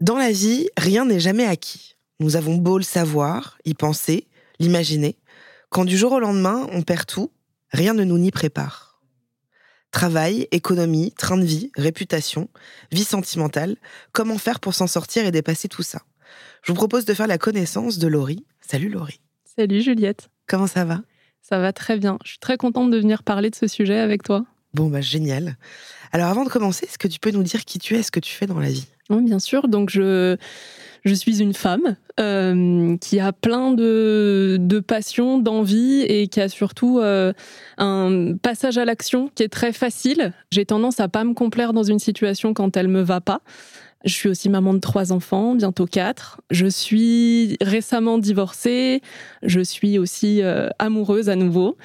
Dans la vie, rien n'est jamais acquis. Nous avons beau le savoir, y penser, l'imaginer. Quand du jour au lendemain, on perd tout, rien ne nous n'y prépare. Travail, économie, train de vie, réputation, vie sentimentale, comment faire pour s'en sortir et dépasser tout ça? Je vous propose de faire la connaissance de Laurie. Salut Laurie. Salut Juliette. Comment ça va? Ça va très bien. Je suis très contente de venir parler de ce sujet avec toi. Bon, bah génial. Alors avant de commencer, est-ce que tu peux nous dire qui tu es, ce que tu fais dans la vie? Oui, bien sûr. Donc je, je suis une femme euh, qui a plein de, de passions, d'envies et qui a surtout euh, un passage à l'action qui est très facile. J'ai tendance à pas me complaire dans une situation quand elle me va pas. Je suis aussi maman de trois enfants, bientôt quatre. Je suis récemment divorcée. Je suis aussi euh, amoureuse à nouveau.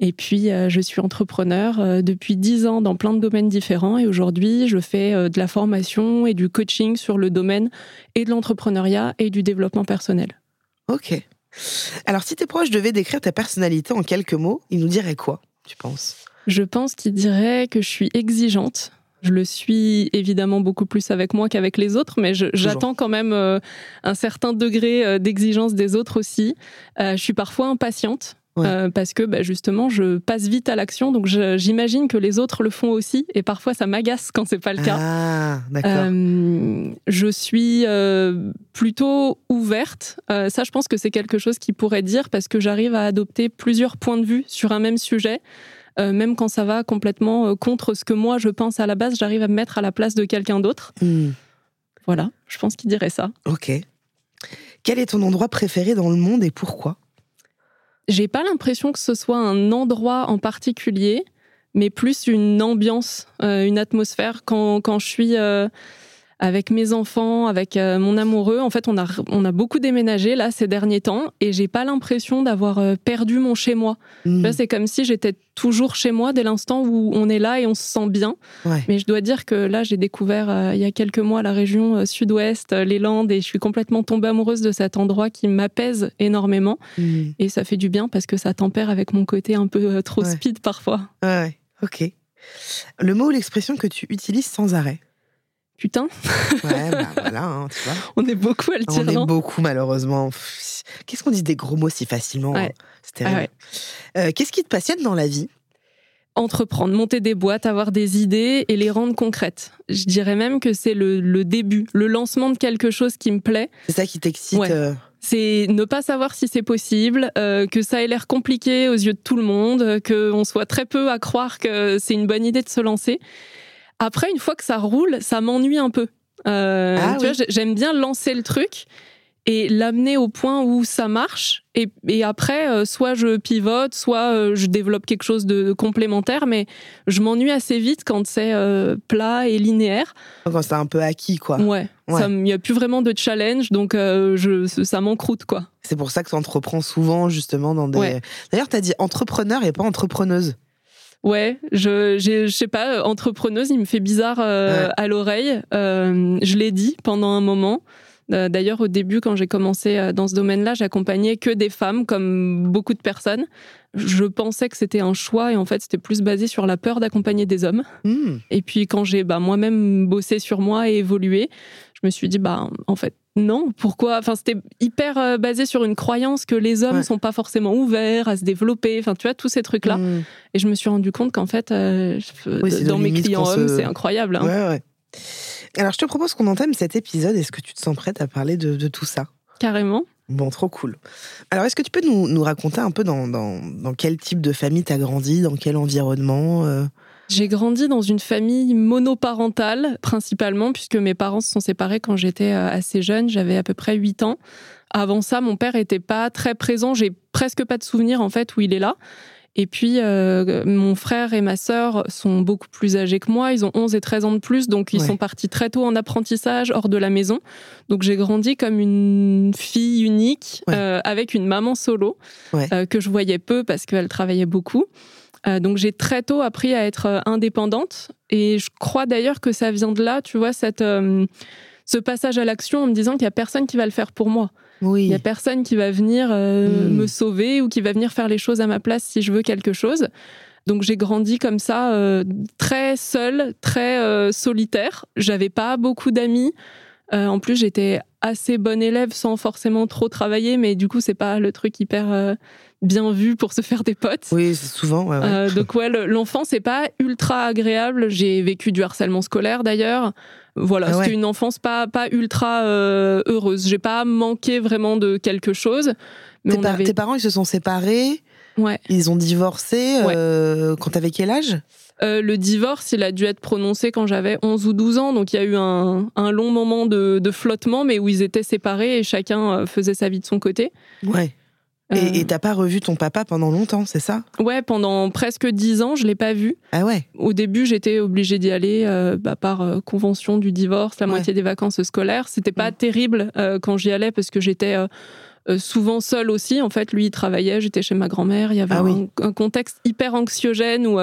Et puis, euh, je suis entrepreneur euh, depuis dix ans dans plein de domaines différents. Et aujourd'hui, je fais euh, de la formation et du coaching sur le domaine et de l'entrepreneuriat et du développement personnel. Ok. Alors, si tes proches devaient décrire ta personnalité en quelques mots, ils nous diraient quoi, tu penses? Je pense qu'ils diraient que je suis exigeante. Je le suis évidemment beaucoup plus avec moi qu'avec les autres, mais j'attends quand même un certain degré d'exigence des autres aussi. Je suis parfois impatiente. Ouais. euh, parce que bah, justement, je passe vite à l'action, donc j'imagine que les autres le font aussi, et parfois ça m'agace quand c'est pas le cas. Ah, d'accord. Euh, je suis euh, plutôt ouverte. Euh, ça, je pense que c'est quelque chose qui pourrait dire parce que j'arrive à adopter plusieurs points de vue sur un même sujet. Même quand ça va complètement contre ce que moi je pense à la base, j'arrive à me mettre à la place de quelqu'un d'autre. Hmm, Voilà, je pense qu'il dirait ça. ok. Quel est ton endroit préféré dans le monde et pourquoi? J'ai pas l'impression que ce soit un endroit en particulier, mais plus une ambiance, euh, une atmosphère. Quand, quand je suis euh, avec mes enfants, avec euh, mon amoureux, en fait, on a, on a beaucoup déménagé là ces derniers temps et j'ai pas l'impression d'avoir euh, perdu mon chez moi. Là, c'est comme si j'étais toujours chez moi dès l'instant où on est là et on se sent bien. ouais. Mais je dois dire que là, j'ai découvert euh, il y a quelques mois la région euh, sud-ouest, euh, les Landes, et je suis complètement tombée amoureuse de cet endroit qui m'apaise énormément. Hmm, Et ça fait du bien parce que ça tempère avec mon côté un peu trop Ouais. speed parfois. ouais, ok. Le mot ou l'expression que tu utilises sans arrêt? Putain, Ouais, bah voilà, hein, tu vois. on est beaucoup à le dire, On est beaucoup, malheureusement. Qu'est-ce qu'on dit des gros mots si facilement Ouais. hein? C'est terrible. Ah ouais. Euh, Qu'est-ce qui te passionne dans la vie? Entreprendre, monter des boîtes, avoir des idées et les rendre concrètes. Je dirais même que c'est le, le début, le lancement de quelque chose qui me plaît. C'est ça qui t'excite Ouais. euh, C'est ne pas savoir si c'est possible, euh, que ça ait l'air compliqué aux yeux de tout le monde, qu'on soit très peu à croire que c'est une bonne idée de se lancer. Après, une fois que ça roule, ça m'ennuie un peu. Euh, Ah tu oui. vois, j'ai- j'aime bien lancer le truc et l'amener au point où ça marche. Et, et après, euh, soit je pivote, soit euh, je développe quelque chose de complémentaire, mais je m'ennuie assez vite quand c'est euh, plat et linéaire. quand c'est un peu acquis, quoi. Ouais, Ouais. il n'y a plus vraiment de challenge, donc je, ça m'encroute, quoi. C'est pour ça que tu entreprends souvent, justement, dans des. Ouais. D'ailleurs, tu as dit entrepreneur et pas entrepreneuse. Ouais, je, je sais pas, euh, entrepreneuse, il me fait bizarre euh, Ouais. à l'oreille. Euh, je l'ai dit pendant un moment, Euh, D'ailleurs, au début, quand j'ai commencé dans ce domaine-là, j'accompagnais que des femmes, comme beaucoup de personnes. Je pensais que c'était un choix et en fait, c'était plus basé sur la peur d'accompagner des hommes. Hmm. Et puis, quand j'ai bah, moi-même bossé sur moi et évolué, je me suis dit, bah, en fait, non, pourquoi? Enfin, c'était hyper euh, basé sur une croyance que les hommes Ouais. sont pas forcément ouverts à se développer. Enfin, tu vois, tous ces trucs-là. Hmm. Et je me suis rendu compte qu'en fait, euh, je- Oui, dans mes clients se- hommes, c'est incroyable. hein. Ouais, ouais. Alors, je te propose qu'on entame cet épisode. Est-ce que tu te sens prête à parler de, de tout ça? Carrément. Bon, trop cool. Alors, est-ce que tu peux nous, nous raconter un peu dans, dans, dans quel type de famille t'as grandi, dans quel environnement euh? J'ai grandi dans une famille monoparentale, principalement, puisque mes parents se sont séparés quand j'étais euh, assez jeune. J'avais à peu près 8 ans. Avant ça, mon père était pas très présent. J'ai presque pas de souvenir, en fait, où il est là. Et puis, euh, mon frère et ma sœur sont beaucoup plus âgés que moi. Ils ont 11 et 13 ans de plus, donc ils Ouais. sont partis très tôt en apprentissage hors de la maison. Donc, j'ai grandi comme une fille unique, Ouais. euh, avec une maman solo, Ouais. euh, que je voyais peu parce qu'elle travaillait beaucoup. Euh, donc, j'ai très tôt appris à être euh, indépendante. Et je crois d'ailleurs que ça vient de là, tu vois, cette, euh, ce passage à l'action en me disant qu'il n'y a personne qui va le faire pour moi. Il Oui. n'y a personne qui va venir euh, Mm. me sauver ou qui va venir faire les choses à ma place si je veux quelque chose. Donc j'ai grandi comme ça, très seule, très solitaire. J'avais pas beaucoup d'amis. En plus, j'étais assez bonne élève sans forcément trop travailler, mais du coup, c'est pas le truc hyper bien vu pour se faire des potes. Oui, c'est souvent. ouais, ouais. Euh, donc ouais, le- l'enfance c'est pas ultra agréable. J'ai vécu du harcèlement scolaire d'ailleurs. Voilà, Ah ouais. c'était une enfance pas pas ultra euh, heureuse. J'ai pas manqué vraiment de quelque chose. Mais tes, on par- avait tes parents, ils se sont séparés, ouais. ils ont divorcé. euh, quand t'avais quel âge? Euh, le divorce, il a dû être prononcé quand j'avais 11 ou 12 ans, donc il y a eu un, un long moment de, de flottement, mais où ils étaient séparés et chacun euh, faisait sa vie de son côté. Ouais. Euh, Et t'as pas revu ton papa pendant longtemps, c'est ça? Ouais, pendant presque 10 ans, je l'ai pas vu. Ah ouais. Au début, j'étais obligée d'y aller euh, bah, par euh, convention du divorce, la Ouais. moitié des vacances scolaires. C'était pas Mm. terrible euh, quand j'y allais parce que j'étais souvent seule aussi. En fait, lui, il travaillait, j'étais chez ma grand-mère. Il y avait Ah un, oui. un contexte hyper anxiogène où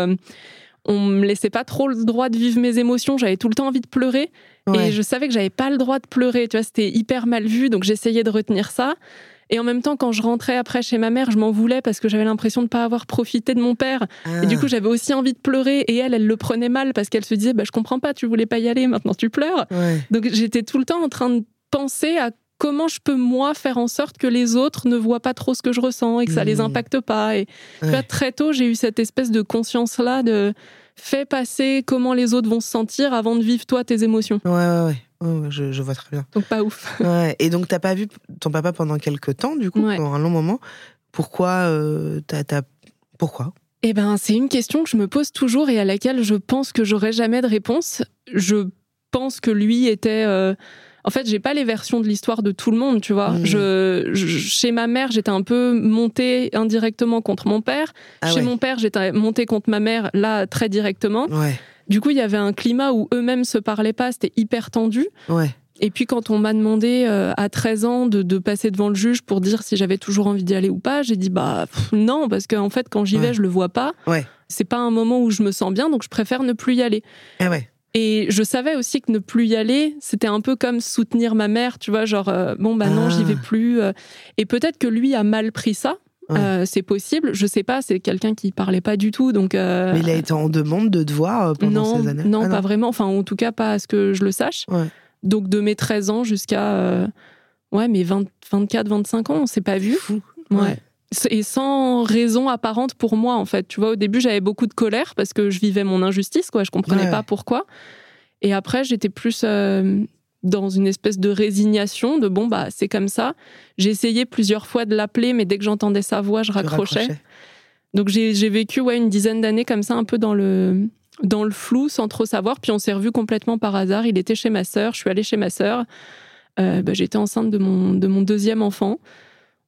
on me laissait pas trop le droit de vivre mes émotions. J'avais tout le temps envie de pleurer Ouais. et je savais que j'avais pas le droit de pleurer. Tu vois, c'était hyper mal vu, donc j'essayais de retenir ça. Et en même temps, quand je rentrais après chez ma mère, je m'en voulais parce que j'avais l'impression de pas avoir profité de mon père. Et du Ah. coup, j'avais aussi envie de pleurer. Et elle, elle le prenait mal parce qu'elle se disait bah, Je comprends pas, tu voulais pas y aller, maintenant tu pleures. Ouais. Donc j'étais tout le temps en train de penser à comment je peux, moi, faire en sorte que les autres ne voient pas trop ce que je ressens et que ça les Mhm. impacte pas. Et vois, très tôt, j'ai eu cette espèce de conscience-là de fais passer comment les autres vont se sentir avant de vivre toi tes émotions. Ouais, ouais, ouais. Je, je vois très bien. Donc pas ouf. Ouais. Et donc, t'as pas vu ton papa pendant quelques temps, du coup, Ouais. pendant un long moment? Pourquoi euh, t'as, t'as- Pourquoi? Eh ben, c'est une question que je me pose toujours et à laquelle je pense que j'aurai jamais de réponse. Je pense que lui était. euh, En fait, j'ai pas les versions de l'histoire de tout le monde, tu vois. Je, je- chez ma mère, j'étais un peu montée indirectement contre mon père. Ah chez ouais. mon père, j'étais montée contre ma mère, là, très directement. Ouais, Du coup, il y avait un climat où eux-mêmes se parlaient pas, c'était hyper tendu. ouais. Et puis quand on m'a demandé euh, à 13 ans de, de passer devant le juge pour dire si j'avais toujours envie d'y aller ou pas, j'ai dit bah pff, non parce qu'en fait quand j'y vais Ouais. je le vois pas. Ouais. C'est pas un moment où je me sens bien donc je préfère ne plus y aller. Ah ouais. Et je savais aussi que ne plus y aller, c'était un peu comme soutenir ma mère, tu vois, genre euh, bon bah non Ah. j'y vais plus. euh. Et peut-être que lui a mal pris ça. Ouais. Euh, c'est possible, je sais pas, c'est quelqu'un qui parlait pas du tout, donc. euh, Mais il a été en demande de te voir euh, pendant non, ces années non, Ah pas vraiment. Enfin, en tout cas, pas à ce que je le sache. Ouais. Donc, de mes 13 ans jusqu'à euh, ouais, mes 20, 24, 25 ans, on s'est pas vu. Fou. Ouais. Ouais. Et sans raison apparente pour moi, en fait. Tu vois, au début, j'avais beaucoup de colère parce que je vivais mon injustice, quoi. Je comprenais pas pourquoi. Et après, j'étais plus dans une espèce de résignation, de bon, bah, c'est comme ça. J'ai essayé plusieurs fois de l'appeler, mais dès que j'entendais sa voix, je raccrochais. Donc j'ai vécu ouais, une dizaine d'années comme ça, un peu dans le, dans le flou, sans trop savoir. Puis on s'est revus complètement par hasard. Il était chez ma sœur, je suis allée chez ma sœur. Euh, bah, J'étais enceinte de mon, de mon deuxième enfant.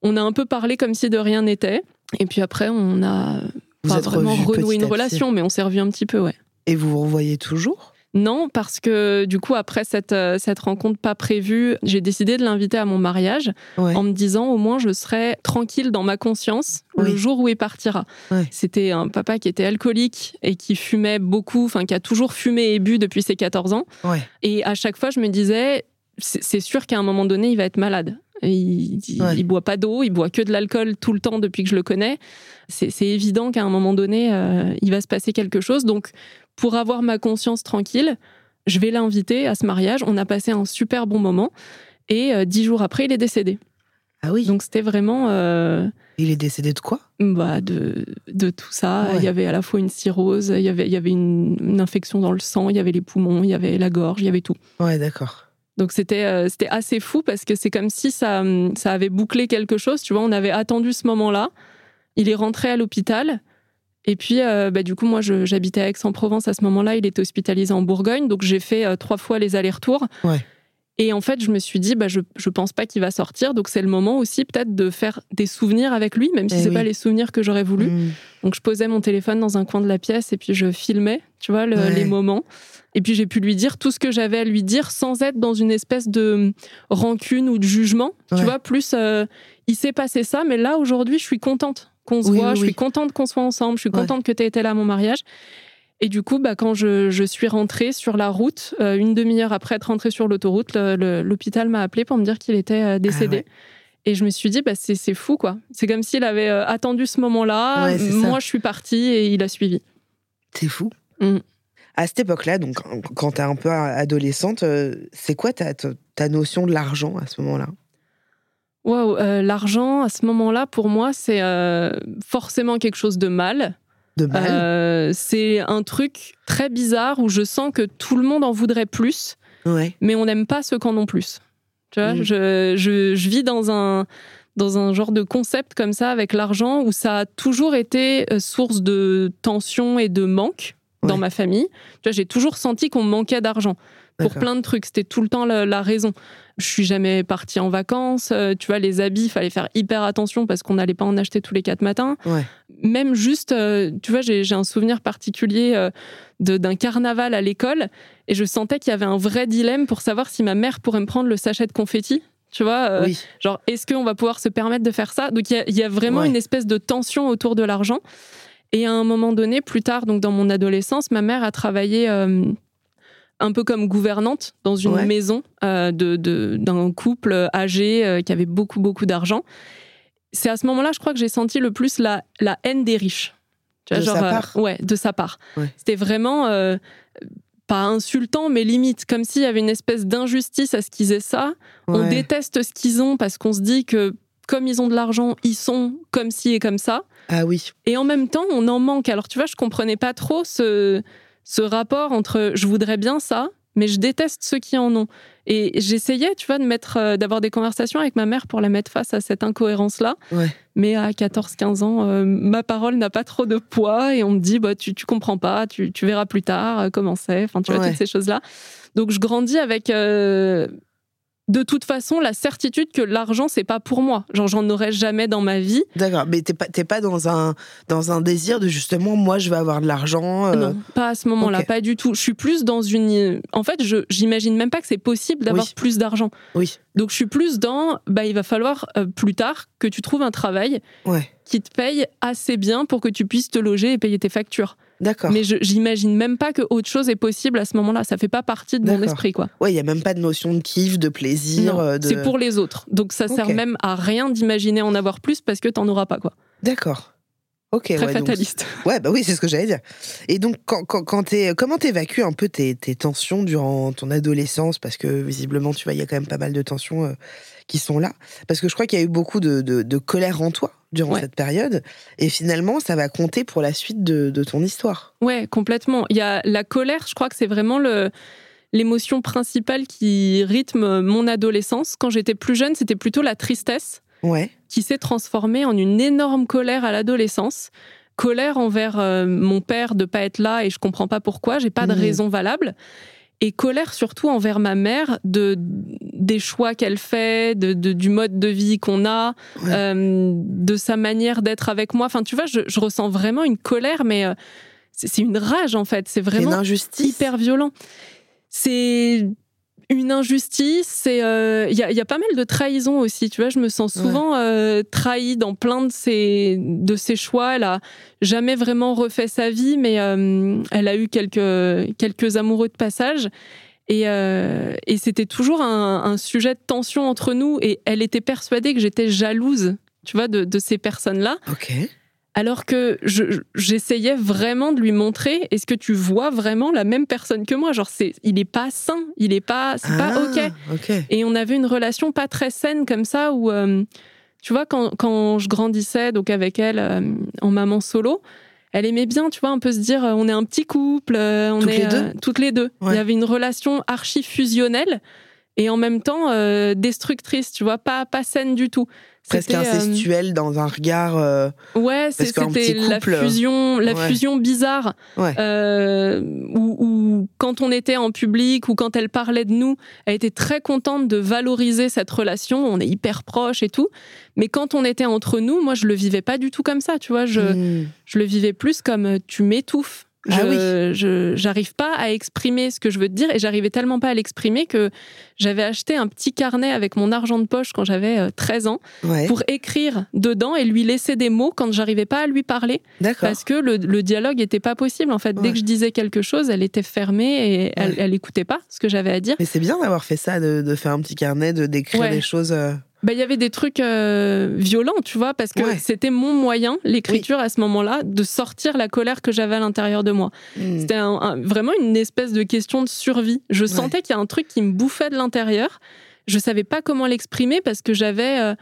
On a un peu parlé comme si de rien n'était. Et puis après, on a Vous pas êtes vraiment renoué une relation, mais on s'est revus un petit peu, ouais. Et vous vous revoyez toujours? Non, parce que du coup, après cette, euh, cette rencontre pas prévue, j'ai décidé de l'inviter à mon mariage Ouais. en me disant au moins je serai tranquille dans ma conscience Oui. le jour où il partira. Ouais. C'était un papa qui était alcoolique et qui fumait beaucoup, enfin qui a toujours fumé et bu depuis ses 14 ans. Ouais. Et à chaque fois, je me disais c'est sûr qu'à un moment donné, il va être malade. Il, il, boit pas d'eau, il boit que de l'alcool tout le temps depuis que je le connais. C'est évident qu'à un moment donné, euh, il va se passer quelque chose. Donc, pour avoir ma conscience tranquille, je vais l'inviter à ce mariage. On a passé un super bon moment. Et euh, dix jours après, il est décédé. Ah oui. Donc c'était vraiment. Euh, il est décédé de quoi? Bah de, de tout ça. Il y avait à la fois une cirrhose, il y avait, il y avait une, infection dans le sang, il y avait les poumons, il y avait la gorge, il y avait tout. Ouais, d'accord. Donc c'était euh, c'était assez fou parce que c'est comme si ça ça avait bouclé quelque chose. Tu vois, on avait attendu ce moment-là. Il est rentré à l'hôpital. Et puis, bah, du coup, moi, j'habitais à Aix-en-Provence à ce moment-là. Il était hospitalisé en Bourgogne. Donc, j'ai fait trois fois les allers-retours. Ouais. Et en fait, je me suis dit, bah, je, je pense pas qu'il va sortir. Donc, c'est le moment aussi, peut-être, de faire des souvenirs avec lui, même si eh c'est pas les souvenirs que j'aurais voulu. Hmm. Donc, je posais mon téléphone dans un coin de la pièce et puis je filmais, tu vois, les moments. Et puis, j'ai pu lui dire tout ce que j'avais à lui dire sans être dans une espèce de rancune ou de jugement. Tu vois, plus, euh, il s'est passé ça, mais là, aujourd'hui, je suis contente qu'on se voit, je suis contente qu'on soit ensemble, je suis contente que tu aies été là à mon mariage. Et du coup, bah, quand je, suis rentrée sur la route, euh, une demi-heure après être rentrée sur l'autoroute, l'hôpital m'a appelé pour me dire qu'il était euh, décédé. Ah et je me suis dit, bah, c'est fou, quoi. C'est comme s'il avait euh, attendu ce moment-là. Moi, je suis partie et il a suivi. C'est fou. Mm. À cette époque-là, donc quand tu es un peu adolescente, c'est quoi ta, ta, notion de l'argent à ce moment-là? Waouh, l'argent à ce moment-là, pour moi, c'est forcément quelque chose de mal. Euh, c'est un truc très bizarre où je sens que tout le monde en voudrait plus, mais on n'aime pas ceux qui en ont plus. Tu vois, mm. je, je, vis dans un, dans un genre de concept comme ça avec l'argent où ça a toujours été euh, source de tension et de manque dans ma famille. Tu vois, j'ai toujours senti qu'on manquait d'argent pour plein de trucs. C'était tout le temps la, raison. Je suis jamais partie en vacances. Euh, tu vois, les habits, il fallait faire hyper attention parce qu'on n'allait pas en acheter tous les quatre matins. Même juste, euh, tu vois, j'ai un souvenir particulier euh, d'un carnaval à l'école et je sentais qu'il y avait un vrai dilemme pour savoir si ma mère pourrait me prendre le sachet de confetti. Tu vois, genre, est-ce qu'on va pouvoir se permettre de faire ça? Donc, il y, a vraiment une espèce de tension autour de l'argent. Et à un moment donné, plus tard, donc dans mon adolescence, ma mère a travaillé un peu comme gouvernante dans une maison euh, de, d'un couple âgé euh, qui avait beaucoup, beaucoup d'argent. C'est à ce moment-là, je crois que j'ai senti le plus la, la haine des riches. de sa euh, part Ouais, de sa part. C'était vraiment pas insultant, mais limite, comme s'il y avait une espèce d'injustice à ce qu'ils aient ça. On déteste ce qu'ils ont parce qu'on se dit que comme ils ont de l'argent, ils sont comme ci et comme ça. Ah oui. Et en même temps, on en manque. Alors tu vois, je comprenais pas trop ce ce rapport entre je voudrais bien ça, mais je déteste ceux qui en ont. Et j'essayais, tu vois, de mettre, euh, d'avoir des conversations avec ma mère pour la mettre face à cette incohérence-là. Mais à 14-15 ans, euh, ma parole n'a pas trop de poids et on me dit, bah, tu, tu comprends pas, tu, tu verras plus tard euh, comment c'est, enfin, tu vois, toutes ces choses-là. Donc, je grandis avec de toute façon la certitude que l'argent c'est pas pour moi. Genre j'en aurais jamais dans ma vie. D'accord, mais t'es pas pas dans un dans un désir de justement moi je vais avoir de l'argent. Euh. Non, pas à ce moment-là, pas du tout. Je suis plus dans une. En fait, je j'imagine même pas que c'est possible d'avoir plus d'argent. Oui. Donc je suis plus dans bah il va falloir euh, plus tard que tu trouves un travail qui te paye assez bien pour que tu puisses te loger et payer tes factures. D'accord. Mais j'imagine même pas que autre chose est possible à ce moment-là. Ça fait pas partie de mon esprit, quoi. Ouais, il y a même pas de notion de kiff, de plaisir. Euh, c'est pour les autres. Donc ça sert même à rien d'imaginer en avoir plus parce que t'en auras pas, quoi. D'accord. Ok. Très fataliste. Ouais, bah oui, c'est ce que j'allais dire. Et donc, quand, quand, quand es... comment t'évacues un peu tes, tes, tensions durant ton adolescence? Parce que visiblement, tu vois, il y a quand même pas mal de tensions euh, qui sont là. Parce que je crois qu'il y a eu beaucoup de, de, colère en toi durant cette période. Et finalement, ça va compter pour la suite de, de ton histoire. Ouais, complètement. Il y a la colère, je crois que c'est vraiment le l'émotion principale qui rythme mon adolescence. Quand j'étais plus jeune, c'était plutôt la tristesse ouais. qui s'est transformée en une énorme colère à l'adolescence. Colère envers euh, mon père de pas être là et je comprends pas pourquoi, j'ai pas de mmh. raison valable. Et colère surtout envers ma mère de des choix qu'elle fait, de, du mode de vie qu'on a, euh, de sa manière d'être avec moi. Enfin, tu vois, je, je ressens vraiment une colère, mais euh, c'est une rage en fait. C'est vraiment hyper violent. C'est une injustice. C'est euh, il y, a, pas mal de trahison aussi. Tu vois, je me sens souvent euh, trahie dans plein de ses de ses choix. Elle a jamais vraiment refait sa vie, mais euh, elle a eu quelques quelques amoureux de passage. Et, euh, et c'était toujours un, un sujet de tension entre nous. Et elle était persuadée que j'étais jalouse, tu vois, de, de ces personnes-là. Ok. Alors que je- j'essayais vraiment de lui montrer est-ce que tu vois vraiment la même personne que moi? Genre, c'est, il est pas sain, il est pas, c'est pas Ah, ok. Et on avait une relation pas très saine comme ça où, euh, tu vois, quand, quand je grandissais donc avec elle euh, en maman solo, elle aimait bien, tu vois, un peu se dire euh, on est un petit couple, on Toutes est les deux? toutes les deux. Ouais. Il y avait une relation archi fusionnelle et en même temps euh, destructrice, tu vois, pas pas saine du tout. Presque euh, incestuel dans un regard. euh, Ouais, c'était la fusion, la ouais. fusion bizarre. Ouais. Euh, où, où quand on était en public ou quand elle parlait de nous, elle était très contente de valoriser cette relation. On est hyper proches et tout. Mais quand on était entre nous, moi, je le vivais pas du tout comme ça. Tu vois, je, hmm. je le vivais plus comme euh, tu m'étouffes. Ah je, oui. je- j'arrive pas à exprimer ce que je veux te dire et j'arrivais tellement pas à l'exprimer que j'avais acheté un petit carnet avec mon argent de poche quand j'avais euh, 13 ans Ouais. pour écrire dedans et lui laisser des mots quand j'arrivais pas à lui parler D'accord. parce que le, le dialogue était pas possible en fait. Dès que je disais quelque chose, elle était fermée et elle, Ouais. elle écoutait pas ce que j'avais à dire. Mais c'est bien d'avoir fait ça, de, de faire un petit carnet, de d'écrire des choses. euh, Bah, il y avait des trucs euh, violents, tu vois, parce que Ouais. c'était mon moyen, l'écriture à ce moment-là, de sortir la colère que j'avais à l'intérieur de moi. hmm. C'était un- un- vraiment une espèce de question de survie. Je sentais qu'il y a un truc qui me bouffait de l'intérieur. Je savais pas comment l'exprimer parce que j'avais euh,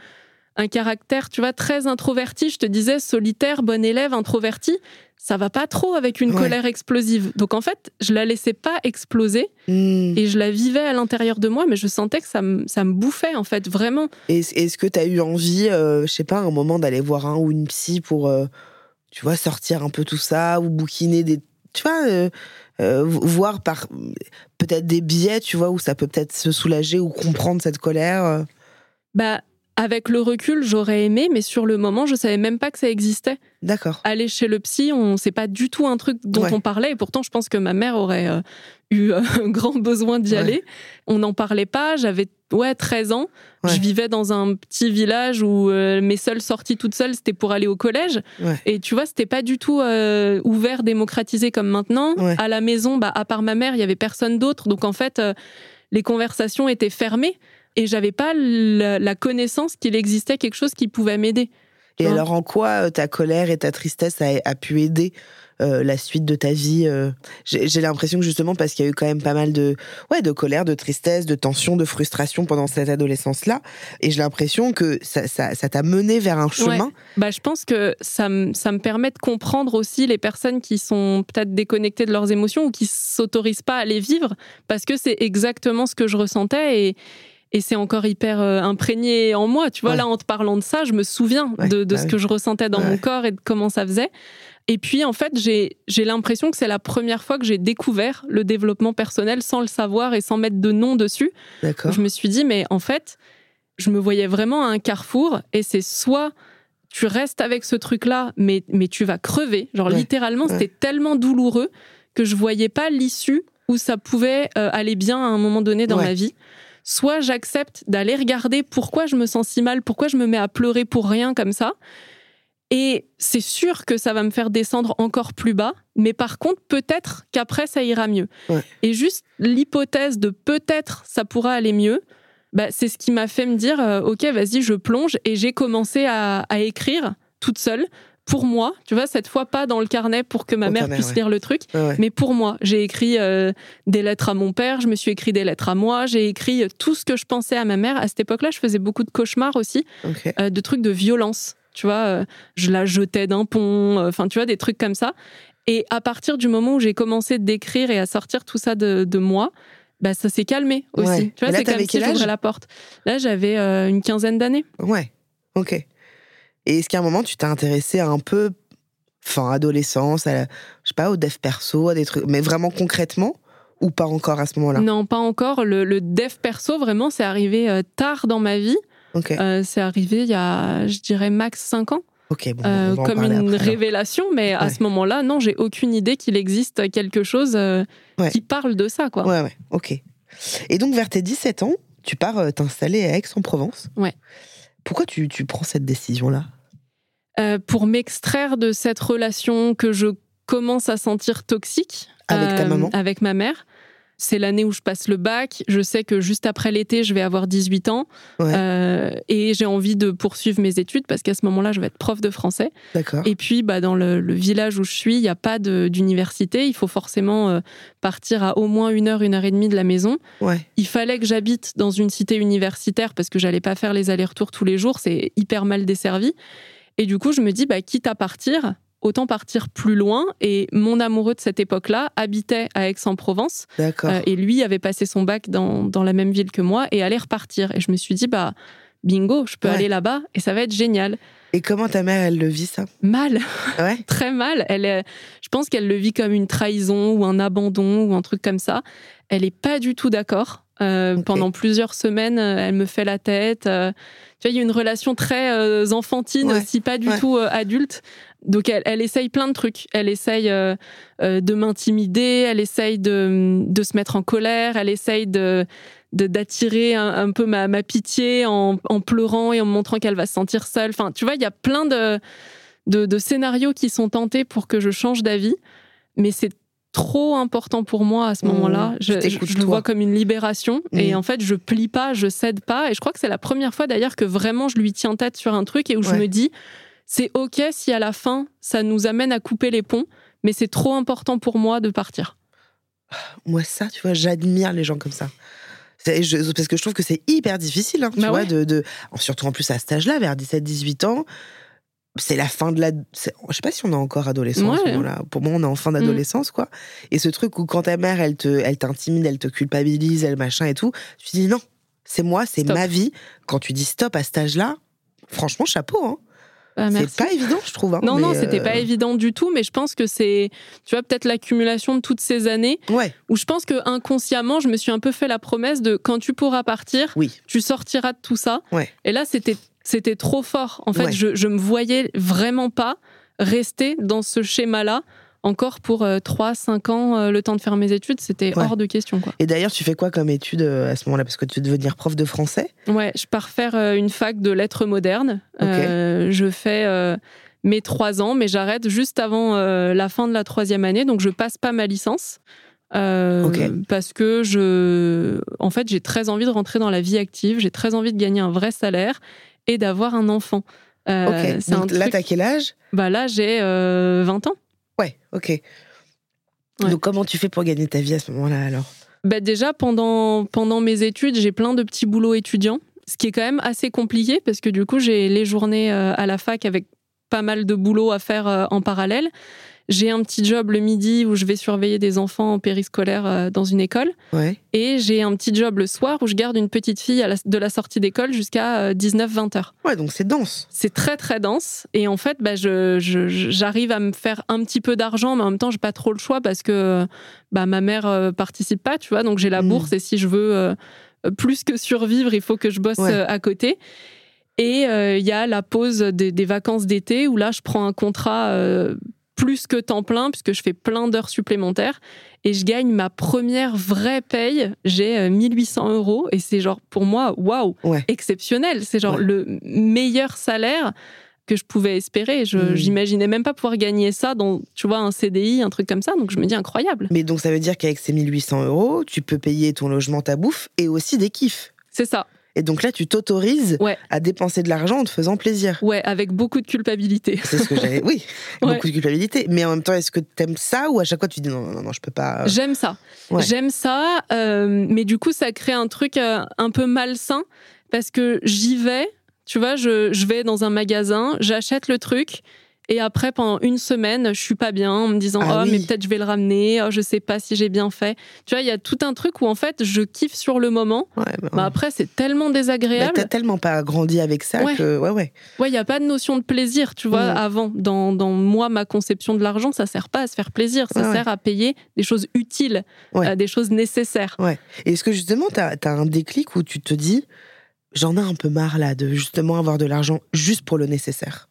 un caractère, tu vois, très introverti. Je te disais solitaire, bon élève, introverti. Ça va pas trop avec une Ouais. colère explosive. Donc en fait, je la laissais pas exploser Hmm. et je la vivais à l'intérieur de moi, mais je sentais que ça me, ça me bouffait en fait, vraiment. Est-ce est-ce que tu as eu envie, euh, je sais pas, à un moment d'aller voir un ou une psy pour, euh, tu vois, sortir un peu tout ça ou bouquiner des. Tu vois, euh, euh, vo- voir par peut-être des biais, tu vois, où ça peut peut-être se soulager ou comprendre cette colère. Bah, avec le recul, j'aurais aimé, mais sur le moment, je savais même pas que ça existait. D'accord. aller chez le psy, on c'est pas du tout un truc dont Ouais. on parlait. Et pourtant, je pense que ma mère aurait euh, eu euh, un grand besoin d'y Ouais. aller. On n'en parlait pas. J'avais ouais 13 ans. Ouais. Je vivais dans un petit village où euh, mes seules sorties toutes seules, c'était pour aller au collège. Et tu vois, c'était pas du tout euh, ouvert, démocratisé comme maintenant. À la maison, bah, à part ma mère, il y avait personne d'autre. Donc en fait, les conversations étaient fermées. Et j'avais pas la, la connaissance qu'il existait quelque chose qui pouvait m'aider. Et alors, en quoi euh, ta colère et ta tristesse a, a pu aider euh, la suite de ta vie euh? J'ai l'impression que justement, parce qu'il y a eu quand même pas mal de, ouais, de colère, de tristesse, de tension, de frustration pendant cette adolescence-là. Et j'ai l'impression que ça ça- ça t'a mené vers un chemin. Bah, je pense que ça, me- ça me permet de comprendre aussi les personnes qui sont peut-être déconnectées de leurs émotions ou qui s'autorisent pas à les vivre, parce que c'est exactement ce que je ressentais et, et c'est encore hyper euh, imprégné en moi. Tu vois, Ouais. là, en te parlant de ça, je me souviens Ouais, de, de bah ce oui. que je ressentais dans mon corps et de comment ça faisait. Et puis, en fait, j'ai l'impression que c'est la première fois que j'ai découvert le développement personnel sans le savoir et sans mettre de nom dessus. D'accord. Je me suis dit, mais en fait, je me voyais vraiment à un carrefour et c'est soit tu restes avec ce truc-là, mais, mais tu vas crever. Genre, littéralement, c'était tellement douloureux que je voyais pas l'issue où ça pouvait euh, aller bien à un moment donné dans ma vie. Soit j'accepte d'aller regarder pourquoi je me sens si mal, pourquoi je me mets à pleurer pour rien comme ça. Et c'est sûr que ça va me faire descendre encore plus bas, mais par contre, peut-être qu'après, ça ira mieux. Ouais. Et juste l'hypothèse de peut-être ça pourra aller mieux, bah, c'est ce qui m'a fait me dire, euh, ok, vas-y, je plonge. Et j'ai commencé à, à écrire toute seule, pour moi, tu vois, cette fois pas dans le carnet pour que ma Au mère carnet, puisse ouais. lire le truc, ouais. mais pour moi. J'ai écrit euh, des lettres à mon père, je me suis écrit des lettres à moi, j'ai écrit euh, tout ce que je pensais à ma mère. À cette époque-là, je faisais beaucoup de cauchemars aussi euh, de trucs de violence. Tu vois, euh, je la jetais d'un pont, enfin, tu vois, des trucs comme ça. Et à partir du moment où j'ai commencé d'écrire et à sortir tout ça de, de moi, bah, ça s'est calmé aussi. Ouais. Tu vois, c'est comme si j'ouvrais la porte. Là, j'avais une quinzaine d'années. Ouais. Ok. Et est-ce qu'à un moment, tu t'es intéressé à un peu, fin, adolescence, à la- je sais pas, au dev perso, à des trucs, mais vraiment concrètement ou pas encore à ce moment-là? Non, pas encore. Le, le dev perso, vraiment, c'est arrivé euh, tard dans ma vie. Euh, c'est arrivé il y a, je dirais, max 5 ans. Ok. Bon, Euh, comme une après, révélation, mais à ce moment-là, non, j'ai aucune idée qu'il existe quelque chose euh, Ouais. qui parle de ça, quoi. Ouais, ouais. Ok. Et donc, vers tes 17 ans, tu pars t'installer à Aix-en-Provence. Ouais. Pourquoi tu, tu prends cette décision-là? Euh, pour m'extraire de cette relation que je commence à sentir toxique Avec ta euh, maman avec ma mère. c'est l'année où je passe le bac. Je sais que juste après l'été, je vais avoir 18 ans. Ouais. Euh, et j'ai envie de poursuivre mes études parce qu'à ce moment-là, je vais être prof de français. D'accord. Et puis, bah, dans le, le village où je suis, il n'y a pas d'université. Il faut forcément partir à au moins une heure, une heure et demie de la maison. Ouais. Il fallait que j'habite dans une cité universitaire parce que j'allais pas faire les allers-retours tous les jours. C'est hyper mal desservi. Et du coup, je me dis, bah, quitte à partir, autant partir plus loin. Et mon amoureux de cette époque-là habitait à Aix-en-Provence. Euh, et lui avait passé son bac dans, dans la même ville que moi et allait repartir. Et je me suis dit, bah, bingo, je peux Ouais. aller là-bas et ça va être génial. Et comment ta mère, elle le vit ça? Mal, Ouais? très mal. Elle est, je pense qu'elle le vit comme une trahison ou un abandon ou un truc comme ça. Elle est pas du tout d'accord. Euh. Pendant plusieurs semaines, euh, elle me fait la tête. Euh, tu vois, il y a une relation très euh, enfantine Ouais. aussi, pas du Ouais. tout adulte. Donc elle, elle essaye plein de trucs. Elle essaye de m'intimider, elle essaye de, de se mettre en colère, elle essaye de- d'attirer un, un peu ma, ma pitié en, en pleurant et en me montrant qu'elle va se sentir seule. Enfin, tu vois, il y a plein de, de, de scénarios qui sont tentés pour que je change d'avis, mais c'est trop important pour moi à ce Mmh, moment-là. tu Je, je le vois comme une libération et Mmh. en fait, je plie pas, je cède pas. Et je crois que c'est la première fois d'ailleurs que vraiment je lui tiens tête sur un truc et où je me dis, c'est ok si à la fin ça nous amène à couper les ponts, mais c'est trop important pour moi de partir. Moi, ça, tu vois, j'admire les gens comme ça. Je- parce que je trouve que c'est hyper difficile, hein, tu Bah vois, ouais. de, de- surtout en plus à cet âge-là, vers 17-18 ans. C'est la fin de la. Je sais pas si on est encore adolescent à ce Ouais. moment-là. Pour moi, on est en fin d'adolescence, quoi. Et ce truc où quand ta mère, elle te, elle t'intimide, elle te culpabilise, elle machin et tout, tu dis non, c'est moi, c'est ma vie. Quand tu dis stop à cet âge-là, franchement, chapeau. Hein. Bah, c'est pas évident, je trouve. hein, Non, non, c'était euh, pas évident du tout, mais je pense que c'est, tu vois, peut-être l'accumulation de toutes ces années Ouais, où je pense que inconsciemment, je me suis un peu fait la promesse de quand tu pourras partir, oui. tu sortiras de tout ça. Ouais. Et là, c'était, c'était trop fort. En fait, Ouais. je, je me voyais vraiment pas rester dans ce schéma-là encore pour 3-5 ans, euh, le temps de faire mes études. C'était Ouais. hors de question, quoi. Et d'ailleurs, tu fais quoi comme étude euh, à ce moment-là? Parce que tu veux devenir prof de français? Ouais, je pars faire euh, une fac de lettres modernes. Euh, je fais euh, mes trois ans, mais j'arrête juste avant euh, la fin de la troisième année, donc je passe pas ma licence. Euh. Parce que je, en fait, j'ai très envie de rentrer dans la vie active. J'ai très envie de gagner un vrai salaire et d'avoir un enfant. Euh, un Donc là, truc- t'as quel âge? Bah là, j'ai euh, 20 ans. Ouais, ok. Ouais. Donc comment tu fais pour gagner ta vie à ce moment-là alors? Bah déjà, pendant, pendant mes études, j'ai plein de petits boulots étudiants, ce qui est quand même assez compliqué parce que du coup, j'ai les journées euh, à la fac avec pas mal de boulot à faire euh, en parallèle. J'ai un petit job le midi où je vais surveiller des enfants en périscolaire euh, dans une école. Ouais. Et j'ai un petit job le soir où je garde une petite fille à la- de la sortie d'école jusqu'à 19-20 heures. Ouais, donc c'est dense. C'est très très dense et en fait bah, je, je- je- j'arrive à me faire un petit peu d'argent mais en même temps j'ai pas trop le choix parce que bah, ma mère euh, participe pas tu vois donc j'ai la Mm. bourse et si je veux euh, plus que survivre il faut que je bosse Ouais. euh, à côté et euh, il y a la pause des, des vacances d'été où là je prends un contrat euh, plus que temps plein puisque je fais plein d'heures supplémentaires et je gagne ma première vraie paye j'ai euh, 1800 euros et c'est genre pour moi waouh Ouais. exceptionnel. C'est genre Ouais. le meilleur salaire que je pouvais espérer. Je Mm. J'imaginais même pas pouvoir gagner ça dans, tu vois, un CDI, un truc comme ça. Donc je me dis incroyable. Mais donc ça veut dire qu'avec ces 1800 euros, tu peux payer ton logement, ta bouffe et aussi des kiffs. C'est ça. Et donc là, tu t'autorises Ouais. à dépenser de l'argent en te faisant plaisir. Ouais, avec beaucoup de culpabilité. C'est ce que j'avais. Oui, Ouais. beaucoup de culpabilité. Mais en même temps, est-ce que t'aimes ça ou à chaque fois tu dis non, non, non, je peux pas. J'aime ça. Ouais. J'aime ça. euh, mais du coup, ça crée un truc euh, un peu malsain parce que j'y vais. Tu vois, je, je vais dans un magasin, j'achète le truc. Et après, pendant une semaine, je suis pas bien en me disant Ah Oh, oui. mais peut-être je vais le ramener, oh, je sais pas si j'ai bien fait. Tu vois, il y a tout un truc où en fait, je kiffe sur le moment. Ouais, bah, Bah après, c'est tellement bah, désagréable. t'as tellement pas grandi avec ça Ouais. que ouais, ouais. Ouais, il y a pas de notion de plaisir, tu vois, Mm. avant. Dans, dans moi, ma conception de l'argent, ça sert pas à se faire plaisir, ça Ouais, ouais. sert à payer des choses utiles, Ouais. euh, des choses nécessaires. Et est-ce que justement, t'as as un déclic où tu te dis, j'en ai un peu marre là de justement avoir de l'argent juste pour le nécessaire?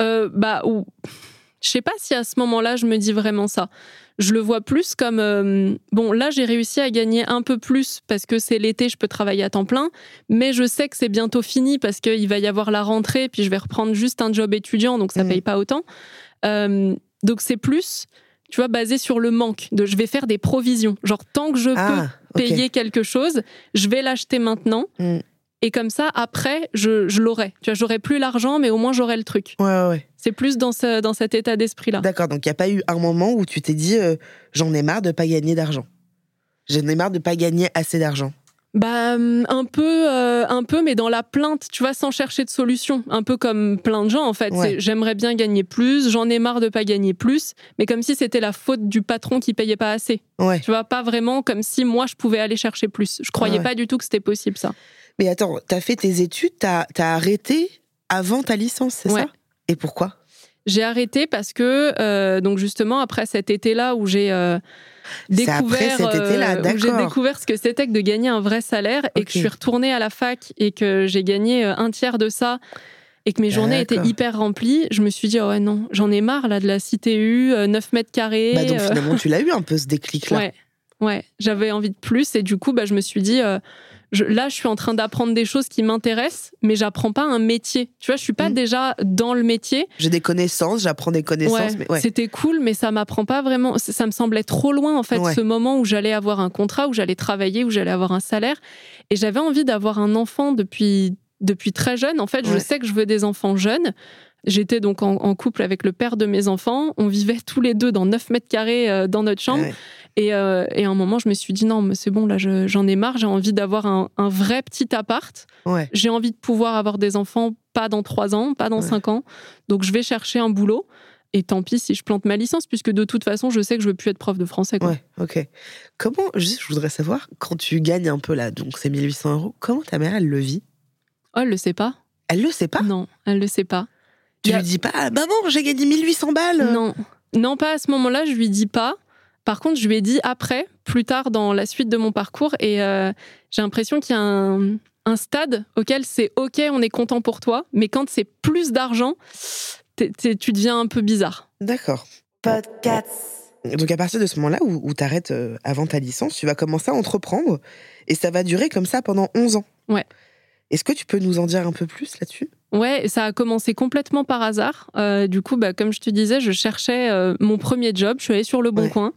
Euh, bah, ou je sais pas si à ce moment-là, je me dis vraiment ça. Je le vois plus comme euh, bon, là, j'ai réussi à gagner un peu plus parce que c'est l'été, je peux travailler à temps plein, mais je sais que c'est bientôt fini parce qu'il va y avoir la rentrée, puis je vais reprendre juste un job étudiant, donc ça Mhm. paye pas autant. Euh, donc c'est plus. tu vois, basé sur le manque. De je vais faire des provisions. Genre, tant que je Ah, peux payer quelque chose, je vais l'acheter maintenant. Mm. Et comme ça, après, je, je l'aurai. Tu vois, j'aurai plus l'argent, mais au moins j'aurai le truc. Ouais, ouais, ouais. C'est plus dans, ce, dans cet état d'esprit-là. D'accord, donc il n'y a pas eu un moment où tu t'es dit euh, j'en ai marre de pas gagner d'argent. J'en ai marre de pas gagner assez d'argent. Bah, hum, un peu, euh, un peu, mais dans la plainte, tu vois, sans chercher de solution. Un peu comme plein de gens, en fait. Ouais. J'aimerais bien gagner plus, j'en ai marre de pas gagner plus, mais comme si c'était la faute du patron qui payait pas assez. Ouais. Tu vois, pas vraiment comme si moi je pouvais aller chercher plus. Je croyais Ouais. pas du tout que c'était possible, ça. Mais attends, t'as fait tes études, t'as as arrêté avant ta licence, c'est Ouais. ça? Et pourquoi? J'ai arrêté parce que, euh, donc justement, après cet été-là où j'ai euh, découvert, euh, j'ai découvert ce que c'était que de gagner un vrai salaire et que je suis retournée à la fac et que j'ai gagné euh, un tiers de ça et que mes journées étaient hyper remplies, je me suis dit, oh ouais, non, j'en ai marre là de la CTU, euh, 9 mètres carrés. Bah donc finalement tu l'as eu un peu ce déclic-là. Ouais, ouais, j'avais envie de plus et du coup, bah, je me suis dit, je- là, je suis en train d'apprendre des choses qui m'intéressent, mais j'apprends pas un métier. Tu vois, je suis pas Mm. déjà dans le métier. J'ai des connaissances, j'apprends des connaissances, Ouais. C'était cool, mais ça m'apprend pas vraiment. Ça me semblait trop loin, en fait, Ouais. ce moment où j'allais avoir un contrat, où j'allais travailler, où j'allais avoir un salaire. Et j'avais envie d'avoir un enfant depuis, depuis très jeune. En fait, je sais que je veux des enfants jeunes. J'étais donc en, en couple avec le père de mes enfants. On vivait tous les deux dans 9 mètres carrés euh, dans notre chambre. Ouais. Et, euh, et à un moment, je me suis dit, non, mais c'est bon, là, je- j'en ai marre. J'ai envie d'avoir un, un vrai petit appart. Ouais. J'ai envie de pouvoir avoir des enfants, pas dans 3 ans, pas dans Ouais. 5 ans. Donc, je vais chercher un boulot. Et tant pis si je plante ma licence, puisque de toute façon, je sais que je veux plus être prof de français. Quoi. Ouais, ok. Comment, juste, je voudrais savoir, quand tu gagnes un peu là, donc c'est 1800 euros, comment ta mère, elle le vit? Oh, elle le sait pas Elle le sait pas? Non, elle le sait pas. Tu lui dis pas, ah, maman, j'ai gagné 1800 balles Non, non, pas à ce moment-là, je lui dis pas. Par contre, je lui ai dit après, plus tard dans la suite de mon parcours, et euh, j'ai l'impression qu'il y a un, un stade auquel c'est OK, on est content pour toi, mais quand c'est plus d'argent, tu deviens un peu bizarre. D'accord. Donc à partir de ce moment-là où, tu arrêtes avant ta licence, tu vas commencer à entreprendre et ça va durer comme ça pendant 11 ans. Ouais. Est-ce que tu peux nous en dire un peu plus là-dessus? Ouais, ça a commencé complètement par hasard. Euh, du coup, bah, comme je te disais, je cherchais euh, mon premier job. Je suis allée sur le Bon Ouais. Coin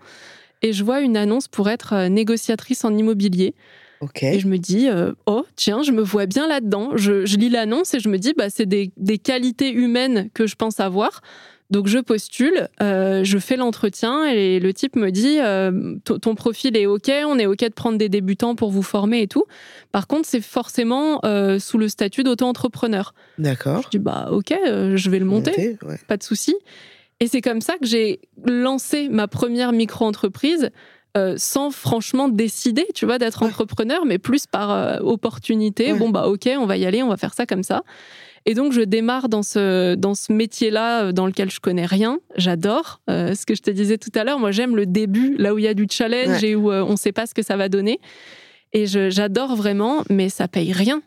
et je vois une annonce pour être euh, négociatrice en immobilier. Ok. Et je me dis, euh, oh, tiens, je me vois bien là-dedans. Je, je lis l'annonce et je me dis, bah, c'est des, des qualités humaines que je pense avoir. Donc je postule, euh, je fais l'entretien et le type me dit, euh, ton profil est OK, on est OK de prendre des débutants pour vous former et tout. Par contre, c'est forcément euh, sous le statut d'auto-entrepreneur. D'accord. Je dis, bah OK, je vais le monter Monter, ouais. pas de souci. Et c'est comme ça que j'ai lancé ma première micro-entreprise euh, sans franchement décider, tu vois, d'être Ouais. entrepreneur, mais plus par euh, opportunité. Ouais. Bon, bah ok, on va y aller, on va faire ça comme ça. Et donc, je démarre dans ce, dans ce métier-là euh, dans lequel je connais rien. J'adore. Euh, ce que je te disais tout à l'heure, moi, j'aime le début, là où il y a du challenge Ouais. et où euh, on ne sait pas ce que ça va donner. Et j'adore vraiment, mais ça paye rien.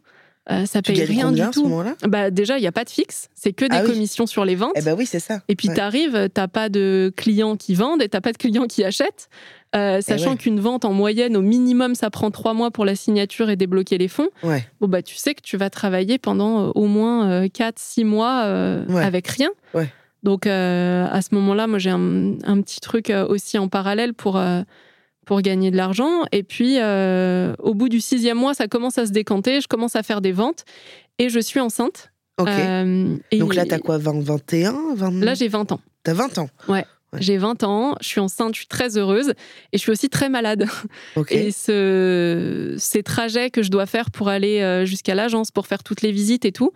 Euh, ça Tu paye rien du à ce tout. Bah, déjà, il n'y a pas de fixe. C'est que des Ah oui. commissions sur les ventes. Eh ben oui, c'est ça. Et puis Ouais. t'arrives, t'as pas de clients qui vendent et t'as pas de clients qui achètent. Euh, sachant Eh ouais. qu'une vente en moyenne, au minimum, ça prend trois mois pour la signature et débloquer les fonds. Ouais. Bon bah tu sais que tu vas travailler pendant euh, au moins euh, 4-6 mois euh, Ouais. avec rien. Donc à ce moment-là, moi j'ai un, un petit truc aussi en parallèle pour pour gagner de l'argent. Et puis euh, au bout du sixième mois, ça commence à se décanter. Je commence à faire des ventes et je suis enceinte. Ok. Euh, et- Donc là, t'as quoi 20, 21 20... Là j'ai 20 ans. T'as 20 ans. Ouais. J'ai 20 ans, je suis enceinte, je suis très heureuse et je suis aussi très malade. Et ce, ces trajets que je dois faire pour aller euh, jusqu'à l'agence, pour faire toutes les visites et tout,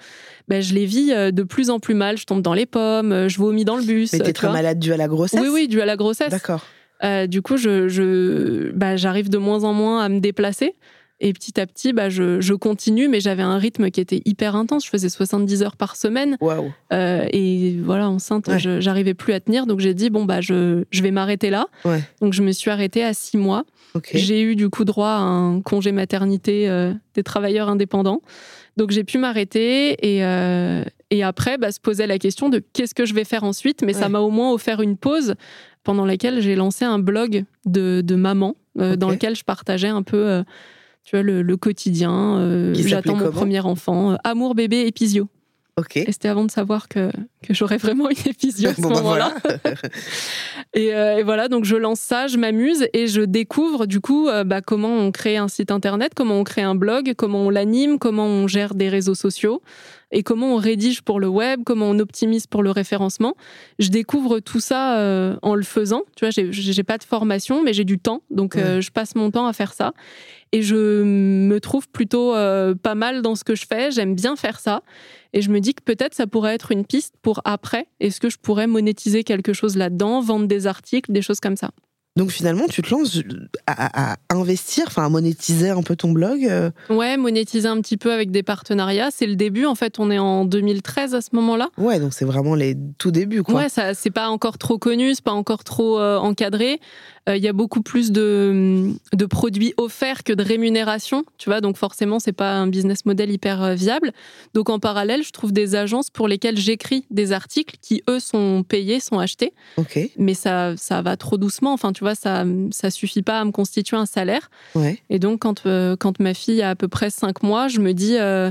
ben, je les vis euh, de plus en plus mal. Je tombe dans les pommes, euh, je vomis dans le bus. Mais t'es très malade dû à la grossesse Oui, oui, dû à la grossesse. D'accord. Euh, du coup, je, je, bah, j'arrive de moins en moins à me déplacer. Et petit à petit, bah, je, je continue, mais j'avais un rythme qui était hyper intense. Je faisais 70 heures par semaine. Euh, et voilà, enceinte, Ouais. j'arrivais plus à tenir. Donc j'ai dit, bon, bah, je, je vais m'arrêter là. Ouais. Donc je me suis arrêtée à six mois. J'ai eu du coup droit à un congé maternité euh, des travailleurs indépendants. Donc j'ai pu m'arrêter et, euh, et après bah, se posait la question de qu'est-ce que je vais faire ensuite. Mais ça m'a au moins offert une pause pendant laquelle j'ai lancé un blog de, de maman euh, dans lequel je partageais un peu tu vois, le, le quotidien. euh, J'attends mon premier enfant. euh, Amour, bébé, épisio. Et c'était avant de savoir que, que j'aurais vraiment une épisio à ce Bon, bah, moment-là. et, euh, et voilà, donc je lance ça, je m'amuse et je découvre du coup euh, bah, comment on crée un site internet, comment on crée un blog, comment on l'anime, comment on gère des réseaux sociaux et comment on rédige pour le web, comment on optimise pour le référencement. Je découvre tout ça euh, en le faisant. Tu vois, j'ai- pas de formation, mais j'ai du temps, donc je passe mon temps à faire ça. Et je me trouve plutôt pas mal dans ce que je fais. J'aime bien faire ça. Et je me dis que peut-être ça pourrait être une piste pour après. Est-ce que je pourrais monétiser quelque chose là-dedans, vendre des articles, des choses comme ça? Donc finalement, tu te lances à, investir, enfin à monétiser un peu ton blog. euh, Ouais, monétiser un petit peu avec des partenariats. C'est le début. En fait, on est en 2013 à ce moment-là. Ouais, donc c'est vraiment les tout débuts, quoi. Ouais, ça, c'est pas encore trop connu, c'est pas encore trop euh, encadré. Euh, Il y a beaucoup plus de, de produits offerts que de rémunération, tu vois. Donc forcément, c'est pas un business model hyper viable. Donc en parallèle, je trouve des agences pour lesquelles j'écris des articles qui eux sont payés, sont achetés, Ok. mais ça, ça va trop doucement. Enfin, tu vois, ça, ça suffit pas à me constituer un salaire. Ouais. Et donc, quand, euh, quand ma fille a à peu près 5 mois, je me dis, euh,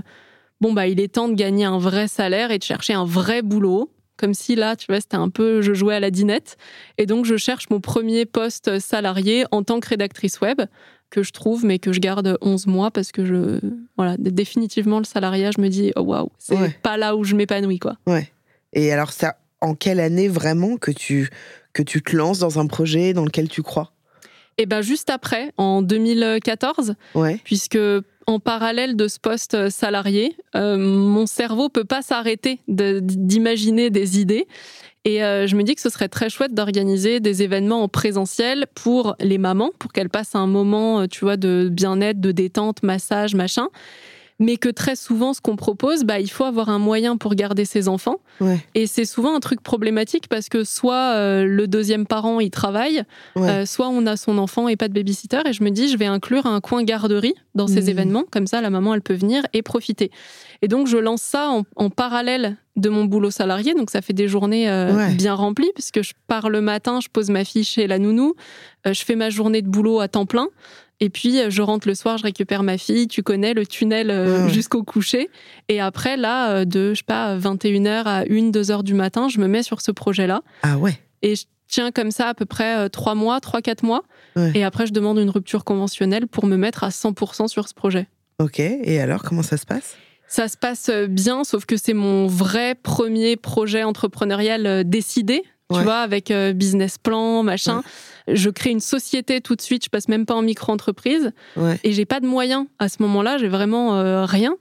bon, bah, il est temps de gagner un vrai salaire et de chercher un vrai boulot. Comme si là, tu vois, c'était un peu, je jouais à la dinette. Et donc, je cherche mon premier poste salarié en tant que rédactrice web, que je trouve, mais que je garde 11 mois parce que je, voilà, définitivement, le salariat, je me dis, oh waouh, c'est Ouais. pas là où je m'épanouis, quoi. Ouais. Et alors, ça, en quelle année vraiment que tu, que tu te lances dans un projet dans lequel tu crois Et ben, juste après, en 2014, Ouais. puisque en parallèle de ce poste salarié, euh, mon cerveau peut pas s'arrêter de- d'imaginer des idées. Et euh, je me dis que ce serait très chouette d'organiser des événements en présentiel pour les mamans, pour qu'elles passent un moment, euh, tu vois, de bien-être, de détente, massage, machin. Mais que très souvent, ce qu'on propose, bah, il faut avoir un moyen pour garder ses enfants. Ouais. Et c'est souvent un truc problématique parce que soit euh, le deuxième parent, il travaille, Ouais. euh, soit on a son enfant et pas de babysitter. Et je me dis, je vais inclure un coin garderie dans ces Mhm. événements. Comme ça, la maman, elle peut venir et profiter. Et donc, je lance ça en, en parallèle de mon boulot salarié. Donc, ça fait des journées euh, Ouais. bien remplies puisque je pars le matin, je pose ma fille chez la nounou, euh, je fais ma journée de boulot à temps plein. Et puis, euh, je rentre le soir, je récupère ma fille. Tu connais le tunnel euh, Ouais. jusqu'au coucher. Et après, là, euh, de, je sais pas, 21h à 1, 2 heures du matin, je me mets sur ce projet-là. Ah ouais. Et je tiens comme ça à peu près euh, trois mois, trois, quatre mois. Ouais. Et après, je demande une rupture conventionnelle pour me mettre à 100% sur ce projet. Ok. Et alors, comment ça se passe? Ça se passe bien, sauf que c'est mon vrai premier projet entrepreneurial décidé. Tu Ouais. vois, avec business plan, machin. Je crée une société tout de suite, je passe même pas en micro-entreprise. Ouais. Et j'ai pas de moyens à ce moment-là, j'ai vraiment euh, rien.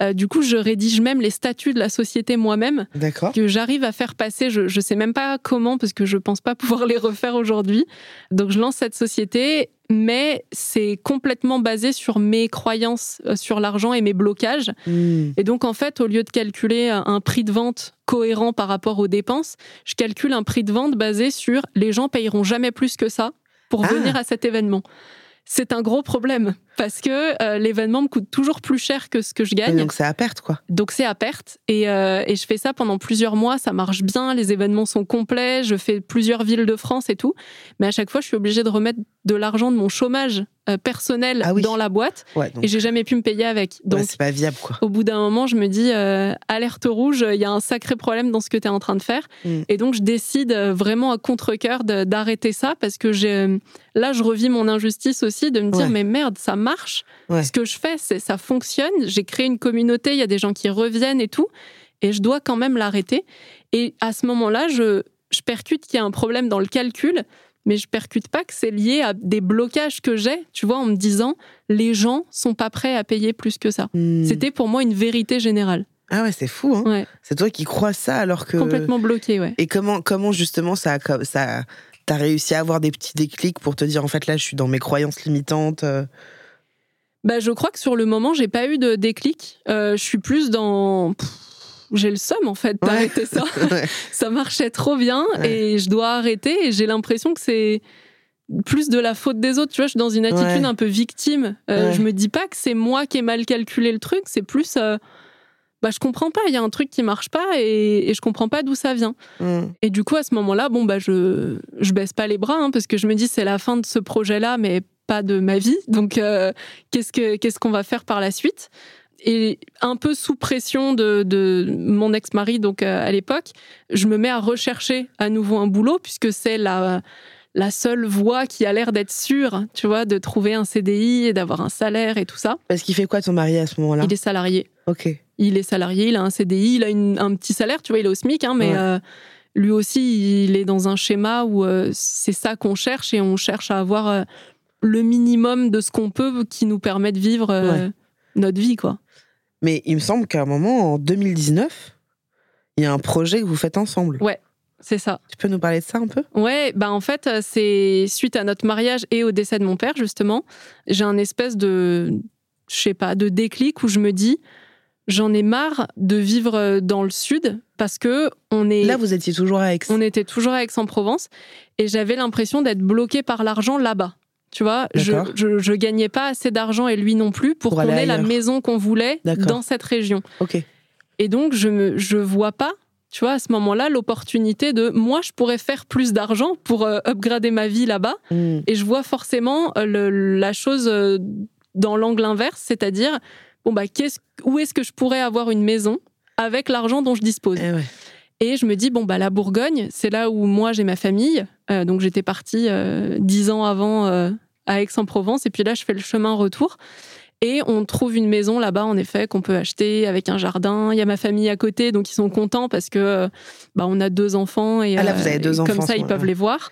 Euh, du coup, je rédige même les statuts de la société moi-même D'accord. que j'arrive à faire passer. Je, je sais même pas comment parce que je pense pas pouvoir les refaire aujourd'hui. Donc je lance cette société, mais c'est complètement basé sur mes croyances euh, sur l'argent et mes blocages. Hmm. Et donc en fait, au lieu de calculer un prix de vente cohérent par rapport aux dépenses, je calcule un prix de vente basé sur les gens payeront jamais plus que ça pour Ah. venir à cet événement. C'est un gros problème parce que euh, l'événement me coûte toujours plus cher que ce que je Et gagne. donc c'est à perte, quoi. Donc c'est à perte. Et, euh, et je fais ça pendant plusieurs mois, ça marche bien, les événements sont complets, je fais plusieurs villes de France et tout, mais à chaque fois je suis obligée de remettre de l'argent de mon chômage personnel Ah oui. dans la boîte Ouais. Donc, et j'ai jamais pu me payer avec. ouais, Donc c'est pas viable, quoi. au bout d'un moment je me dis euh, alerte rouge, il y a un sacré problème dans ce que tu es en train de faire Mm. et donc je décide euh, vraiment à contre-cœur d'arrêter ça parce que j'ai là je revis mon injustice aussi de me dire Ouais. mais merde ça marche Ouais. ce que je fais, c'est ça fonctionne. J'ai créé une communauté, il y a des gens qui reviennent et tout, et je dois quand même l'arrêter. Et à ce moment-là, je, je percute qu'il y a un problème dans le calcul, mais je percute pas que c'est lié à des blocages que j'ai, tu vois, en me disant les gens sont pas prêts à payer plus que ça. Hmm. C'était pour moi une vérité générale. Ah ouais, c'est fou, hein. Ouais, C'est toi qui crois ça alors que. complètement bloqué, ouais. Et comment, comment justement ça, a- ça, t'as réussi à avoir des petits déclics pour te dire en fait là, je suis dans mes croyances limitantes. euh, Bah, je crois que sur le moment, j'ai pas eu de déclic. Euh, je suis plus dans. Pff, J'ai le seum en fait d'arrêter ça. ouais. ça marchait trop bien et je dois arrêter et j'ai l'impression que c'est plus de la faute des autres. Tu vois je suis dans une attitude un peu victime. Euh, je me dis pas que c'est moi qui ai mal calculé le truc c'est plus euh, bah je comprends pas. Il y a un truc qui marche pas et, et je comprends pas d'où ça vient. Hmm. et du coup à ce moment là bon bah je je baisse pas les bras hein, parce que je me dis c'est la fin de ce projet là mais pas de ma vie. Donc euh, qu'est-ce que qu'est-ce qu'on va faire par la suite? Et un peu sous pression de, de mon ex-mari, donc euh, à l'époque, je me mets à rechercher à nouveau un boulot puisque c'est la la seule voie qui a l'air d'être sûre, tu vois, de trouver un CDI et d'avoir un salaire et tout ça. Parce qu'il fait quoi ton mari à ce moment-là? Il est salarié. Ok. Il est salarié, il a un CDI, il a un petit salaire, tu vois, il est au SMIC, hein, mais euh, lui aussi, il est dans un schéma où euh, c'est ça qu'on cherche et on cherche à avoir euh, le minimum de ce qu'on peut qui nous permet de vivre notre vie, quoi. Mais il me semble qu'à un moment, en 2019, il y a un projet que vous faites ensemble. Ouais, c'est ça. Tu peux nous parler de ça un peu? Ouais, bah en fait, c'est suite à notre mariage et au décès de mon père, justement, j'ai un espèce de, je sais pas, de déclic où je me dis, j'en ai marre de vivre dans le sud parce que on est. Là, vous étiez toujours à Aix. On était toujours à Aix-en-Provence et j'avais l'impression d'être bloqué par l'argent là-bas. Tu vois, je, je, je, gagnais pas assez d'argent et lui non plus pour, qu'on ait la maison qu'on voulait dans cette région. Ok. Et donc, je me, je vois pas tu vois, à ce moment-là, l'opportunité de moi, je pourrais faire plus d'argent pour euh, upgrader ma vie là-bas. Mm. Et je vois forcément euh, la chose euh, dans l'angle inverse, c'est-à-dire, bon, bah, où est-ce que je pourrais avoir une maison avec l'argent dont je dispose? Eh Et je me dis, bon, bah, la Bourgogne, c'est là où moi j'ai ma famille. donc j'étais partie dix ans avant à Aix-en-Provence. Et puis là, je fais le chemin retour. Et on trouve une maison là-bas, en effet, qu'on peut acheter avec un jardin. Il y a ma famille à côté, donc ils sont contents parce que bah, on a deux enfants et, ah là, vous avez deux comme ça, ils peuvent les voir.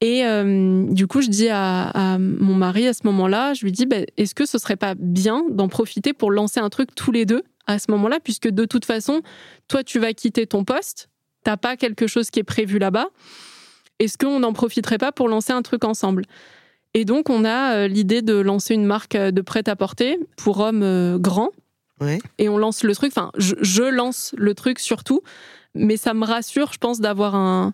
Et euh, du coup, je dis à, mon mari à ce moment-là, je lui dis, bah, est-ce que ce serait pas bien d'en profiter pour lancer un truc tous les deux? À ce moment-là, puisque de toute façon, toi, tu vas quitter ton poste, t'as pas quelque chose qui est prévu là-bas. Est-ce qu'on n'en profiterait pas pour lancer un truc ensemble? Et donc, on a euh, l'idée de lancer une marque euh, de prêt-à-porter pour hommes euh, grands. Et on lance le truc, enfin, je, lance le truc surtout, mais ça me rassure, je pense, d'avoir un,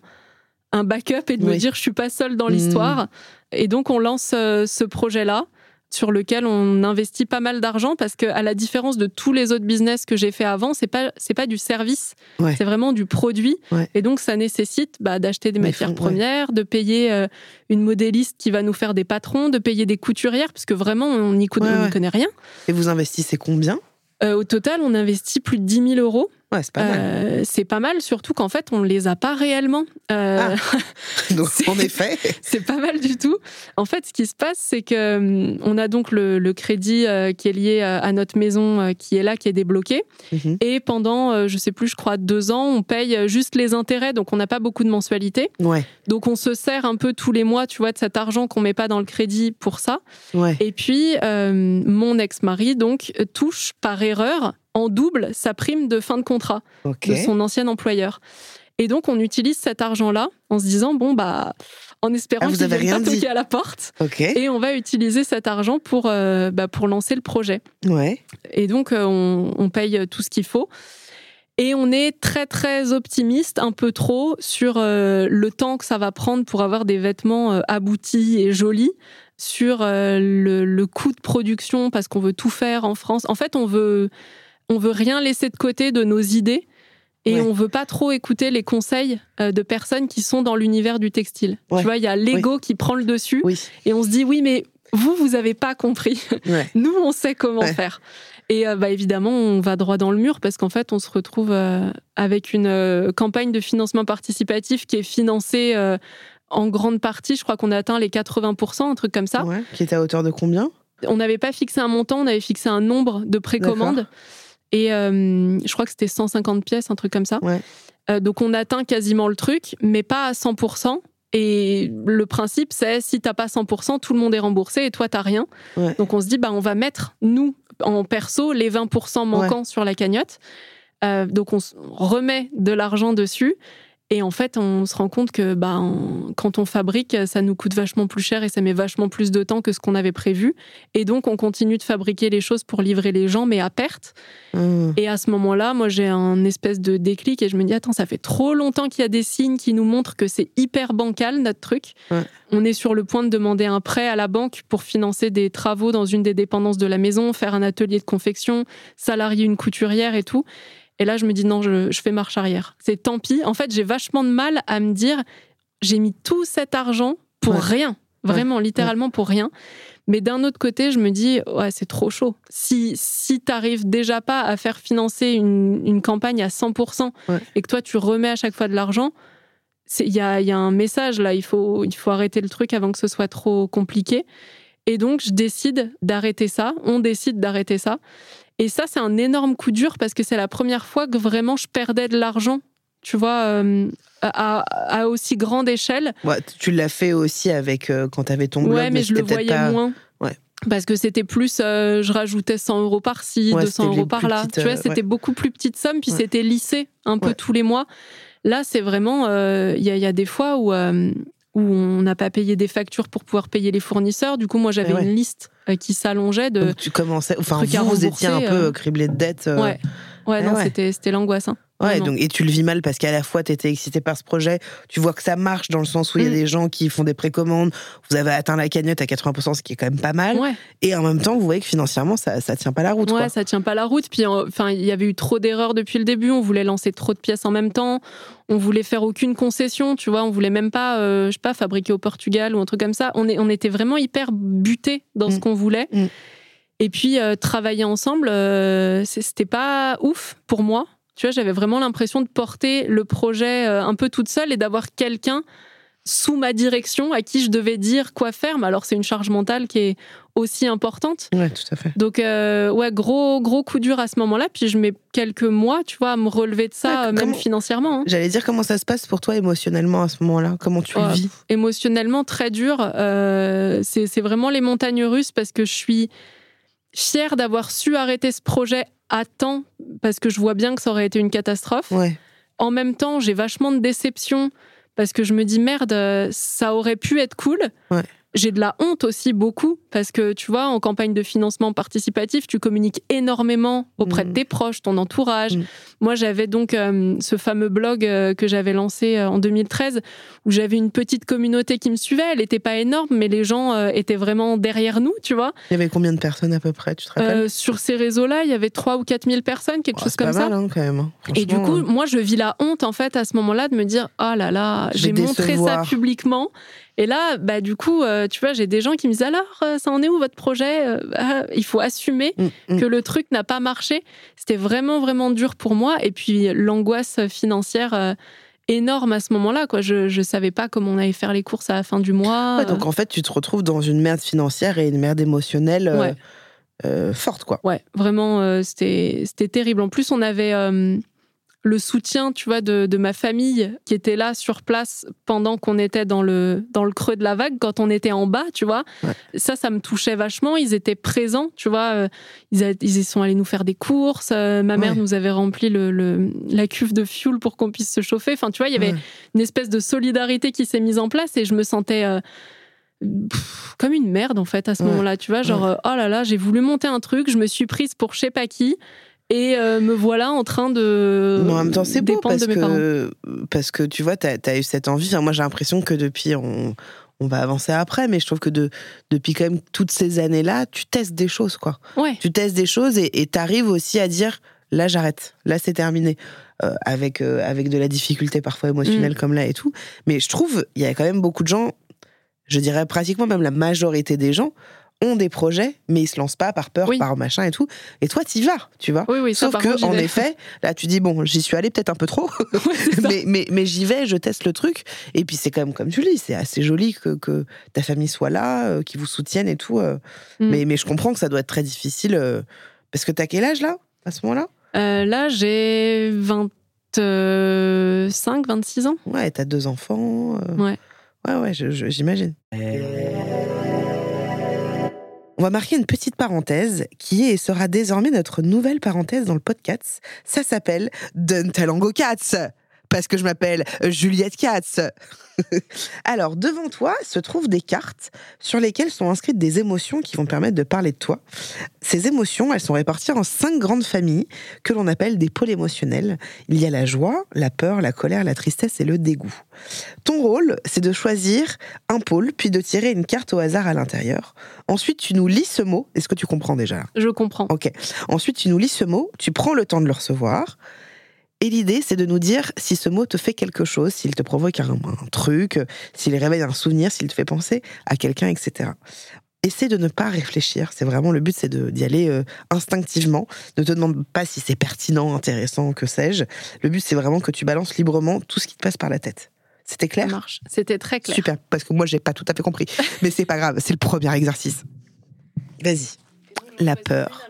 un backup et de me dire je suis pas seule dans l'histoire. Mmh. Et donc, on lance ce projet-là sur lequel on investit pas mal d'argent parce que à la différence de tous les autres business que j'ai fait avant, c'est pas c'est pas du service, c'est vraiment du produit. Et donc ça nécessite bah, d'acheter des matières premières, de payer euh, une modéliste qui va nous faire des patrons, de payer des couturières parce que vraiment on n'y connaît rien. Et vous investissez combien? Euh, Au total, on investit plus de 10 000 euros Ouais, c'est pas mal. Euh, c'est pas mal, surtout qu'en fait, on les a pas réellement. Euh, ah. donc, en effet. c'est pas mal du tout. En fait, ce qui se passe, c'est que hum, on a donc le, le crédit euh, qui est lié à notre maison qui est là, qui est débloqué. Mhm. Et pendant, je sais plus, je crois, deux ans, on paye juste les intérêts. Donc, on n'a pas beaucoup de mensualité. Ouais. Donc, on se sert un peu tous les mois, tu vois, de cet argent qu'on met pas dans le crédit pour ça. Ouais. Et puis, mon ex-mari, donc, touche par erreur en double sa prime de fin de contrat de son ancien employeur. Et donc, on utilise cet argent-là en se disant, bon, bah, en espérant ah, qu'il ne pas toquer à la porte. Et on va utiliser cet argent pour, euh, bah, pour lancer le projet. Ouais. Et donc, euh, on, paye tout ce qu'il faut. Et on est très, très optimiste, un peu trop, sur euh, le temps que ça va prendre pour avoir des vêtements aboutis et jolis sur le, le, coût de production parce qu'on veut tout faire en France. En fait, on veut on veut rien laisser de côté de nos idées et on veut pas trop écouter les conseils euh, de personnes qui sont dans l'univers du textile. Tu vois, il y a l'ego qui prend le dessus et on se dit oui, mais vous, vous avez pas compris. Nous, on sait comment faire. Et euh, bah, évidemment, on va droit dans le mur parce qu'en fait, on se retrouve euh, avec une campagne de financement participatif qui est financée en grande partie. Je crois qu'on a atteint les 80%, un truc comme ça. Qui est à hauteur de combien? On n'avait pas fixé un montant, on avait fixé un nombre de précommandes. Et euh, je crois que c'était 150 pièces, un truc comme ça. Euh, donc on atteint quasiment le truc, mais pas à 100%. Et le principe, c'est si t'as pas 100%, tout le monde est remboursé et toi, t'as rien. Donc on se dit, bah, on va mettre, nous, en perso, les 20% manquants sur la cagnotte. Euh, donc on remet de l'argent dessus. Et en fait, on se rend compte que bah, quand on fabrique, ça nous coûte vachement plus cher et ça met vachement plus de temps que ce qu'on avait prévu. Et donc, on continue de fabriquer les choses pour livrer les gens, mais à perte. Mmh. Et à ce moment-là, moi, j'ai un espèce de déclic et je me dis, attends, ça fait trop longtemps qu'il y a des signes qui nous montrent que c'est hyper bancal, notre truc. On est sur le point de demander un prêt à la banque pour financer des travaux dans une des dépendances de la maison, faire un atelier de confection, salarier une couturière et tout. Et là, je me dis non, je, fais marche arrière. C'est tant pis. En fait, j'ai vachement de mal à me dire j'ai mis tout cet argent pour rien. vraiment littéralement pour rien. Mais d'un autre côté, je me dis, ouais, c'est trop chaud. Si, si tu n'arrives déjà pas à faire financer une, une campagne à 100% et que toi, tu remets à chaque fois de l'argent, il y a, y a, un message là, il faut, il faut arrêter le truc avant que ce soit trop compliqué. Et donc, je décide d'arrêter ça, on décide d'arrêter ça. Et ça, c'est un énorme coup dur parce que c'est la première fois que vraiment je perdais de l'argent tu vois, euh, à, aussi grande échelle. Ouais, tu l'as fait aussi avec euh, quand tu avais ton blog. Ouais, mais, je le voyais moins. Ouais. Parce que c'était plus, euh, je rajoutais 100 euros par-ci, 200 euros par-là. Tu vois, c'était beaucoup plus petite somme, puis c'était lissé un peu tous les mois. Là, c'est vraiment, il y, y, a des fois où, où on n'a pas payé des factures pour pouvoir payer les fournisseurs. Du coup, moi, j'avais une liste qui s'allongeait de. Donc, tu commençais, enfin, vous, vous étiez un peu criblé de dettes. Ouais, ouais, non, c'était l'angoisse. Hein. Ouais, donc, et tu le vis mal parce qu'à la fois, tu étais excité par ce projet, tu vois que ça marche dans le sens où il y a mm. des gens qui font des précommandes, vous avez atteint la cagnotte à 80%, ce qui est quand même pas mal. Et en même temps, vous voyez que financièrement, ça, ça tient pas la route. Ouais, ça tient pas la route. Puis, enfin, il y avait eu trop d'erreurs depuis le début. On voulait lancer trop de pièces en même temps. On voulait faire aucune concession, tu vois. On voulait même pas, euh, je sais pas, fabriquer au Portugal ou un truc comme ça. On, est, on était vraiment hyper butés dans ce mm. qu'on voulait. Mm. Et puis, euh, travailler ensemble, euh, c'était pas ouf pour moi. Tu vois, j'avais vraiment l'impression de porter le projet euh, un peu toute seule et d'avoir quelqu'un sous ma direction à qui je devais dire quoi faire. Mais alors, c'est une charge mentale qui est aussi importante. Ouais, tout à fait. Donc, euh, ouais, gros, gros coup dur à ce moment-là. Puis je mets quelques mois, tu vois, à me relever de ça, même financièrement. Hein. J'allais dire comment ça se passe pour toi émotionnellement à ce moment-là? Comment tu le vis? Émotionnellement, très dur. Euh, c'est vraiment les montagnes russes parce que je suis fière d'avoir su arrêter ce projet à temps parce que je vois bien que ça aurait été une catastrophe. En même temps, j'ai vachement de déception parce que je me dis merde, ça aurait pu être cool. J'ai de la honte aussi beaucoup parce que tu vois, en campagne de financement participatif, tu communiques énormément auprès de mm. tes proches, ton entourage. Mm. Moi, j'avais donc euh, ce fameux blog euh, que j'avais lancé euh, en 2013 où j'avais une petite communauté qui me suivait. Elle n'était pas énorme, mais les gens étaient vraiment derrière nous, tu vois. Il y avait combien de personnes à peu près, tu te rappelles? Sur ces réseaux-là, il y avait 3 ou 4 000 personnes, quelque chose comme pas ça. Mal, hein, quand même. Hein. Et du coup, moi, je vis la honte en fait à ce moment-là de me dire, oh là là, j'ai montré ça publiquement et là, bah, du coup, euh, tu vois, j'ai des gens qui me disent alors, euh, ça en est où votre projet euh, ah, Il faut assumer mm, mm. que le truc n'a pas marché. C'était vraiment, vraiment dur pour moi. Et puis, l'angoisse financière énorme à ce moment-là. Quoi. Je ne savais pas comment on allait faire les courses à la fin du mois. donc, en fait, tu te retrouves dans une merde financière et une merde émotionnelle forte. quoi. Ouais, vraiment, c'était terrible. En plus, on avait le soutien, tu vois, de, ma famille qui était là sur place pendant qu'on était dans le, dans le creux de la vague, quand on était en bas, tu vois. Ça, ça me touchait vachement. Ils étaient présents, tu vois. Euh, ils, ils sont allés nous faire des courses. Euh, ma mère nous avait rempli le, la cuve de fuel pour qu'on puisse se chauffer. Enfin, tu vois, il y avait une espèce de solidarité qui s'est mise en place et je me sentais... Euh, comme une merde en fait à ce moment-là, tu vois, genre oh là là, j'ai voulu monter un truc, je me suis prise pour je sais pas qui, et euh, me voilà en train de. Mais en même temps, c'est beau parce que, parce que tu vois, tu as, eu cette envie. moi, j'ai l'impression que depuis, on, on va avancer après, mais je trouve que de, depuis quand même toutes ces années-là, tu testes des choses, quoi. Ouais. Tu testes des choses et tu arrives aussi à dire là, j'arrête, là, c'est terminé. Euh, avec, euh, avec de la difficulté parfois émotionnelle mm. comme là et tout. Mais je trouve, il y a quand même beaucoup de gens, je dirais pratiquement même la majorité des gens, ont des projets, mais ils se lancent pas par peur, par machin et tout. Et toi, t'y vas, tu vois. Oui, oui, Sauf que, en effet, là, tu dis bon, j'y suis allé peut-être un peu trop, mais, mais, mais j'y vais, je teste le truc. Et puis c'est quand même comme tu dis, c'est assez joli que, que, ta famille soit là, euh, qu'ils vous soutiennent et tout. Euh. Mm. mais, mais je comprends que ça doit être très difficile. Euh, parce que t'as quel âge là, à ce moment-là? Là, j'ai 25, 26 ans. Ouais, t'as deux enfants. Ouais. Ouais, ouais, j'imagine. On va marquer une petite parenthèse qui est et sera désormais notre nouvelle parenthèse dans le podcast. Ça s'appelle Duntalango Cats parce que je m'appelle Juliette Katz. Alors, devant toi se trouvent des cartes sur lesquelles sont inscrites des émotions qui vont permettre de parler de toi. Ces émotions, elles sont réparties en cinq grandes familles que l'on appelle des pôles émotionnels. Il y a la joie, la peur, la colère, la tristesse et le dégoût. Ton rôle, c'est de choisir un pôle, puis de tirer une carte au hasard à l'intérieur. Ensuite, tu nous lis ce mot. Est-ce que tu comprends déjà? Je comprends. Ok. Ensuite, tu nous lis ce mot, tu prends le temps de le recevoir Et l'idée, c'est de nous dire si ce mot te fait quelque chose, s'il te provoque un, un truc, s'il réveille un souvenir, s'il te fait penser à quelqu'un, etc. Essaie de ne pas réfléchir. C'est vraiment le but, c'est d'y aller euh, instinctivement. Ne te demande pas si c'est pertinent, intéressant, que sais-je. Le but, c'est vraiment que tu balances librement tout ce qui te passe par la tête. C'était clair? Ça marche. C'était très clair. Super, parce que moi, j'ai pas tout à fait compris. Mais c'est pas grave, c'est le premier exercice. Vas-y. La peur.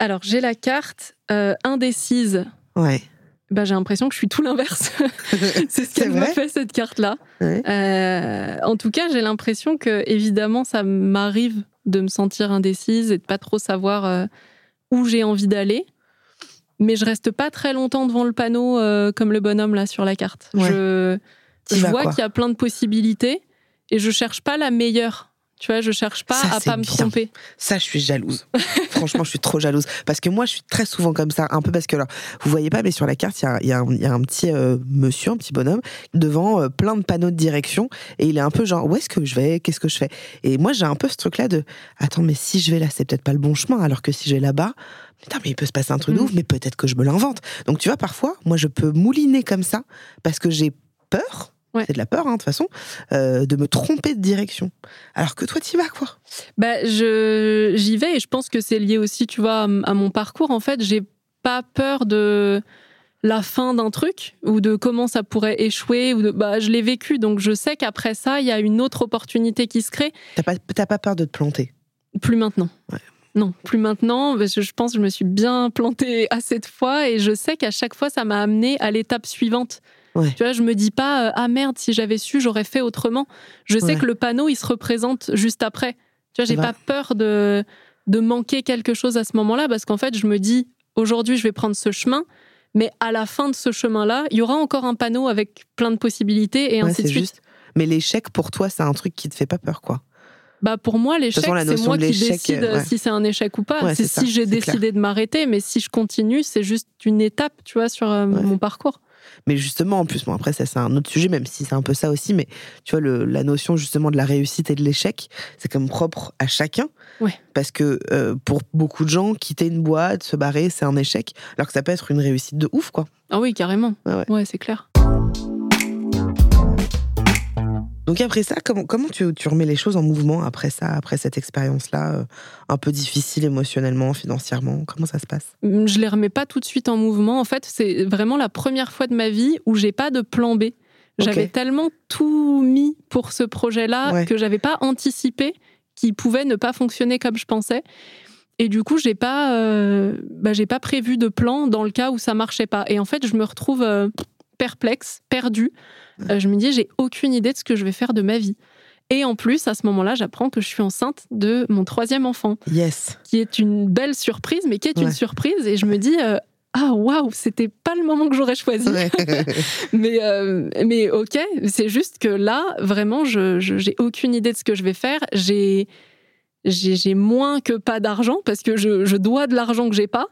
Alors, j'ai la carte euh, indécise. Ouais. Bah, j'ai l'impression que je suis tout l'inverse. c'est ce qu'elle m'a fait, cette carte-là. Ouais. Euh, en tout cas, j'ai l'impression que, évidemment, ça m'arrive de me sentir indécise et de pas trop savoir euh, où j'ai envie d'aller. Mais je reste pas très longtemps devant le panneau euh, comme le bonhomme là sur la carte. Ouais. Je, vois qu'il y a plein de possibilités et je cherche pas la meilleure. Tu vois, je cherche pas Ça, à pas me bien. tromper. Ça, je suis jalouse. Franchement, je suis trop jalouse. Parce que moi, je suis très souvent comme ça. Un peu parce que, alors, vous voyez pas, mais sur la carte, il y a, il y a un- il y a un petit euh, monsieur, un petit bonhomme, devant euh, plein de panneaux de direction. Et il est un peu genre, où est-ce que je vais? Qu'est-ce que je fais? Et moi, j'ai un peu ce truc-là de, attends, mais si je vais là, c'est peut-être pas le bon chemin. Alors que si je vais là-bas, putain, mais il peut se passer un truc de Mm. ouf, mais peut-être que je me l'invente. Donc, tu vois, parfois, moi, je peux mouliner comme ça parce que j'ai peur. Ouais. C'est de la peur, hein, de toute façon, euh, de me tromper de direction. Alors que toi, t'y vas, quoi. Bah, je j'y vais et je pense que c'est lié aussi, tu vois, à, mon parcours. En fait, j'ai pas peur de la fin d'un truc ou de comment ça pourrait échouer ou de bah je l'ai vécu donc je sais qu'après ça il y a une autre opportunité qui se crée T'as pas, t'as pas peur de te planter? plus maintenant Ouais. non plus maintenant parce que je pense que je me suis bien plantée assez de fois et je sais qu'à chaque fois ça m'a amené à l'étape suivante Ouais. tu vois je me dis pas euh, ah merde si j'avais su j'aurais fait autrement je sais Ouais. que le panneau il se représente juste après tu vois j'ai pas peur de de manquer quelque chose à ce moment-là parce qu'en fait je me dis aujourd'hui je vais prendre ce chemin mais à la fin de ce chemin-là, il y aura encore un panneau avec plein de possibilités et Ouais, ainsi de suite. juste. Mais l'échec, pour toi, c'est un truc qui te fait pas peur, quoi. Bah pour moi, l'échec, c'est moi qui décide euh, ouais. si c'est un échec ou pas. Ouais, c'est si j'ai décidé de m'arrêter, mais si je continue, c'est juste une étape, tu vois, sur euh, mon parcours. Mais justement, en plus, bon, après, ça, c'est un autre sujet, même si c'est un peu ça aussi, mais tu vois, le, la notion justement de la réussite et de l'échec, c'est comme propre à chacun. Ouais. Parce que euh, pour beaucoup de gens, quitter une boîte, se barrer, c'est un échec, alors que ça peut être une réussite de ouf, quoi. Ah oui, carrément. Ouais, ouais. c'est clair. Donc après ça, comment, comment tu, tu remets les choses en mouvement après ça, après cette expérience-là, euh, un peu difficile émotionnellement, financièrement? Comment ça se passe? Hum, Je les remets pas tout de suite en mouvement. En fait, c'est vraiment la première fois de ma vie où j'ai pas de plan B. J'avais tellement tout mis pour ce projet-là Ouais. que j'avais pas anticipé qu'il pouvait ne pas fonctionner comme je pensais. Et du coup, j'ai pas, euh, bah, j'ai pas prévu de plan dans le cas où ça marchait pas. Et en fait, je me retrouve euh, perplexe, perdue. Euh, je me dis, j'ai aucune idée de ce que je vais faire de ma vie. Et en plus, à ce moment-là, j'apprends que je suis enceinte de mon troisième enfant Yes. qui est une belle surprise, mais qui est Ouais. une surprise. Et je me dis, euh, ah waouh, c'était pas le moment que j'aurais choisi. Ouais. Mais, euh, mais ok, c'est juste que là, vraiment, je j'ai aucune idée de ce que je vais faire. J'ai j'ai moins que pas d'argent parce que je, je dois de l'argent que j'ai pas.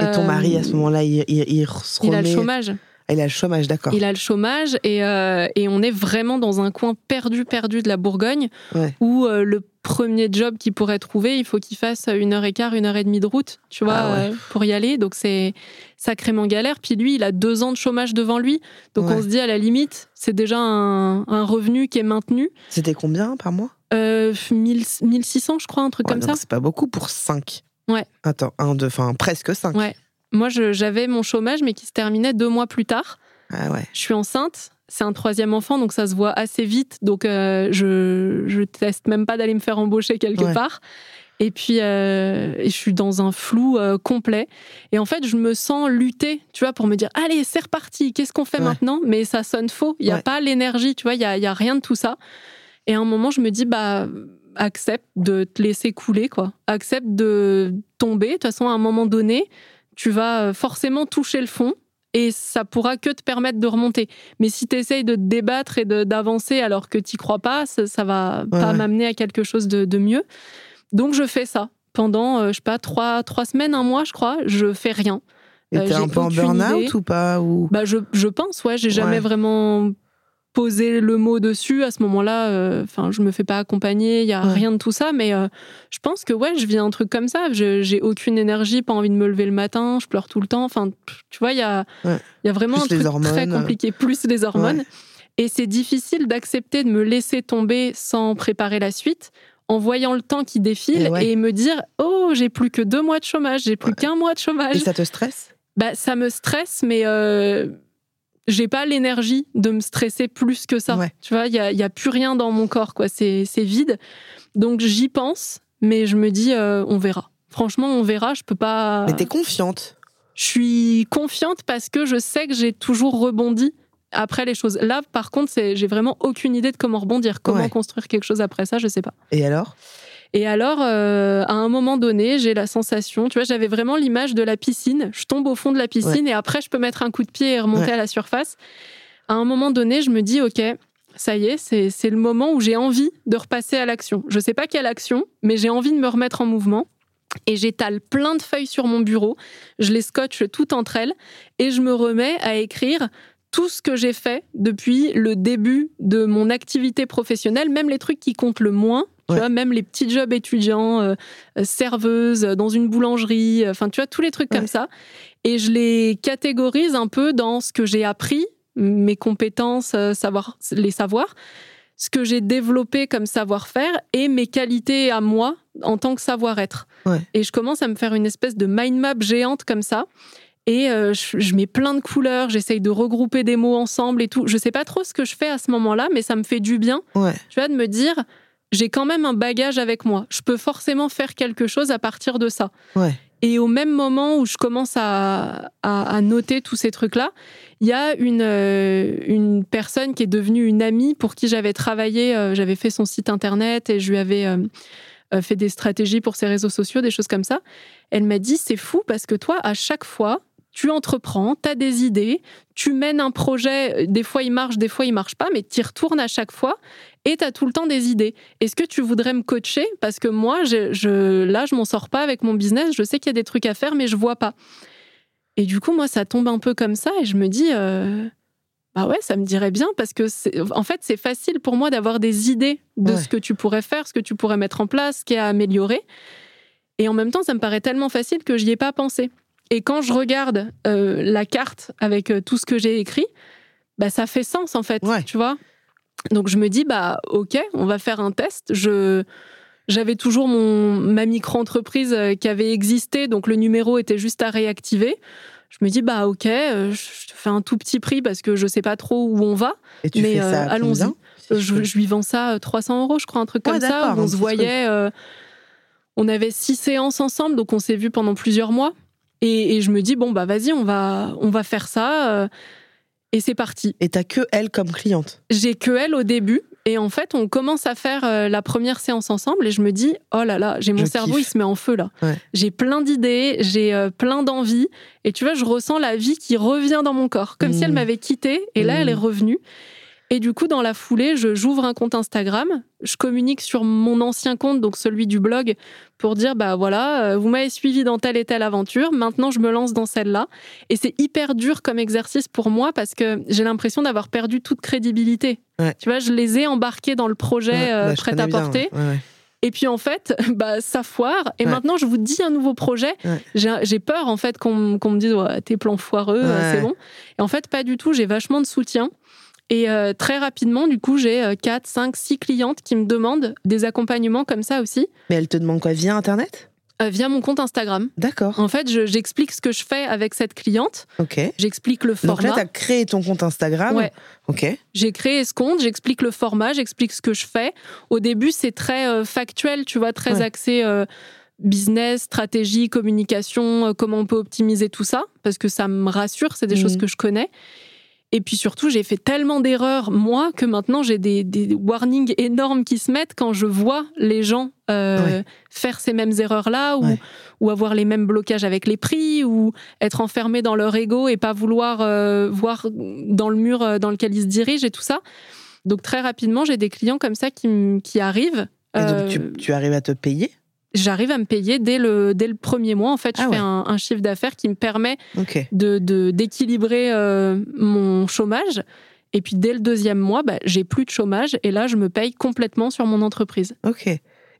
Et ton mari, à ce moment-là, il, il, il se il a le remet- chômage. Il a le chômage, d'accord. Il a le chômage et, euh, et on est vraiment dans un coin perdu, perdu de la Bourgogne Ouais. où euh, le premier job qu'il pourrait trouver, il faut qu'il fasse une heure et quart, une heure et demie de route, tu vois, Ah ouais. euh, pour y aller. Donc c'est sacrément galère. Puis lui, il a deux ans de chômage devant lui. Donc Ouais. on se dit à la limite, c'est déjà un, un revenu qui est maintenu. C'était combien par mois? Euh, 1000 1600, je crois, un truc comme ça. C'est pas beaucoup pour 5. Ouais. Attends, un, deux, enfin presque 5. Ouais. Moi, j'avais mon chômage, mais qui se terminait deux mois plus tard. Ah ouais. Je suis enceinte, c'est un troisième enfant, donc ça se voit assez vite. Donc euh, je, je teste même pas d'aller me faire embaucher quelque Ouais. part. Et puis euh, je suis dans un flou euh, complet. Et en fait, je me sens lutter, tu vois, pour me dire allez, c'est reparti. Qu'est-ce qu'on fait Ouais. maintenant? Mais ça sonne faux. Il y a Ouais. pas l'énergie, tu vois. Il y a, y a rien de tout ça. Et à un moment, je me dis bah accepte de te laisser couler, quoi. Accepte de tomber. De toute façon, à un moment donné, tu vas euh, forcément toucher le fond et ça pourra que te permettre de remonter. Mais si tu essayes de te débattre et d'avancer alors que tu crois pas, ça, ça va pas ouais. m'amener à quelque chose de, de mieux. Donc je fais ça. Pendant, euh, je sais pas, trois, trois semaines, un mois, je crois, je fais rien. Et Euh, un peu en burn-out ou pas ou... Bah, je, je pense, ouais, j'ai jamais Ouais. vraiment poser le mot dessus. À ce moment-là, euh, enfin, je me fais pas accompagner, il y a Ouais. rien de tout ça, mais euh, je pense que ouais, je vis un truc comme ça. J'ai aucune énergie, pas envie de me lever le matin, je pleure tout le temps. Enfin, tu vois, il y a, Ouais. il y a vraiment Plus un truc hormones, très euh. compliqué, plus les hormones. Ouais. Et c'est difficile d'accepter de me laisser tomber sans préparer la suite. En voyant le temps qui défile Et me dire oh j'ai plus que deux mois de chômage j'ai plus qu'un mois de chômage Et ça te stresse? Bah, ça me stresse, mais euh, j'ai pas l'énergie de me stresser plus que ça. Ouais. Tu vois, il y a, il y a plus rien dans mon corps, quoi. C'est vide. Donc j'y pense, mais je me dis, euh, on verra. Franchement, on verra. Je peux pas. Mais t'es confiante. Je suis confiante parce que je sais que j'ai toujours rebondi après les choses. Là, par contre, c'est- j'ai vraiment aucune idée de comment rebondir, comment Ouais. construire quelque chose après ça, je sais pas. Et alors? Et alors, euh, à un moment donné, j'ai la sensation, tu vois, j'avais vraiment l'image de la piscine. Je tombe au fond de la piscine et après, je peux mettre un coup de pied et remonter Ouais. à la surface. À un moment donné, je me dis, OK, ça y est, c'est c'est le moment où j'ai envie de repasser à l'action. Je sais pas quelle action, mais j'ai envie de me remettre en mouvement. Et j'étale plein de feuilles sur mon bureau, je les scotche toutes entre elles et je me remets à écrire tout ce que j'ai fait depuis le début de mon activité professionnelle, même les trucs qui comptent le moins, tu Ouais. vois, même les petits jobs étudiants, euh, euh, serveuse euh, dans une boulangerie, euh, enfin tu vois, tous les trucs Ouais. comme ça. Et je les catégorise un peu dans ce que j'ai appris, mes compétences, savoir, les savoirs, ce que j'ai développé comme savoir-faire et mes qualités à moi en tant que savoir-être. Ouais. Et je commence à me faire une espèce de mind map géante comme ça. Et euh, je, je mets plein de couleurs, j'essaye de regrouper des mots ensemble et tout. Je sais pas trop ce que je fais à ce moment-là, mais ça me fait du bien, Ouais. tu vois, de me dire, j'ai quand même un bagage avec moi. Je peux forcément faire quelque chose à partir de ça. Ouais. Et au même moment où je commence à, à- à noter tous ces trucs-là, il y a une, euh, une personne qui est devenue une amie pour qui j'avais travaillé, euh, j'avais fait son site internet et je lui avais euh, euh, fait des stratégies pour ses réseaux sociaux, des choses comme ça. Elle m'a dit, c'est fou parce que toi, à chaque fois, tu entreprends, tu as des idées, tu mènes un projet, des fois il marche, des fois il marche pas, mais tu y retournes à chaque fois et tu as tout le temps des idées. Est-ce que tu voudrais me coacher? Parce que moi, je, je- là, je m'en sors pas avec mon business, je sais qu'il y a des trucs à faire, mais je vois pas. Et du coup, moi, ça tombe un peu comme ça et je me dis, euh, bah ouais, ça me dirait bien parce que, en fait, c'est facile pour moi d'avoir des idées de Ouais. ce que tu pourrais faire, ce que tu pourrais mettre en place, ce qui est à améliorer. Et en même temps, ça me paraît tellement facile que j'y ai pas pensé. Et quand je regarde euh, la carte avec euh, tout ce que j'ai écrit, bah ça fait sens en fait, Ouais. tu vois. Donc je me dis bah ok, on va faire un test. Je j'avais toujours mon ma micro-entreprise euh, qui avait existé, donc le numéro était juste à réactiver. Je me dis bah ok, euh, je te fais un tout petit prix parce que je sais pas trop où on va. Et tu Mais, allons-y. je lui vends ça euh, 300 euros, je crois, un truc Ouais, comme ça. on se voyait. on avait six séances ensemble, donc on s'est vu pendant plusieurs mois. Et, et je me dis bon bah vas-y, on va on va faire ça. euh, et c'est parti. Et t'as que elle comme cliente. J'ai que elle au début. Et en fait, on commence à faire euh, la première séance ensemble et je me dis, oh là là, j'ai mon Je cerveau, kiffe. il se met en feu là. Ouais. J'ai plein d'idées, j'ai euh, plein d'envies. Et tu vois, je ressens la vie qui revient dans mon corps, comme si elle Mm. m'avait quittée. Et là, elle est revenue. Et du coup, dans la foulée, je j'ouvre un compte Instagram, je communique sur mon ancien compte, donc celui du blog, pour dire bah voilà, euh, vous m'avez suivi dans telle et telle aventure, maintenant je me lance dans celle-là. Et c'est hyper dur comme exercice pour moi parce que j'ai l'impression d'avoir perdu toute crédibilité. Ouais. Tu vois, je les ai embarqués dans le projet Ouais, euh, bah, prêt à porter. ouais. Et puis en fait, bah, ça foire. Et Ouais. maintenant, je vous dis un nouveau projet. Ouais. J'ai peur en fait qu'on me dise ouais, tes plans foireux, euh, c'est bon. Et en fait, pas du tout. J'ai vachement de soutien. Et euh, très rapidement, du coup, j'ai 4, 5, 6 clientes qui me demandent des accompagnements comme ça aussi, Mais elle te demande quoi Via Internet? Euh, via mon compte Instagram. D'accord. En fait, je- j'explique ce que je fais avec cette cliente, Ok. j'explique le Donc là, format. t'as créé ton compte Instagram. Ouais. Ok. J'ai créé ce compte, j'explique le format, j'explique ce que je fais. Au début, c'est très euh, factuel, tu vois, très Ouais. axé business, stratégie, communication, comment on peut optimiser tout ça, parce que ça me rassure, c'est des Mhm. choses que je connais. Et puis surtout, j'ai fait tellement d'erreurs, moi, que maintenant j'ai des, des warnings énormes qui se mettent quand je vois les gens euh, Ouais. faire ces mêmes erreurs-là, ou, Ouais. ou avoir les mêmes blocages avec les prix, ou être enfermés dans leur ego et pas vouloir euh, voir dans le mur euh, dans lequel ils se dirigent et tout ça. Donc très rapidement, j'ai des clients comme ça qui, qui arrivent. Et donc, Euh, tu, tu arrives à te payer? J'arrive à me payer dès le, dès le premier mois. En fait, je Ah fais un, un chiffre d'affaires qui me permet de- d'équilibrer euh, mon chômage. Et puis dès le deuxième mois, bah, j'ai plus de chômage et là, je me paye complètement sur mon entreprise. Ok.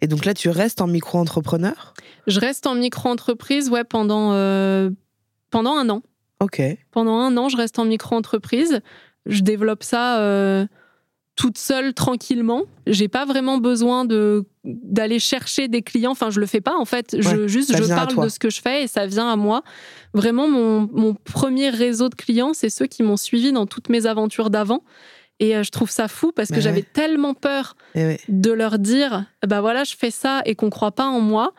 Et donc là, tu restes en micro-entrepreneur? Je reste en micro-entreprise, ouais, pendant, euh, pendant un an. Ok. Pendant un an, je reste en micro-entreprise. Je développe ça euh, toute seule, tranquillement. J'ai pas vraiment besoin de d'aller chercher des clients. Enfin, je le fais pas en fait. je juste je parle de ce que je fais et ça vient à moi. Vraiment, mon, mon premier réseau de clients, c'est ceux qui m'ont suivi dans toutes mes aventures d'avant. Et euh, je trouve ça fou parce que ouais. j'avais tellement peur Eh ouais. de leur dire, bah voilà, je fais ça et qu'on croit pas en moi.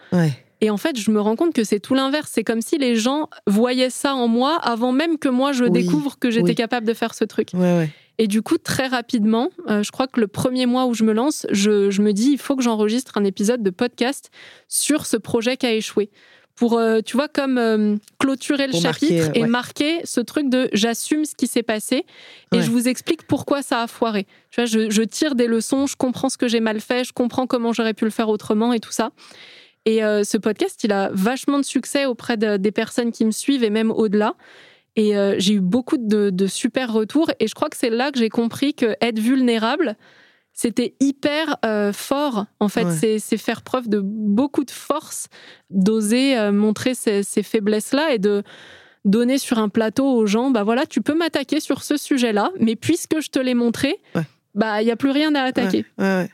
Et en fait, je me rends compte que c'est tout l'inverse. C'est comme si les gens voyaient ça en moi avant même que moi je Oui, découvre que j'étais oui. capable de faire ce truc. Ouais, ouais. Et du coup, très rapidement, euh, je crois que le premier mois où je me lance, je, je me dis, il faut que j'enregistre un épisode de podcast sur ce projet qui a échoué. Pour, euh, tu vois, comme euh, clôturer le Pour chapitre marquer, et ouais. marquer ce truc de j'assume ce qui s'est passé et Ouais. je vous explique pourquoi ça a foiré. Tu vois, je, je tire des leçons, je comprends ce que j'ai mal fait, je comprends comment j'aurais pu le faire autrement et tout ça. Et ce podcast, il a vachement de succès auprès de- des personnes qui me suivent et même au-delà. Et euh, j'ai eu beaucoup de, de super retours. Et je crois que c'est là que j'ai compris que être vulnérable, c'était hyper euh, fort. En fait, Ouais. c'est- faire preuve de beaucoup de force, d'oser euh, montrer ces, ces faiblesses-là et de donner sur un plateau aux gens, bah voilà, tu peux m'attaquer sur ce sujet-là, mais puisque je te l'ai montré, Ouais. bah il y a plus rien à attaquer. Ouais.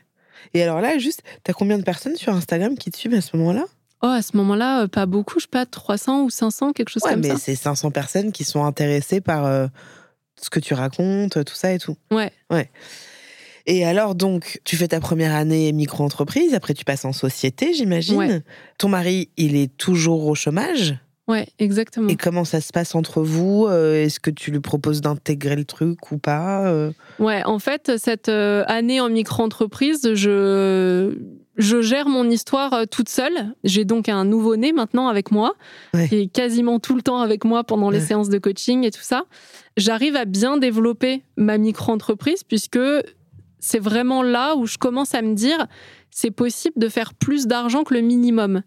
Et alors là, juste, t'as combien de personnes sur Instagram qui te suivent à ce moment-là? Oh, à ce moment-là, euh, pas beaucoup, je sais pas, 300 ou 500, quelque chose Ouais, comme mais ça. c'est 500 personnes qui sont intéressées par euh, ce que tu racontes, tout ça et tout. Ouais. Et alors, donc, tu fais ta première année micro-entreprise, après tu passes en société, j'imagine. Ouais. Ton mari, il est toujours au chômage. Ouais, exactement. Et comment ça se passe entre vous Euh, Est-ce que tu lui proposes d'intégrer le truc ou pas Ouais, en fait, cette année en micro-entreprise, je, je gère mon histoire euh, toute seule. J'ai donc un nouveau-né maintenant avec moi, Ouais. qui est quasiment tout le temps avec moi pendant les Ouais. séances de coaching et tout ça. J'arrive à bien développer ma micro-entreprise puisque c'est vraiment là où je commence à me dire c'est possible de faire plus d'argent que le minimum.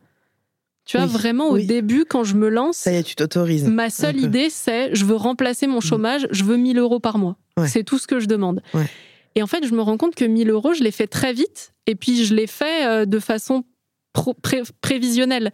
Tu vois, Oui, vraiment au oui. début, quand je me lance, Ça y est, tu t'autorises. Ma seule idée, c'est je veux remplacer mon chômage, je veux 1000 euros par mois. Ouais. C'est tout ce que je demande. Ouais. Et en fait, je me rends compte que 1000 euros, je l'ai fait très vite. Et puis, je l'ai fait euh, de façon pré-.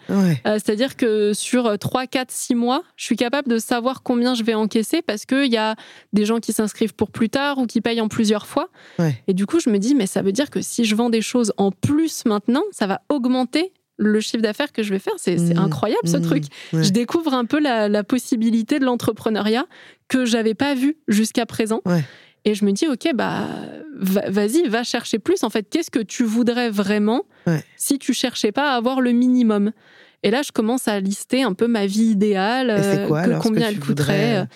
Ouais. Euh, C'est-à-dire que sur 3, 4, 6 mois, je suis capable de savoir combien je vais encaisser parce qu'il y a des gens qui s'inscrivent pour plus tard ou qui payent en plusieurs fois. Ouais. Et du coup, je me dis, mais ça veut dire que si je vends des choses en plus maintenant, ça va augmenter le chiffre d'affaires que je vais faire. C'est c'est Mmh. incroyable ce Mmh. truc. Ouais. Je découvre un peu la, la possibilité de l'entrepreneuriat que j'avais pas vu jusqu'à présent. Et je me dis, ok, bah, va- vas-y, va chercher plus. En fait, qu'est-ce que tu voudrais vraiment Ouais. si tu cherchais pas à avoir le minimum? Et là, je commence à lister un peu ma vie idéale, euh, quoi que- combien elle coûterait. voudrais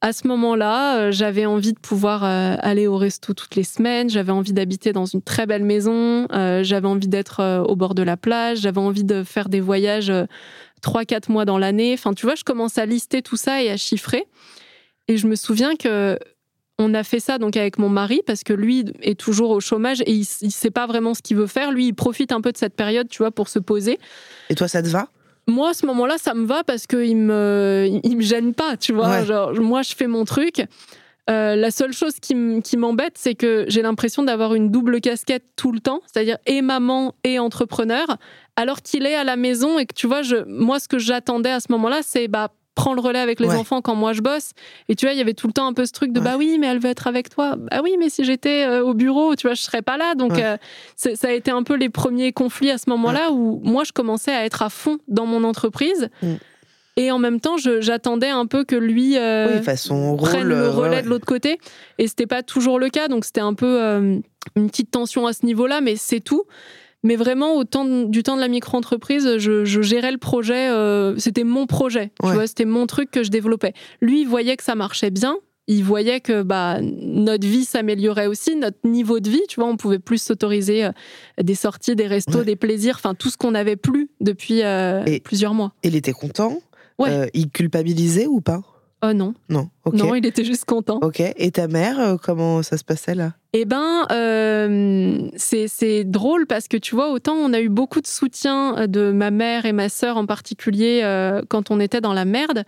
À ce moment-là, euh, j'avais envie de pouvoir euh, aller au resto toutes les semaines, j'avais envie d'habiter dans une très belle maison, euh, j'avais envie d'être euh, au bord de la plage, j'avais envie de faire des voyages euh, 3-4 mois dans l'année. Enfin, tu vois, je commence à lister tout ça et à chiffrer. Et je me souviens que on a fait ça donc avec mon mari parce que lui est toujours au chômage et il, il sait pas vraiment ce qu'il veut faire. Lui, il profite un peu de cette période, tu vois, pour se poser. Et toi, ça te va? Moi, à ce moment-là, ça me va parce qu'il me, il me gêne pas, tu vois. Ouais. Genre, moi, je fais mon truc. Euh, la seule chose qui m'embête, c'est que j'ai l'impression d'avoir une double casquette tout le temps, c'est-à-dire et maman et entrepreneur, alors qu'il est à la maison et que tu vois, je, moi, ce que j'attendais à ce moment-là, c'est bah prends le relais avec les Ouais. enfants quand moi je bosse. Et tu vois, il y avait tout le temps un peu ce truc de Ouais. bah oui, mais elle veut être avec toi. Bah oui, mais si j'étais euh, au bureau, tu vois, je serais pas là. Donc Ouais. euh, ça a été un peu les premiers conflits à ce moment-là où moi je commençais à être à fond dans mon entreprise. Mm. Et en même temps, j'attendais un peu que lui euh, Oui, façon rôle. prenne le euh, relais de l'autre côté. Et c'était pas toujours le cas, donc c'était un peu une petite tension à ce niveau-là, mais c'est tout. Mais vraiment, au temps de- du temps de la micro-entreprise, je, je gérais le projet. euh, c'était mon projet, tu vois, c'était mon truc que je développais. Lui, il voyait que ça marchait bien. Il voyait que bah, notre vie s'améliorait aussi, notre niveau de vie, tu vois, on pouvait plus s'autoriser euh, des sorties, des restos, Ouais. des plaisirs, enfin tout ce qu'on n'avait plus depuis euh, Et- plusieurs mois. Il était content Ouais. Il culpabilisait ou pas? Oh non, Non. Ok. non, il était juste content. Ok. Et ta mère, euh, comment ça se passait là? Eh ben, euh, c'est drôle parce que tu vois, autant on a eu beaucoup de soutien de ma mère et ma sœur en particulier euh, quand on était dans la merde,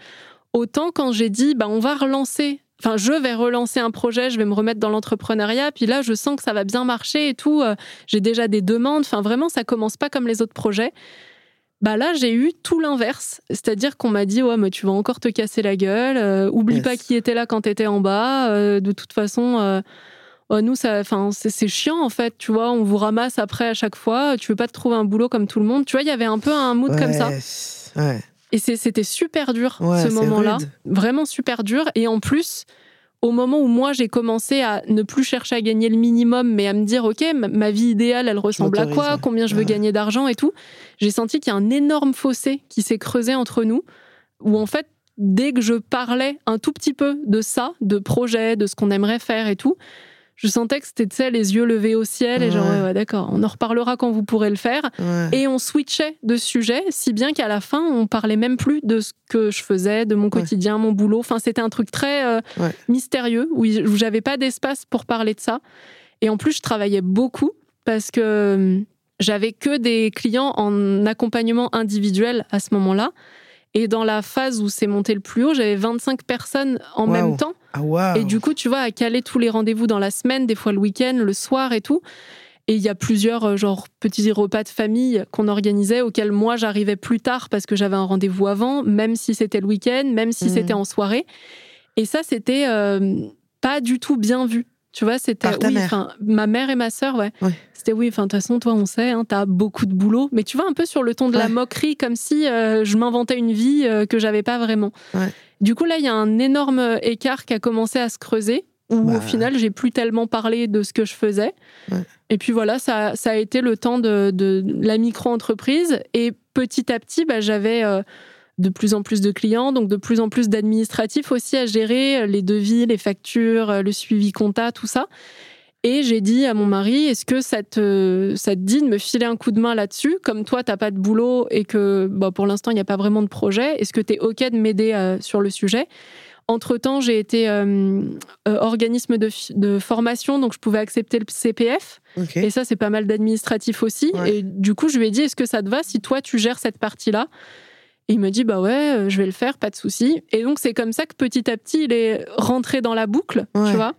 autant quand j'ai dit, bah, on va relancer Enfin, je vais relancer un projet, je vais me remettre dans l'entrepreneuriat, puis là, je sens que ça va bien marcher et tout. euh, J'ai déjà des demandes. Enfin, vraiment, ça commence pas comme les autres projets. Bah là, j'ai eu tout l'inverse. C'est-à-dire qu'on m'a dit, ouais, mais tu vas encore te casser la gueule. euh, oublie Yes. pas qui était là quand t'étais en bas. euh, de toute façon, euh, ouais, nous, ça, enfin, c'est chiant en fait. Tu vois, on vous ramasse après à chaque fois. Tu veux pas te trouver un boulot comme tout le monde. Tu vois, il y avait un peu un mood comme ça. Ouais. Et c'était super dur Ouais, ce moment-là, vraiment super dur. Et en plus, au moment où moi j'ai commencé à ne plus chercher à gagner le minimum, mais à me dire ok, ma- vie idéale, elle ressemble à quoi, combien je veux Ouais. gagner d'argent et tout, j'ai senti qu'il y a un énorme fossé qui s'est creusé entre nous, où en fait dès que je parlais un tout petit peu de ça, de projet, de ce qu'on aimerait faire et tout. Je sentais que c'était, tu sais, les yeux levés au ciel et genre, Ouais. d'accord, on en reparlera quand vous pourrez le faire. Ouais. Et on switchait de sujet, si bien qu'à la fin, on parlait même plus de ce que je faisais, de mon quotidien, mon boulot. Enfin, c'était un truc très euh, mystérieux où j'avais pas d'espace pour parler de ça. Et en plus, je travaillais beaucoup parce que hum, j'avais que des clients en accompagnement individuel à ce moment-là. Et dans la phase où c'est monté le plus haut, j'avais 25 personnes en même temps. Ah. Et du coup, tu vois, à caler tous les rendez-vous dans la semaine, des fois le week-end, le soir et tout. Et il y a plusieurs euh, genre petits repas de famille qu'on organisait auxquels moi j'arrivais plus tard parce que j'avais un rendez-vous avant, même si c'était le week-end, même si Mhm. c'était en soirée. Et ça, c'était euh, pas du tout bien vu. Tu vois, c'était Par ta oui, mère. ma mère et ma sœur, ouais. Ouais. C'était oui, enfin de toute façon, toi, on sait, hein, t'as beaucoup de boulot, mais tu vois un peu sur le ton de la moquerie, comme si euh, je m'inventais une vie euh, que j'avais pas vraiment. Ouais. Du coup, là, il y a un énorme écart qui a commencé à se creuser, où Bah. au final, j'ai plus tellement parlé de ce que je faisais. Et puis voilà, ça, ça a été le temps de, de la micro-entreprise. Et petit à petit, bah, j'avais euh, de plus en plus de clients, donc de plus en plus d'administratifs aussi à gérer, euh, les devis, les factures, euh, le suivi compta, tout ça. Et j'ai dit à mon mari, est-ce que ça te, ça te dit de me filer un coup de main là-dessus? Comme toi, t'as pas de boulot et que bah, pour l'instant, il n'y a pas vraiment de projet, est-ce que tu es OK de m'aider euh, sur le sujet? Entre-temps, j'ai été euh, euh, organisme de, formation, donc je pouvais accepter le CPF. Et ça, c'est pas mal d'administratif aussi. Ouais. Et du coup, je lui ai dit, est-ce que ça te va si toi, tu gères cette partie-là? Il me dit, bah ouais, euh, je vais le faire, pas de souci. Et donc, c'est comme ça que petit à petit, il est rentré dans la boucle, Ouais. tu vois.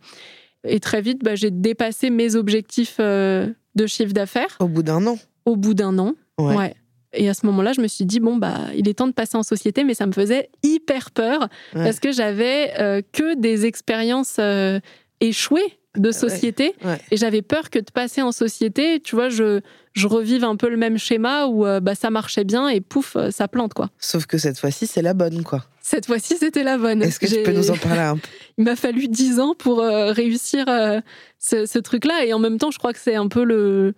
Et très vite, bah, j'ai dépassé mes objectifs euh, de chiffre d'affaires Au bout d'un an. au bout d'un an. Ouais. Ouais. Et à ce moment-là, je me suis dit, bon, bah, il est temps de passer en société, mais ça me faisait hyper peur Ouais. parce que j'avais euh, que des expériences euh, échouées de société. Ouais. Et j'avais peur que de passer en société, tu vois, je, je revive un peu le même schéma où euh, bah, ça marchait bien et pouf, euh, ça plante, quoi. Sauf que cette fois-ci, c'est la bonne, quoi. Cette fois-ci, c'était la bonne. Est-ce que tu peux nous en parler un peu? Il m'a fallu dix ans pour euh, réussir euh, ce, ce truc-là. Et en même temps, je crois que c'est un peu le,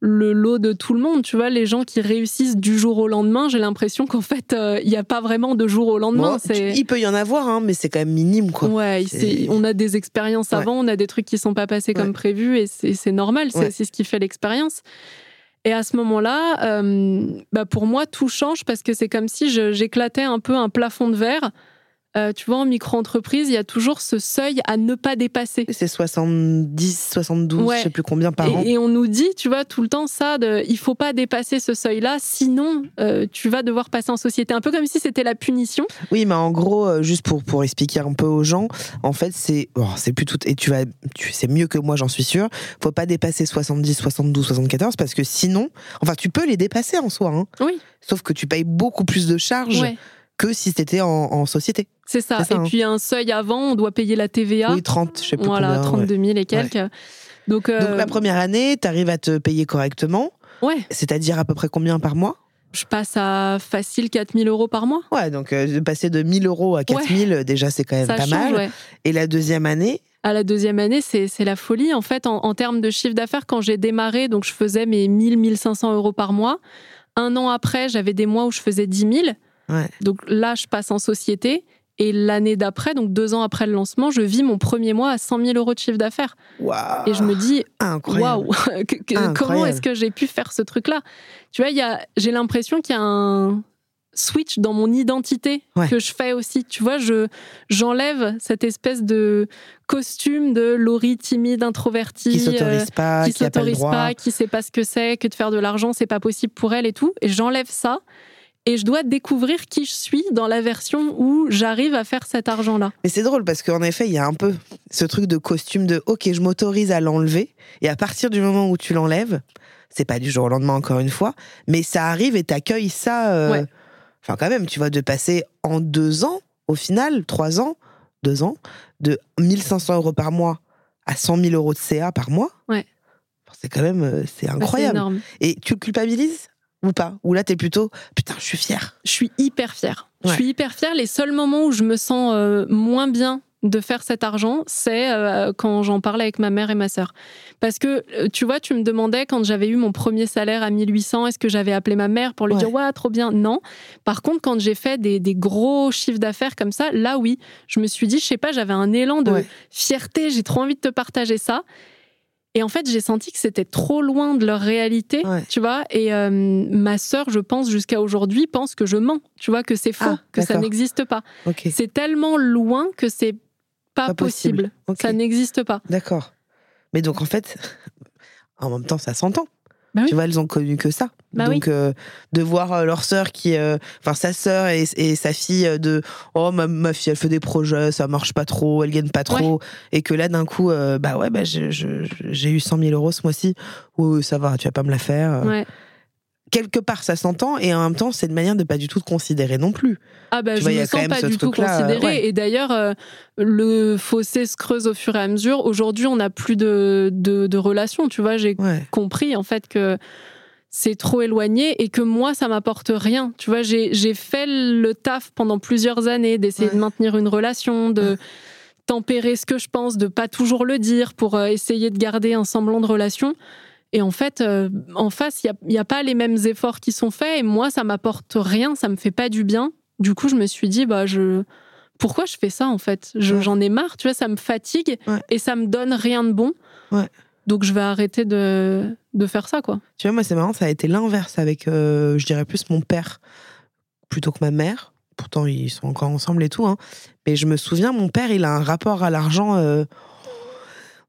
le lot de tout le monde. Tu vois, les gens qui réussissent du jour au lendemain, j'ai l'impression qu'en fait, euh, il n'y a pas vraiment de jour au lendemain. Bon, c'est... tu- Il peut y en avoir, hein, mais c'est quand même minime, quoi. Ouais, C'est- on a des expériences Ouais. avant, on a des trucs qui sont pas passés comme prévu et c'est c'est normal, c'est Ouais. ce qui fait l'expérience. Et à ce moment-là, euh, bah pour moi, tout change parce que c'est comme si je- j'éclatais un peu un plafond de verre. Euh, tu vois, en micro-entreprise, il y a toujours ce seuil à ne pas dépasser. C'est 70, 72, Ouais. je sais plus combien par an. Et, et on nous dit, tu vois, tout le temps ça, de, il faut pas dépasser ce seuil-là, sinon euh, tu vas devoir passer en société. Un peu comme si c'était la punition. Oui, mais en gros, euh, juste pour, pour expliquer un peu aux gens, en fait, c'est oh, c'est plus tout. Et tu vas, tu sais mieux que moi, j'en suis sûr. Faut pas dépasser 70, 72, 74 parce que sinon, enfin, tu peux les dépasser en soi. Hein, Oui, sauf que tu payes beaucoup plus de charges ouais, que si t'étais en, en société. C'est ça. Ça, et hein. puis un seuil avant, on doit payer la TVA. Oui, 30, je sais plus Voilà, combien. 32 000 et quelques. Donc, euh, ouais. Donc la première année, t'arrives à te payer correctement, ouais, c'est-à-dire à peu près combien par mois? Je passe à facile 4 000 euros par mois. Ouais, donc euh, de passer de 1000 euros à 4000, déjà c'est quand même Ça pas change, mal. ouais. Et la deuxième année, À la deuxième année, c'est c'est la folie. En fait, en, en termes de chiffre d'affaires, quand j'ai démarré, donc je faisais mes 1000, 1500 euros par mois. Un an après, j'avais des mois où je faisais 10 000. Ouais. Donc là, je passe en société. Et l'année d'après, donc deux ans après le lancement, je vis mon premier mois à 100 000 euros de chiffre d'affaires. Et je me dis, waouh, comment est-ce que j'ai pu faire ce truc-là? Tu vois, il y a- j'ai l'impression qu'il y a un switch dans mon identité Ouais. que je fais aussi. Tu vois, je j'enlève cette espèce de costume de Laurie timide, introvertie, Qui s'autorise pas, euh, qui qui pas le s'autorise droit. pas, qui sait pas ce que c'est, que de faire de l'argent c'est pas possible pour elle et tout. Et j'enlève ça. Et je dois découvrir qui je suis dans la version où j'arrive à faire cet argent-là. Mais c'est drôle parce qu'en effet, il y a un peu ce truc de costume de OK, je m'autorise à l'enlever et à partir du moment où tu l'enlèves, c'est pas du jour au lendemain encore une fois, mais ça arrive et t'accueilles ça. euh, Ouais. Enfin, quand même, tu vois, de passer en deux ans, au final, trois ans, deux ans, de 1500 euros par mois à 100 000 euros de CA par mois. Ouais. C'est quand même, euh, c'est Bah, c'est incroyable. énorme. et tu le culpabilises? Ou pas Ou là, t'es plutôt, putain, je suis fière. Je suis hyper fière. Je suis hyper fière. Les seuls moments où je me sens euh, moins bien de faire cet argent, c'est euh, quand j'en parle avec ma mère et ma sœur. Parce que, euh, tu vois, tu me demandais quand j'avais eu mon premier salaire à 1800, est-ce que j'avais appelé ma mère pour lui Ouais. dire, ouais, trop bien? Non. Par contre, quand j'ai fait des, des gros chiffres d'affaires comme ça, là, oui, je me suis dit, je sais pas, j'avais un élan de Ouais. fierté, j'ai trop envie de te partager ça. Et en fait, j'ai senti que c'était trop loin de leur réalité, Ouais. tu vois. Et euh, ma sœur, je pense, jusqu'à aujourd'hui, pense que je mens, tu vois, que c'est faux, Ah, que ça n'existe pas. C'est tellement loin que c'est pas, Pas possible. Ça n'existe pas. D'accord. Mais donc, en fait, en même temps, ça s'entend. Bah oui. Tu vois, elles ont connu que ça. Bah donc, euh, de voir euh, leur sœur qui. euh, Enfin, sa sœur et, et sa fille de. Oh, ma, ma fille, elle fait des projets, ça marche pas trop, elle gagne pas trop. Et que là, d'un coup, euh, bah ouais, bah, j'ai eu 100 000 euros ce mois-ci. Oui, ça va, tu vas pas me la faire. Ouais. Quelque part, ça s'entend. Et en même temps, c'est une manière de pas du tout te considérer non plus. Ah bah Tu je vois, me sens pas du tout euh, considérée. ouais. Et d'ailleurs, euh, le fossé se creuse au fur et à mesure. Aujourd'hui, on n'a plus de, de, de relations. Tu vois, j'ai Ouais. compris en fait que c'est trop éloigné et que moi, ça m'apporte rien. Tu vois, j'ai j'ai fait le taf pendant plusieurs années d'essayer Ouais. de maintenir une relation, de tempérer ce que je pense, de pas toujours le dire pour euh, essayer de garder un semblant de relation. Et en fait, euh, en face, il n'y a, pas les mêmes efforts qui sont faits. Et moi, ça m'apporte rien, ça me fait pas du bien. Du coup, je me suis dit, bah, je... pourquoi je fais ça en fait? Je-. J'en ai marre, tu vois, ça me fatigue Ouais. et ça me donne rien de bon. Ouais. Donc, je vais arrêter de, de faire ça, quoi. Tu vois, moi, c'est marrant, ça a été l'inverse avec, euh, je dirais plus mon père plutôt que ma mère. Pourtant, ils sont encore ensemble et tout. Hein. Mais je me souviens, mon père, il a un rapport à l'argent. euh,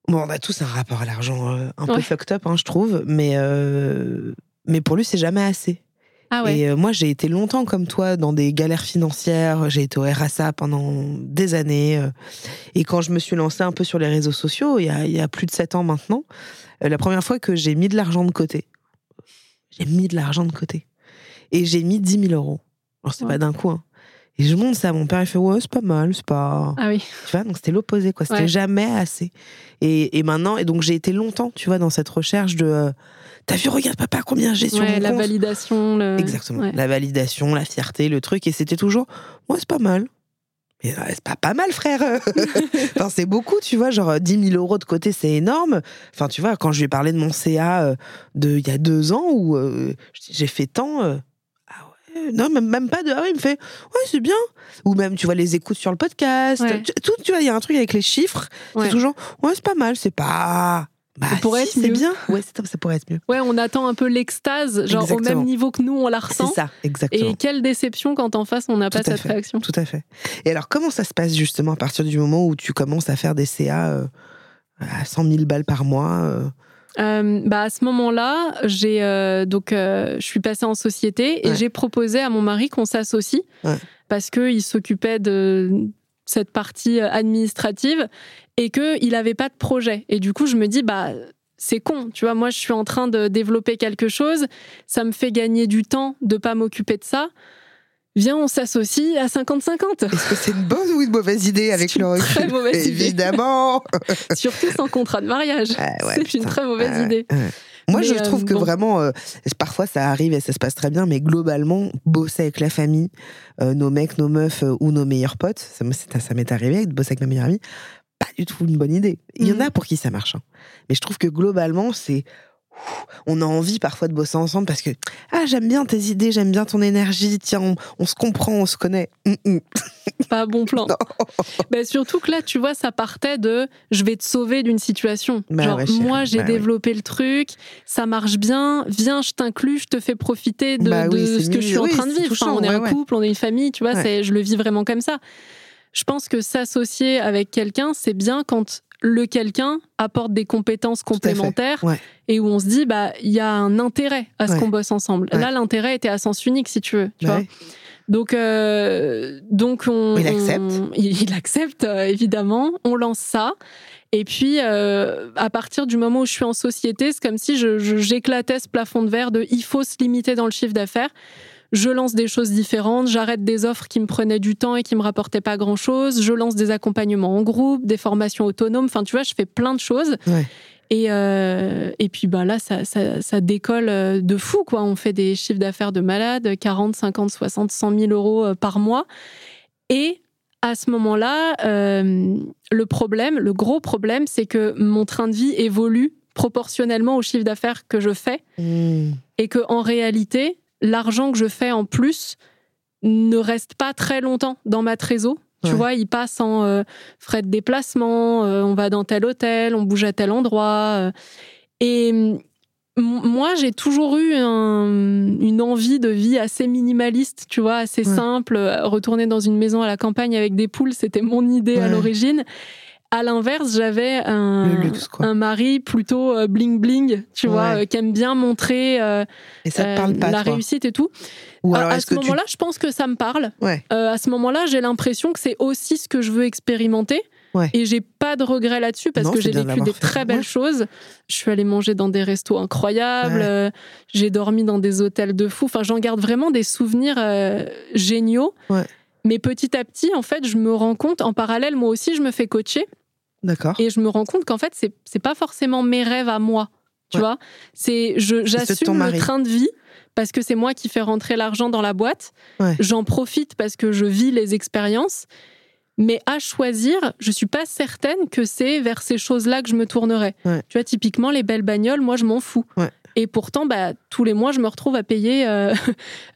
Bon, on a tous un rapport à l'argent euh, un peu fucked up, hein, je trouve. Mais, euh, mais pour lui, c'est jamais assez. Ah ouais. Et euh, moi, j'ai été longtemps comme toi dans des galères financières. J'ai été au RSA pendant des années. Et quand je me suis lancée un peu sur les réseaux sociaux, il y a, il y a plus de sept ans maintenant, la première fois que j'ai mis de l'argent de côté, j'ai mis de l'argent de côté. Et j'ai mis 10 000 euros. Alors, c'est Ouais. pas d'un coup. hein. Et je montre ça à mon père, il fait Ouais, c'est pas mal, c'est pas. Ah oui. Tu vois, donc c'était l'opposé, quoi. C'était Ouais. jamais assez. Et, et maintenant, et donc j'ai été longtemps, tu vois, dans cette recherche de. euh, T'as vu, regarde papa, combien j'ai sur Ouais, mon la compte. validation. Le... Exactement. Ouais. La validation, la fierté, le truc. Et c'était toujours, ouais, c'est pas mal. Mais euh, c'est pas pas mal, frère. enfin, c'est beaucoup, tu vois. Genre, euh, 10 000 euros de côté, c'est énorme. Enfin, tu vois, quand je lui ai parlé de mon CA euh, de il y a deux ans où euh, j'ai fait tant. Non, même, même pas de. Ah ouais, il me fait, ouais, c'est bien. Ou même, tu vois, les écoutes sur le podcast. Ouais. Tu- Tout, tu vois, il y a un truc avec les chiffres. Ouais. C'est toujours, ouais, c'est pas mal. C'est pas. Bah, Ça pourrait si, être c'est mieux. bien. Ouais, c'est- ça pourrait être mieux. Ouais, on attend un peu l'extase, genre au même niveau que nous, on la C'est ressent. ça, exactement. Et quelle déception quand en face, on n'a pas cette fait. réaction. Tout à fait. Et alors, comment ça se passe justement à partir du moment où tu commences à faire des CA euh, à 100 000 balles par mois euh, Euh, bah à ce moment-là, j'ai euh, donc euh, je suis passée en société et Ouais. j'ai proposé à mon mari qu'on s'associe Ouais. parce que il s'occupait de cette partie administrative et que il avait pas de projet. Et du coup, je me dis bah c'est con, tu vois. Moi, je suis en train de développer quelque chose, ça me fait gagner du temps de pas m'occuper de ça. Viens, on s'associe à 50-50. Est-ce que c'est une bonne ou une mauvaise idée avec le recul très mauvaise idée. Évidemment Surtout sans contrat de mariage. Ah ouais, c'est une très mauvaise Ah ouais, idée. Moi, Mais, je euh, trouve que bon. vraiment, euh, parfois ça arrive et ça se passe très bien, mais globalement, bosser avec la famille, euh, nos mecs, nos meufs euh, ou nos meilleurs potes, ça, me- ça, ça m'est arrivé de bosser avec ma meilleure amie, pas du tout une bonne idée. Il y en Mhm. a pour qui ça marche, hein. mais je trouve que globalement, c'est. On a envie parfois de bosser ensemble parce que ah j'aime bien tes idées, j'aime bien ton énergie, tiens on, on se comprend, on se connaît. Hum, hum. Pas bon plan. Bah, surtout que là, tu vois, ça partait de je vais te sauver d'une situation. Bah Genre, ouais, moi, j'ai bah développé le truc, ça marche bien, viens, je t'inclus, je te fais profiter de, oui, de ce que je suis en train de vivre. Enfin, on est ouais, un couple, on est une famille, tu vois, je le vis vraiment comme ça. Je pense que s'associer avec quelqu'un, c'est bien quand le quelqu'un apporte des compétences complémentaires et où on se dit bah il y a un intérêt à ce qu'on bosse ensemble. Là l'intérêt était à sens unique si tu veux, tu vois. Donc, euh, donc on, il accepte. il, accepte euh, évidemment. On lance ça. Et puis, euh, à partir du moment où je suis en société, c'est comme si j'éclatais je, ce plafond de verre de il faut se limiter dans le chiffre d'affaires. Je lance des choses différentes, j'arrête des offres qui me prenaient du temps et qui me rapportaient pas grand chose. Je lance des accompagnements en groupe, des formations autonomes. Enfin, tu vois, je fais plein de choses. Et, euh, et puis bah là, ça, ça, ça, décolle euh, de fou, quoi. On fait des chiffres d'affaires de malade, 40, 50, 60, 100 000 euros euh, par mois. Et à ce moment-là, euh, le problème, le gros problème, c'est que mon train de vie évolue proportionnellement au chiffre d'affaires que je fais. Mmh. Et que en réalité, l'argent que je fais en plus ne reste pas très longtemps dans ma trésor tu vois, il passe en euh, frais de déplacement, euh, on va dans tel hôtel, on bouge à tel endroit. Euh. et moi, j'ai toujours eu une envie de vie assez minimaliste, tu vois, assez simple. Retourner dans une maison à la campagne avec des poules, c'était mon idée à l'origine. À l'inverse, j'avais un, un mari plutôt bling bling, tu vois, qui aime bien montrer et ça parle pas, la réussite et tout à, ce moment-là, je pense que ça me parle. Euh, à ce moment-là, j'ai l'impression que c'est aussi ce que je veux expérimenter. Et j'ai pas de regrets là-dessus parce que j'ai vécu des très belles choses. Je suis allée manger dans des restos incroyables. Euh, j'ai dormi dans des hôtels de fou. Enfin, j'en garde vraiment des souvenirs euh, géniaux. Mais petit à petit, en fait, je me rends compte, en parallèle, moi aussi, je me fais coacher. D'accord. Et je me rends compte qu'en fait, c'est pas forcément mes rêves à moi. Tu vois, c'est j'assume le train de vie parce que c'est moi qui fais rentrer l'argent dans la boîte. J'en profite parce que je vis les expériences. Mais à choisir, je suis pas certaine que c'est vers ces choses-là que je me tournerai. Tu vois, typiquement, les belles bagnoles, moi, je m'en fous. Et pourtant, bah, tous les mois, je me retrouve à payer euh,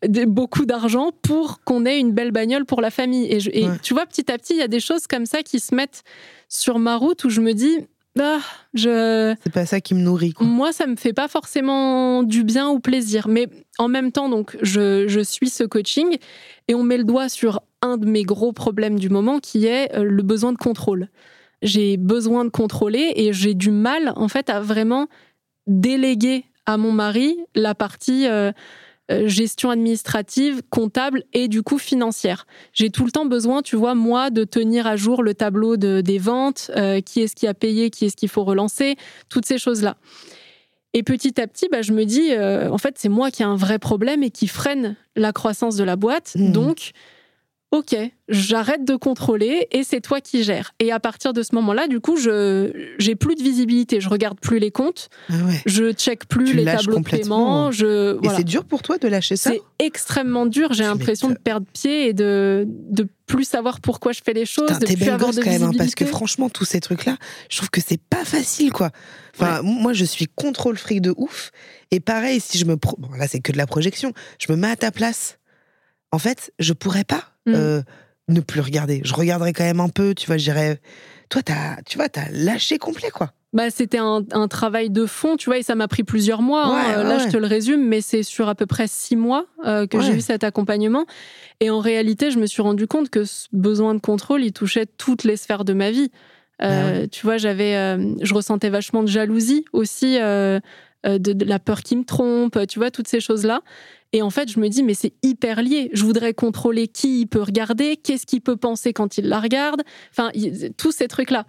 beaucoup d'argent pour qu'on ait une belle bagnole pour la famille. Et, et tu vois, petit à petit, il y a des choses comme ça qui se mettent sur ma route où je me dis, ah, je... C'est pas ça qui me nourrit. Moi, ça me fait pas forcément du bien ou plaisir. Mais en même temps, donc, je, je, suis ce coaching et on met le doigt sur un de mes gros problèmes du moment qui est euh, le besoin de contrôle. J'ai besoin de contrôler et j'ai du mal, en fait, à vraiment déléguer à mon mari la partie euh, euh, gestion administrative, comptable et du coup financière. J'ai tout le temps besoin, tu vois, moi, de tenir à jour le tableau de, des ventes, euh, qui est-ce qui a payé, qui est-ce qu'il faut relancer, toutes ces choses-là. Et petit à petit, bah, je me dis, euh, en fait, c'est moi qui ai un vrai problème et qui freine la croissance de la boîte. Mmh. Donc, ok, j'arrête de contrôler et c'est toi qui gères. Et à partir de ce moment-là, du coup, je j'ai plus de visibilité, je regarde plus les comptes, ah je check plus les tableaux de paiement. Je, Et c'est dur pour toi de lâcher ça? C'est extrêmement dur. J'ai l'impression de perdre pied et de de plus savoir pourquoi je fais les choses, de plus avoir de quand même, hein, parce que franchement, tous ces trucs-là, je trouve que c'est pas facile, quoi. Enfin, moi, je suis contrôle fric de ouf. Et pareil, si je me, bon, là, c'est que de la projection, je me mets à ta place. En fait, je pourrais pas Mm. Euh, ne plus regarder. Je regarderai quand même un peu, tu vois, je dirais, toi, as, tu vois, t'as lâché complet, quoi. Bah, c'était un, travail de fond, tu vois, et ça m'a pris plusieurs mois. Hein. Là, je te le résume, mais c'est sur à peu près six mois euh, que j'ai eu cet accompagnement. Et en réalité, je me suis rendu compte que ce besoin de contrôle, il touchait toutes les sphères de ma vie. Euh, bah tu vois, j'avais, je ressentais vachement de jalousie aussi, de, de, la peur qui me trompe, tu vois, toutes ces choses-là. Et en fait, je me dis, mais c'est hyper lié. Je voudrais contrôler qui il peut regarder, qu'est-ce qu'il peut penser quand il la regarde. Enfin, tous ces trucs-là.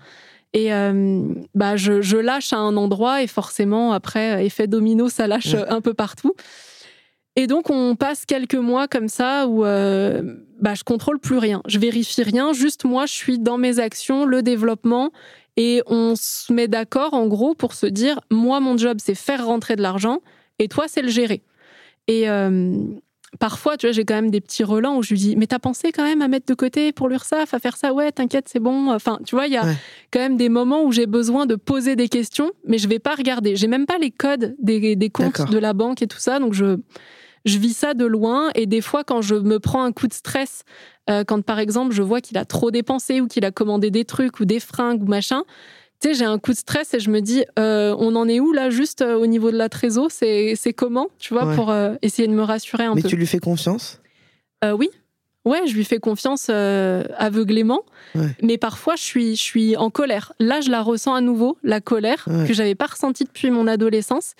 Et euh, bah, je, lâche à un endroit et forcément, après, effet domino, ça lâche un peu partout. Et donc, on passe quelques mois comme ça où euh, bah, je contrôle plus rien. Je vérifie rien. Juste moi, je suis dans mes actions, le développement. Et on se met d'accord, en gros, pour se dire, moi, mon job, c'est faire rentrer de l'argent. Et toi, c'est le gérer. Et euh, parfois, tu vois, j'ai quand même des petits relents où je lui dis, mais t'as pensé quand même à mettre de côté pour l'URSSAF, à faire ça? Ouais, t'inquiète, c'est bon. Enfin, tu vois, il y a quand même des moments où j'ai besoin de poser des questions, mais je vais pas regarder. J'ai même pas les codes des, des comptes de la banque et tout ça, donc je je vis ça de loin et des fois quand je me prends un coup de stress, euh, quand par exemple je vois qu'il a trop dépensé ou qu'il a commandé des trucs ou des fringues ou machin, j'ai un coup de stress et je me dis, euh, on en est où là, juste euh, au niveau de la trésor? C'est comment, tu vois, pour euh, essayer de me rassurer un peu? Mais tu lui fais confiance? Oui. Ouais, je lui fais confiance aveuglément, Ouais. mais parfois je suis, je suis en colère. Là, je la ressens à nouveau, la colère Ouais. que j'avais pas ressentie depuis mon adolescence,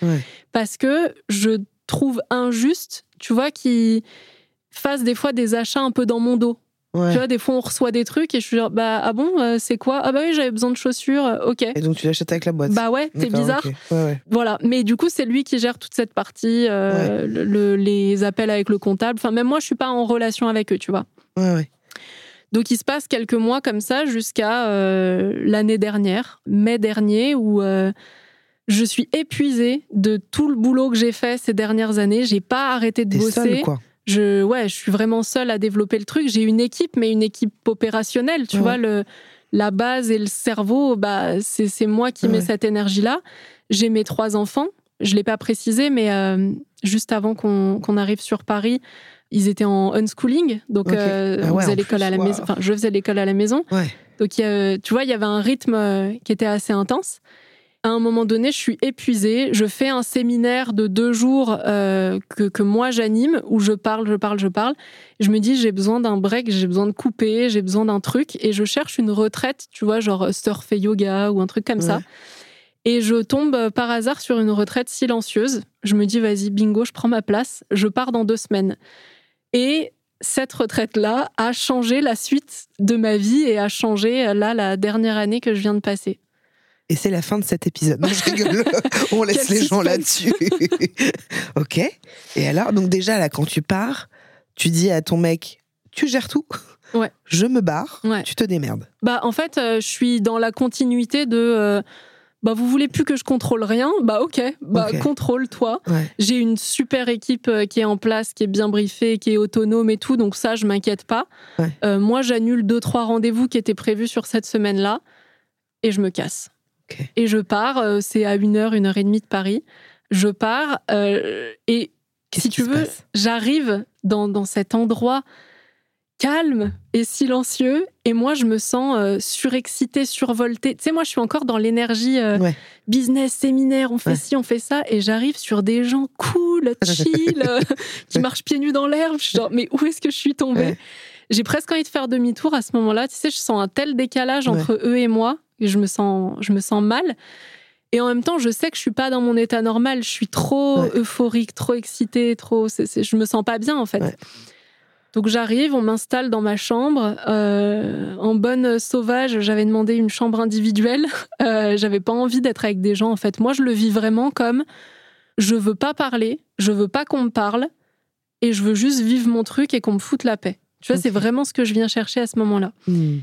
parce que je trouve injuste, tu vois, qu'il fasse des fois des achats un peu dans mon dos. Ouais. Tu vois, des fois on reçoit des trucs et je suis genre, bah ah bon, euh, c'est quoi? Ah bah oui, j'avais besoin de chaussures, euh, ok. Et donc tu l'achètes avec la boîte. Bah ouais, c'est bizarre. ok. Ouais, ouais. Voilà, mais du coup, c'est lui qui gère toute cette partie, euh, le- le- les appels avec le comptable. Enfin, même moi, je suis pas en relation avec eux, tu vois. Ouais, ouais. Donc, il se passe quelques mois comme ça jusqu'à l'année dernière, mai dernier, où je suis épuisée de tout le boulot que j'ai fait ces dernières années. J'ai pas arrêté de bosser. seule, quoi? Je, ouais, je suis vraiment seule à développer le truc. J'ai une équipe, mais une équipe opérationnelle. Tu Ouais. vois, le, la base et le cerveau, bah, c'est moi qui mets cette énergie-là. J'ai mes trois enfants. Je l'ai pas précisé, mais euh, juste avant qu'on qu'on arrive sur Paris, ils étaient en unschooling. Donc, Ok. euh, Ah on faisait l'école à la maison. Enfin, je faisais l'école à la maison. Donc, a- tu vois, il y avait un rythme euh, qui était assez intense. À un moment donné, je suis épuisée. Je fais un séminaire de deux jours euh, que, que moi j'anime, où je parle, je parle, je parle. Je me dis, j'ai besoin d'un break, j'ai besoin de couper, j'ai besoin d'un truc. Et je cherche une retraite, tu vois, genre surf et yoga ou un truc comme ça. Et je tombe euh, par hasard sur une retraite silencieuse. Je me dis, vas-y, bingo, je prends ma place. Je pars dans deux semaines. Et cette retraite-là a changé la suite de ma vie et a changé, euh, là, la dernière année que je viens de passer. Et c'est la fin de cet épisode. Non, je rigole. On laisse Quel les gens là-dessus. ok. Et alors, donc déjà, là, quand tu pars, tu dis à ton mec, tu gères tout. Ouais. Je me barre. Ouais. Tu te démerdes. Bah, en fait, euh, je suis dans la continuité de. euh, bah, vous voulez plus que je contrôle rien? Bah, ok. Bah, contrôle-toi. Ouais. J'ai une super équipe euh, qui est en place, qui est bien briefée, qui est autonome et tout, donc ça, je m'inquiète pas. Ouais. Euh, moi, j'annule deux, trois rendez-vous qui étaient prévus sur cette semaine-là et je me casse. Et je pars, euh, c'est à une heure, une heure et demie de Paris. Je pars euh, et si tu veux, j'arrive dans, dans cet endroit calme et silencieux et moi je me sens euh, surexcitée, survoltée. Tu sais, moi je suis encore dans l'énergie euh, Ouais. business, séminaire, on fait Ouais. ci, on fait ça et j'arrive sur des gens cool, chill, qui marchent pieds nus dans l'herbe. Je suis genre, mais où est-ce que je suis tombée? Ouais. J'ai presque envie de faire demi-tour à ce moment-là. Tu sais, je sens un tel décalage entre eux et moi et je me sens, je me sens mal. Et en même temps, je sais que je suis pas dans mon état normal. Je suis trop Ouais. euphorique, trop excitée, trop. c'est- je me sens pas bien en fait. Ouais. Donc j'arrive, on m'installe dans ma chambre. euh, en bonne sauvage, j'avais demandé une chambre individuelle. Euh, j'avais pas envie d'être avec des gens. En fait, moi, je le vis vraiment comme je veux pas parler, je veux pas qu'on me parle, et je veux juste vivre mon truc et qu'on me foute la paix. Tu vois, c'est vraiment ce que je viens chercher à ce moment-là. Hmm.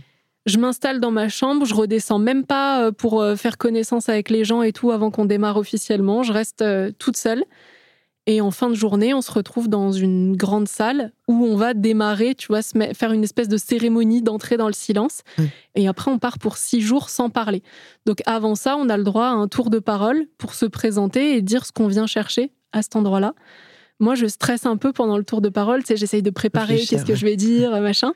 Je m'installe dans ma chambre, je redescends même pas euh, pour euh, faire connaissance avec les gens et tout avant qu'on démarre officiellement. Je reste euh, toute seule. Et en fin de journée, on se retrouve dans une grande salle où on va démarrer, tu vois, se met- faire une espèce de cérémonie d'entrée dans le silence. Mm. Et après, on part pour six jours sans parler. Donc avant ça, on a le droit à un tour de parole pour se présenter et dire ce qu'on vient chercher à cet endroit-là. Moi, je stresse un peu pendant le tour de parole. Tu sais, j'essaye de préparer qu'est-ce que ouais. je vais dire, machin.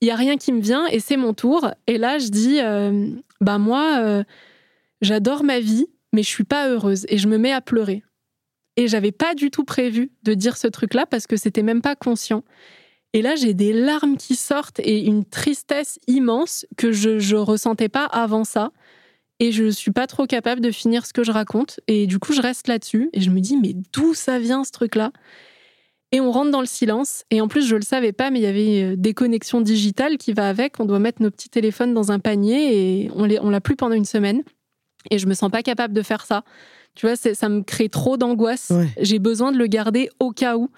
Il y a rien qui me vient et c'est mon tour. Et là, je dis, euh, bah moi, euh, j'adore ma vie, mais je suis pas heureuse et je me mets à pleurer. Et j'avais pas du tout prévu de dire ce truc-là parce que c'était même pas conscient. Et là, j'ai des larmes qui sortent et une tristesse immense que je, je ressentais pas avant ça. Et je suis pas trop capable de finir ce que je raconte. Et du coup, je reste là-dessus et je me dis, mais d'où ça vient ce truc-là? Et on rentre dans le silence. Et en plus, je le savais pas, mais il y avait euh, des connexions digitales qui va avec. On doit mettre nos petits téléphones dans un panier et on les- on l'a plus pendant une semaine. Et je me sens pas capable de faire ça. Tu vois, ça me crée trop d'angoisse. Ouais. J'ai besoin de le garder au cas où.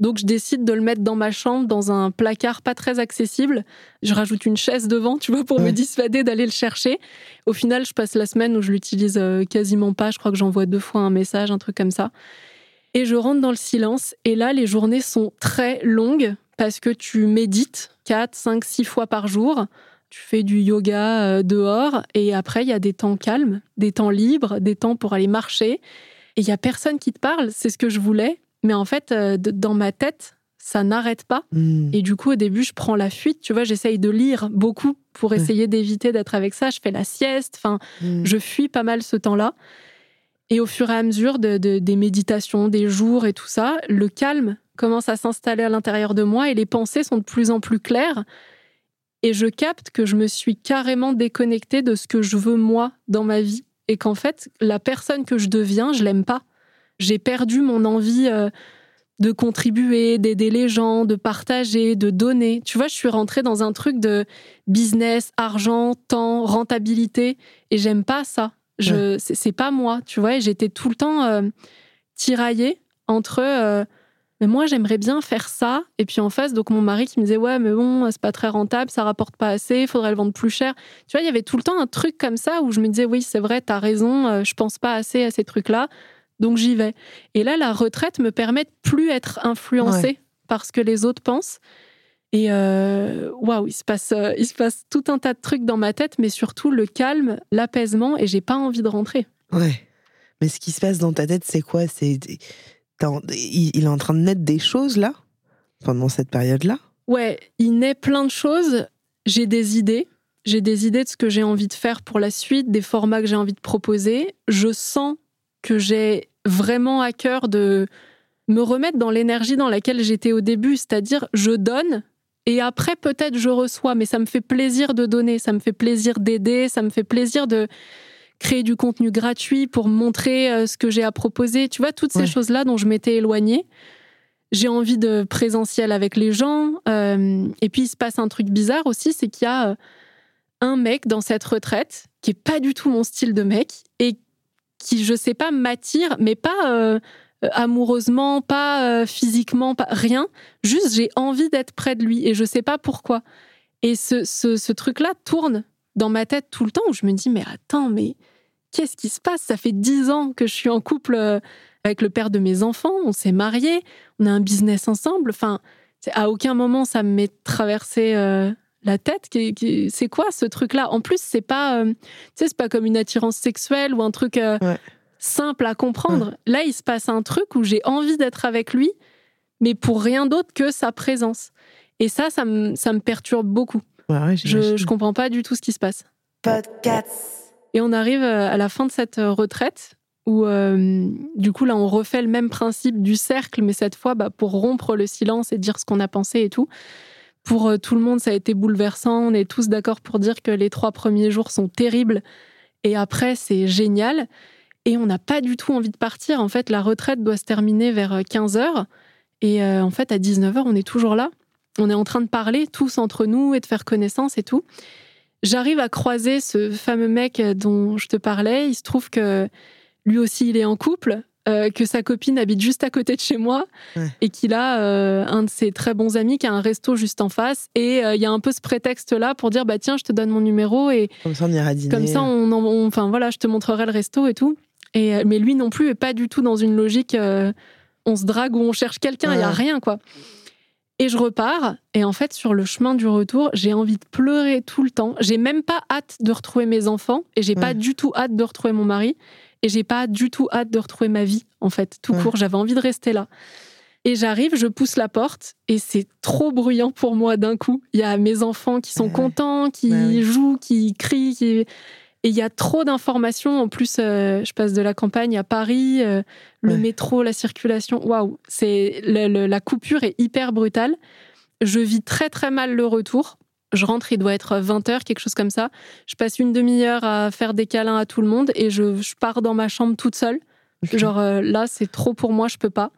Donc je décide de le mettre dans ma chambre, dans un placard pas très accessible. Je rajoute une chaise devant, tu vois, pour me dissuader d'aller le chercher. Au final, je passe la semaine où je l'utilise euh, quasiment pas. Je crois que j'envoie deux fois un message, un truc comme ça. Et je rentre dans le silence. Et là, les journées sont très longues parce que tu médites 4, 5, 6 fois par jour. Tu fais du yoga euh, dehors. Et après, il y a des temps calmes, des temps libres, des temps pour aller marcher. Et il y a personne qui te parle. C'est ce que je voulais. Mais en fait, euh, dans ma tête, ça n'arrête pas. Hmm. Et du coup, au début, je prends la fuite. Tu vois, j'essaye de lire beaucoup pour Ouais. essayer d'éviter d'être avec ça. Je fais la sieste. Enfin, Hmm. je fuis pas mal ce temps-là. Et au fur et à mesure de, de- des méditations, des jours et tout ça, le calme commence à s'installer à l'intérieur de moi et les pensées sont de plus en plus claires. Et je capte que je me suis carrément déconnectée de ce que je veux moi dans ma vie. Et qu'en fait, la personne que je deviens, je l'aime pas. J'ai perdu mon envie euh, de contribuer, d'aider les gens, de partager, de donner. Tu vois, je suis rentrée dans un truc de business, argent, temps, rentabilité. Et j'aime pas ça. Je, c'est pas moi, tu vois. Et j'étais tout le temps euh, tiraillée entre euh, mais moi j'aimerais bien faire ça et puis en face donc mon mari qui me disait ouais mais bon c'est pas très rentable ça rapporte pas assez il faudrait le vendre plus cher tu vois il y avait tout le temps un truc comme ça où je me disais oui c'est vrai t'as raison je pense pas assez à ces trucs là donc j'y vais. Et là la retraite me permet de plus être influencée par ce que les autres pensent. Et euh, waouh il se passe euh, il se passe tout un tas de trucs dans ma tête mais surtout le calme l'apaisement et j'ai pas envie de rentrer. Ouais. Mais ce qui se passe dans ta tête c'est quoi? C'est il est en train de naître des choses là, pendant cette période-là? Ouais, il naît plein de choses. J'ai des idées. J'ai des idées de ce que j'ai envie de faire pour la suite, des formats que j'ai envie de proposer. Je sens que j'ai vraiment à cœur de me remettre dans l'énergie dans laquelle j'étais au début, c'est-à-dire je donne et après peut-être je reçois, mais ça me fait plaisir de donner, ça me fait plaisir d'aider, ça me fait plaisir de créer du contenu gratuit pour montrer euh, ce que j'ai à proposer. Tu vois, toutes ces choses-là dont je m'étais éloignée. J'ai envie de présentiel avec les gens. Euh, et puis, il se passe un truc bizarre aussi, c'est qu'il y a euh, un mec dans cette retraite qui est pas du tout mon style de mec et qui, je sais pas, m'attire, mais pas amoureusement, pas physiquement, pas rien. Juste, j'ai envie d'être près de lui et je sais pas pourquoi. Et ce, ce, truc-là tourne dans ma tête tout le temps où je me dis mais attends mais qu'est-ce qui se passe? Ça fait dix ans que je suis en couple euh, avec le père de mes enfants, on s'est mariés, on a un business ensemble. Enfin, à aucun moment ça me m'est traversé euh, la tête. C'est quoi ce truc-là? En plus, c'est pas, euh, tu sais, c'est pas comme une attirance sexuelle ou un truc simple à comprendre. Là, il se passe un truc où j'ai envie d'être avec lui, mais pour rien d'autre que sa présence. Et ça, ça me, ça me perturbe beaucoup je, je comprends pas du tout ce qui se passe. Podcast. Et on arrive euh, à la fin de cette euh, retraite où, euh, du coup, là, on refait le même principe du cercle, mais cette fois, bah, pour rompre le silence et dire ce qu'on a pensé et tout. Pour tout le monde, ça a été bouleversant. On est tous d'accord pour dire que les trois premiers jours sont terribles. Et après, c'est génial. Et on n'a pas du tout envie de partir. En fait, la retraite doit se terminer vers 15 h Et en fait, à 19 h on est toujours là on est en train de parler tous entre nous et de faire connaissance et tout. J'arrive à croiser ce fameux mec dont je te parlais. Il se trouve que lui aussi, il est en couple, euh, que sa copine habite juste à côté de chez moi et qu'il a euh, un de ses très bons amis qui a un resto juste en face. Et euh, il y a un peu ce prétexte-là pour dire bah tiens, je te donne mon numéro et comme ça on ira dîner. Comme ça, on, enfin voilà, je te montrerai le resto et tout. Et mais lui non plus est pas du tout dans une logique. on se drague ou on cherche quelqu'un. Il y a rien quoi. Et je repars. Et en fait, sur le chemin du retour, j'ai envie de pleurer tout le temps. J'ai même pas hâte de retrouver mes enfants. Et j'ai pas du tout hâte de retrouver mon mari. Et j'ai pas du tout hâte de retrouver ma vie, en fait, tout court. J'avais envie de rester là. Et j'arrive, je pousse la porte et c'est trop bruyant pour moi d'un coup. Il y a mes enfants qui sont contents, qui jouent, qui crient. Qui... Et il y a trop d'informations. En plus, euh, je passe de la campagne à Paris, euh, le métro, la circulation. Waouh, c'est la coupure est hyper brutale. Je vis très très mal le retour. Je rentre, il doit être 20h, quelque chose comme ça. Je passe une demi-heure à faire des câlins à tout le monde et je, pars dans ma chambre toute seule. Genre euh, là, c'est trop pour moi, je peux pas.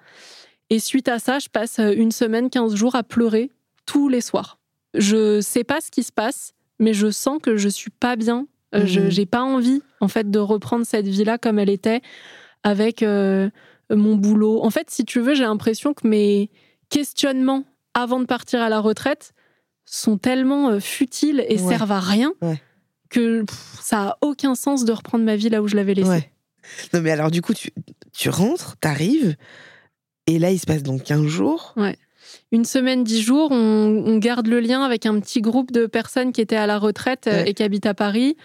Et suite à ça, je passe une semaine, 15 jours à pleurer tous les soirs. Je sais pas ce qui se passe, mais je sens que je suis pas bien euh, je j'ai pas envie en fait de reprendre cette vie-là comme elle était avec euh, mon boulot. En fait, si tu veux, j'ai l'impression que mes questionnements avant de partir à la retraite sont tellement euh, futiles et servent à rien que ça a aucun sens de reprendre ma vie là où je l'avais laissée. Non mais alors du coup tu, tu rentres, t'arrives et là il se passe donc 15 jours. Ouais une semaine, dix jours, on, garde le lien avec un petit groupe de personnes qui étaient à la retraite euh, et qui habitent à Paris.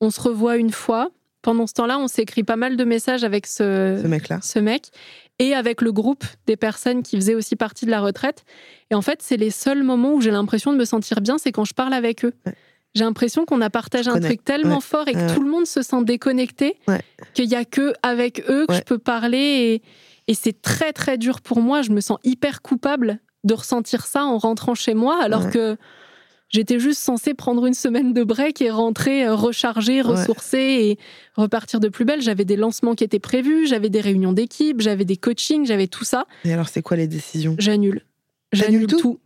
On se revoit une fois. Pendant ce temps-là, on s'écrit pas mal de messages avec ce, mec-là. Ce mec et avec le groupe des personnes qui faisaient aussi partie de la retraite. Et en fait, c'est les seuls moments où j'ai l'impression de me sentir bien, c'est quand je parle avec eux. J'ai l'impression qu'on a partagé un truc tellement fort et que tout le monde se sent déconnecté qu'il y a que avec eux que je peux parler et, Et c'est très très dur pour moi. Je me sens hyper coupable de ressentir ça en rentrant chez moi, alors que j'étais juste censée prendre une semaine de break et rentrer euh, recharger, ressourcer et repartir de plus belle. J'avais des lancements qui étaient prévus, j'avais des réunions d'équipe, j'avais des coachings, j'avais tout ça. Et alors, c'est quoi les décisions? J'annule. J'annule tout?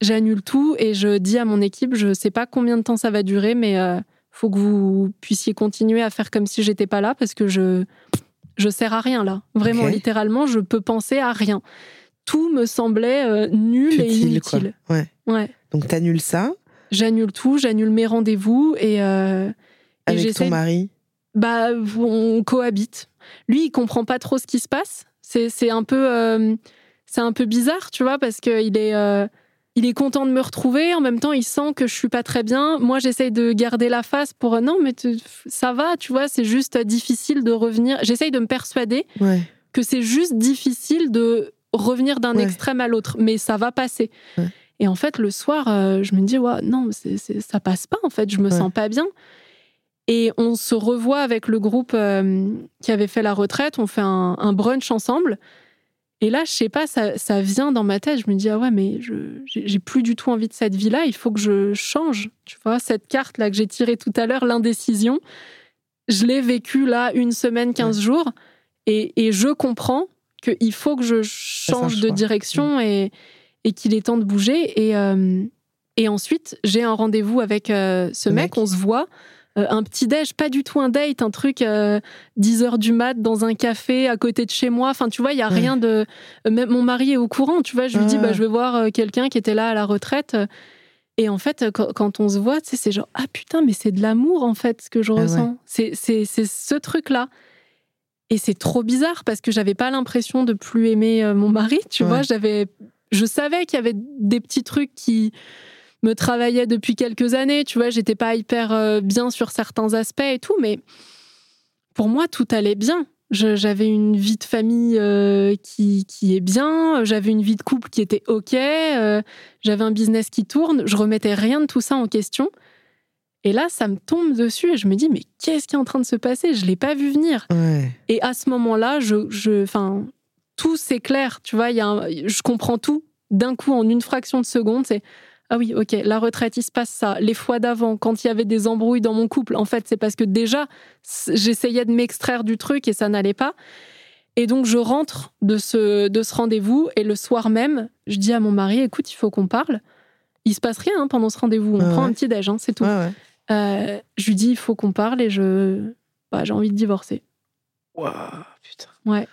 J'annule tout et je dis à mon équipe, je sais pas combien de temps ça va durer, mais euh, faut que vous puissiez continuer à faire comme si j'étais pas là parce que je je sers à rien là. Vraiment, littéralement, je peux penser à rien. Tout me semblait euh, nul et inutile. Ouais. ouais. Donc t'annules ça. J'annule tout, j'annule mes rendez-vous et. Euh, Avec ton mari. Bah, on cohabite. Lui, il comprend pas trop ce qui se passe. C'est un peu, euh, c'est un peu bizarre, tu vois, parce qu'il est il est content de me retrouver. En même temps, il sent que je suis pas très bien. Moi, j'essaye de garder la face pour non, mais ça va, tu vois. C'est juste difficile de revenir. J'essaye de me persuader que c'est juste difficile de revenir d'un extrême à l'autre, mais ça va passer. Et en fait, le soir, euh, je me dis ouais, non, c'est, ça passe pas. En fait, je me sens pas bien. Et on se revoit avec le groupe euh, qui avait fait la retraite. On fait un brunch ensemble. Et là, je sais pas, ça, vient dans ma tête. Je me dis, ah ouais, mais je j'ai plus du tout envie de cette vie-là. Il faut que je change. Tu vois, cette carte-là que j'ai tirée tout à l'heure, l'indécision, je l'ai vécue là une semaine, 15 jours. Et, je comprends qu'il faut que je change de direction mm. et, et qu'il est temps de bouger. Et, euh, et ensuite, j'ai un rendez-vous avec euh, ce mec, on se voit. Euh, un petit déj, pas du tout un date, un truc 10 euh, heures du mat dans un café à côté de chez moi. Enfin, tu vois, il y a rien de. Même mon mari est au courant. Tu vois, je lui dis, bah, je vais voir quelqu'un qui était là à la retraite. Et en fait, quand, on se voit, c'est genre ah putain, mais c'est de l'amour en fait ce que je ah ressens. C'est ce truc-là. Et c'est trop bizarre parce que j'avais pas l'impression de plus aimer mon mari. Tu vois, j'avais, je savais qu'il y avait des petits trucs qui me travaillais depuis quelques années. Tu vois, j'étais pas hyper euh, bien sur certains aspects et tout, mais pour moi, tout allait bien. J'avais une vie de famille euh, qui, qui, est bien, j'avais une vie de couple qui était OK, euh, j'avais un business qui tourne, je remettais rien de tout ça en question. Et là, ça me tombe dessus et je me dis, mais qu'est-ce qui est en train de se passer? Je l'ai pas vu venir. Et à ce moment-là, je, je, tout s'éclaire, tu vois, y a je comprends tout d'un coup en une fraction de seconde. C'est ah oui, ok, la retraite, il se passe ça. Les fois d'avant, quand il y avait des embrouilles dans mon couple, en fait, c'est parce que déjà, j'essayais de m'extraire du truc et ça n'allait pas. Et donc, je rentre de ce, de ce rendez-vous et le soir même, je dis à mon mari, écoute, il faut qu'on parle. Il se passe rien hein, pendant ce rendez-vous. On prend un petit déj, hein, c'est tout. Euh, je lui dis, il faut qu'on parle et je, bah, j'ai envie de divorcer. Waouh, putain. Ouais.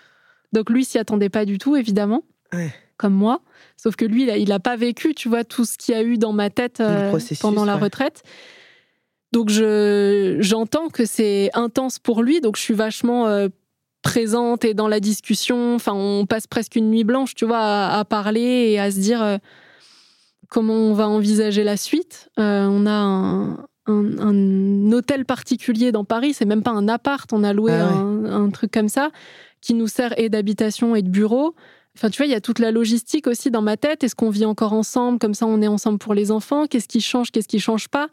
Donc lui s'y attendait pas du tout, évidemment. Ouais comme moi. Sauf que lui, il n'a pas vécu, tu vois, tout ce qu'il y a eu dans ma tête euh, pendant la retraite. Donc je j'entends que c'est intense pour lui, donc je suis vachement euh, présente et dans la discussion. Enfin, on passe presque une nuit blanche, tu vois, à, parler et à se dire euh, comment on va envisager la suite. on a un, hôtel particulier dans Paris, c'est même pas un appart, on a loué ah un, un, truc comme ça qui nous sert et d'habitation et de bureau. Enfin, tu vois, il y a toute la logistique aussi dans ma tête. Est-ce qu'on vit encore ensemble? Comme ça, on est ensemble pour les enfants. Qu'est-ce qui change? Qu'est-ce qui change pas?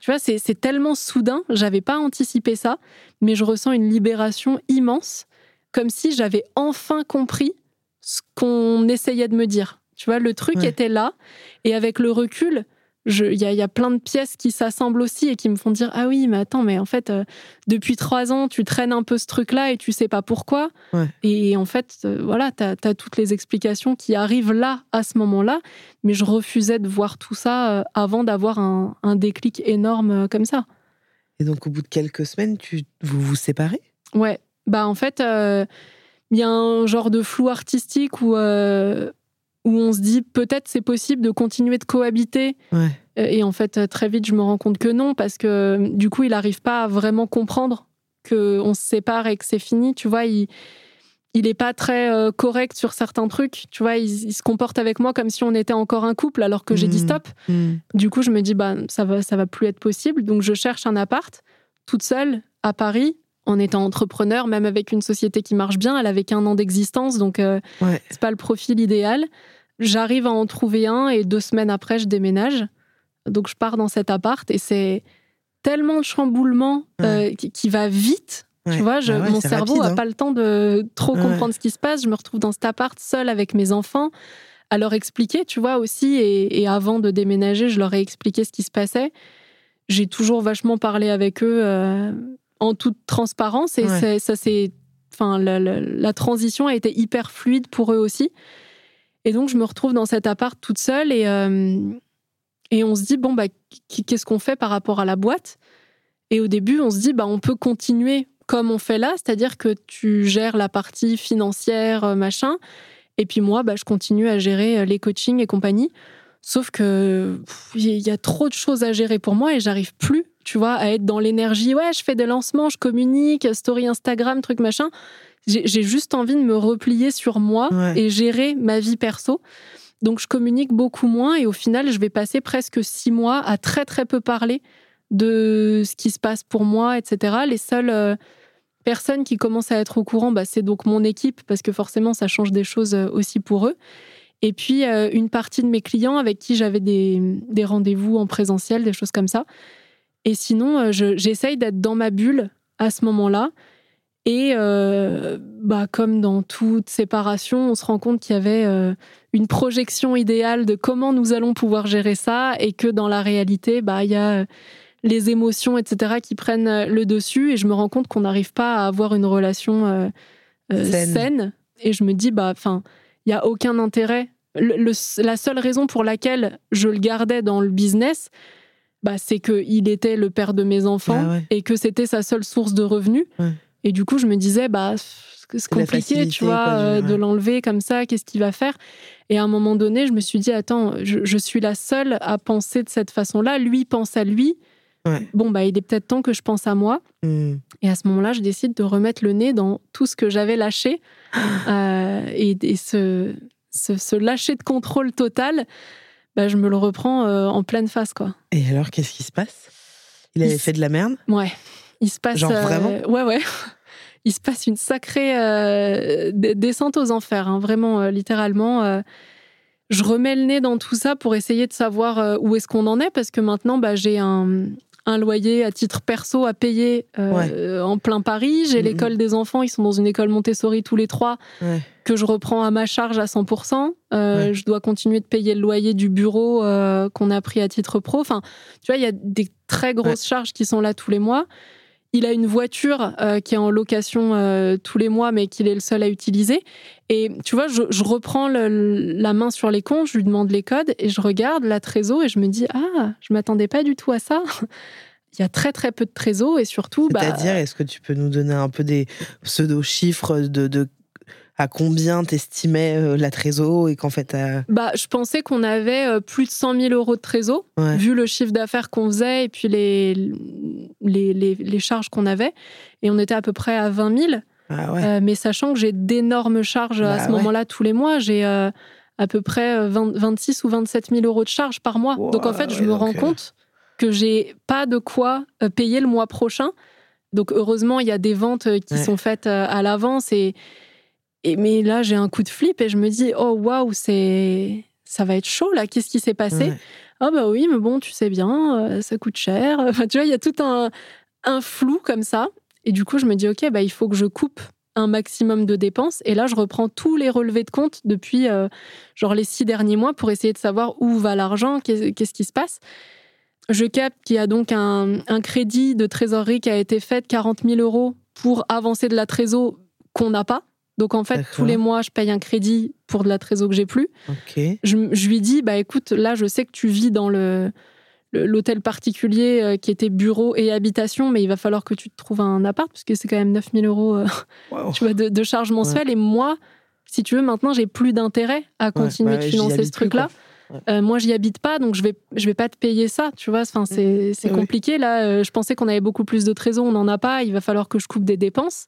Tu vois, c'est tellement soudain. J'avais pas anticipé ça, mais je ressens une libération immense, comme si j'avais enfin compris ce qu'on essayait de me dire. Tu vois, le truc était là, et avec le recul, il y, a plein de pièces qui s'assemblent aussi et qui me font dire ah oui mais attends mais en fait euh, depuis trois ans tu traînes un peu ce truc là et tu sais pas pourquoi. Et en fait euh, voilà tu as, toutes les explications qui arrivent là à ce moment là mais je refusais de voir tout ça euh, avant d'avoir un, déclic énorme comme ça. Et donc au bout de quelques semaines tu vous vous séparez? Ouais. Bah en fait il y a un genre de flou artistique où où on se dit peut-être c'est possible de continuer de cohabiter. Et en fait, très vite, je me rends compte que non, parce que du coup, il n'arrive pas à vraiment comprendre qu'on se sépare et que c'est fini. Tu vois, il il n'est pas très euh, correct sur certains trucs. Tu vois, il, se comporte avec moi comme si on était encore un couple, alors que j'ai dit mmh. stop. Mmh. Du coup, je me dis bah ça va, ça va plus être possible. Donc, je cherche un appart toute seule à Paris en étant entrepreneur, même avec une société qui marche bien. Elle avait qu'un an d'existence, donc euh, c'est pas le profil idéal. J'arrive à en trouver un et deux semaines après, je déménage. Donc, je pars dans cet appart et c'est tellement de chamboulement euh, qui, va vite Tu vois, je, ouais, mon cerveau n'a hein. pas le temps de trop comprendre ce qui se passe. Je me retrouve dans cet appart seule avec mes enfants, à leur expliquer, tu vois, aussi. Et, et avant de déménager, je leur ai expliqué ce qui se passait. J'ai toujours vachement parlé avec eux euh, en toute transparence. Et ça, c'est. Enfin, la, la- la transition a été hyper fluide pour eux aussi. Et donc, je me retrouve dans cet appart toute seule et, euh, et on se dit, bon, bah, qu- qu'est-ce qu'on fait par rapport à la boîte? Et au début, on se dit, bah, on peut continuer comme on fait là, c'est-à-dire que tu gères la partie financière, euh, machin, et puis moi, bah, je continue à gérer euh, les coachings et compagnie. Sauf que il y a trop de choses à gérer pour moi et j'arrive plus, tu vois, à être dans l'énergie. Ouais, je fais des lancements, je communique, story Instagram, truc machin. J'ai juste envie de me replier sur moi Ouais. et gérer ma vie perso. Donc je communique beaucoup moins et au final, je vais passer presque six mois à très très peu parler de ce qui se passe pour moi, etc. Les seules euh, personnes qui commencent à être au courant, bah, c'est donc mon équipe parce que forcément, ça change des choses euh, aussi pour eux. Et puis euh, une partie de mes clients avec qui j'avais des, des rendez-vous en présentiel, des choses comme ça. Et sinon, euh, je- j'essaye d'être dans ma bulle à ce moment-là. Et euh, bah, comme dans toute séparation, on se rend compte qu'il y avait euh, une projection idéale de comment nous allons pouvoir gérer ça et que dans la réalité, bah, il y a euh, les émotions, etc., qui prennent le dessus. Et je me rends compte qu'on n'arrive pas à avoir une relation euh, Saine. saine. Et je me dis, bah, enfin, il y a aucun intérêt. Le- le- la seule raison pour laquelle je le gardais dans le business, bah, c'est qu'il était le père de mes enfants Ah ouais. et que c'était sa seule source de revenus. Ouais. Et du coup, je me disais, bah, c'est compliqué, facilité, tu vois, quoi, du- euh, de l'enlever comme ça, qu'est-ce qu'il va faire? Et à un moment donné, je me suis dit, attends, je, je suis la seule à penser de cette façon-là. Lui pense à lui. Ouais. Bon, bah, il est peut-être temps que je pense à moi. Hmm. Et à ce moment-là, je décide de remettre le nez dans tout ce que j'avais lâché. Euh, et et ce, ce, ce lâcher de contrôle total, bah, je me le reprends euh, en pleine face, quoi. Et alors, qu'est-ce qui se passe? Il avait Il fait de la merde? Ouais, il se passe. Genre euh, vraiment Ouais, ouais. Il se passe une sacrée euh, descente aux enfers, hein, vraiment, euh, littéralement. je remets le nez dans tout ça pour essayer de savoir où est-ce qu'on en est, parce que maintenant, bah, j'ai un, un loyer à titre perso à payer euh, en plein Paris. J'ai Mhm. l'école des enfants, ils sont dans une école Montessori tous les trois, Ouais. que je reprends à ma charge à 100%. Euh, Ouais. Je dois continuer de payer le loyer du bureau euh, qu'on a pris à titre pro. Enfin, tu vois, il y a des très grosses charges qui sont là tous les mois. Il a une voiture euh, qui est en location euh, tous les mois, mais qu'il est le seul à utiliser. Et tu vois, je, reprends la main sur les comptes, je lui demande les codes et je regarde la trésor et je me dis ah, je m'attendais pas du tout à ça. Il y a très très peu de trésor et surtout, bah, C'est-à-dire, est-ce que tu peux nous donner un peu des pseudo-chiffres de, de à combien t'estimais euh, la trésor et qu'en fait, euh, bah, je pensais qu'on avait euh, plus de 100 000 euros de trésor. ouais. vu le chiffre d'affaires qu'on faisait et puis les, les, les, les charges qu'on avait. Et on était à peu près à 20 000. Ah ouais. Euh, mais sachant que j'ai d'énormes charges à Bah ce ouais. moment-là tous les mois, j'ai euh, à peu près euh, 20 26 ou 27 000 euros de charges par mois. Wow, donc en fait, je me rends compte que j'ai pas de quoi payer le mois prochain. Donc heureusement, il y a des ventes qui sont faites à l'avance et, et mais là j'ai un coup de flip et je me dis oh waouh c'est ça va être chaud là. Qu'est-ce qui s'est passé? Ouais. ah bah oui, mais bon, tu sais bien, euh, ça coûte cher. Enfin, tu vois, il y a tout un, un flou comme ça. Et du coup, je me dis, OK, bah, il faut que je coupe un maximum de dépenses. Et là, je reprends tous les relevés de compte depuis euh, genre les six derniers mois pour essayer de savoir où va l'argent, qu'est- qu'est-ce qui se passe. Je capte qu'il y a donc un, un crédit de trésorerie qui a été fait de 40 000 euros pour avancer de la trésor qu'on n'a pas. Donc en fait, tous les mois, je paye un crédit pour de la trésor que j'ai plus. Je, je lui dis bah écoute là je sais que tu vis dans le l'hôtel particulier euh, qui était bureau et habitation mais il va falloir que tu te trouves un appart parce que c'est quand même 9000 euros euh, Wow. tu vois de, de charges mensuelles. Et moi si tu veux maintenant j'ai plus d'intérêt à continuer bah de ouais, financer ce plus, truc là quoi. Euh, moi j'y habite pas donc je vais je vais pas te payer ça tu vois. Enfin c'est c'est Oui, oui. compliqué. Là Euh, je pensais qu'on avait beaucoup plus de trésor on n'en a pas il va falloir que je coupe des dépenses.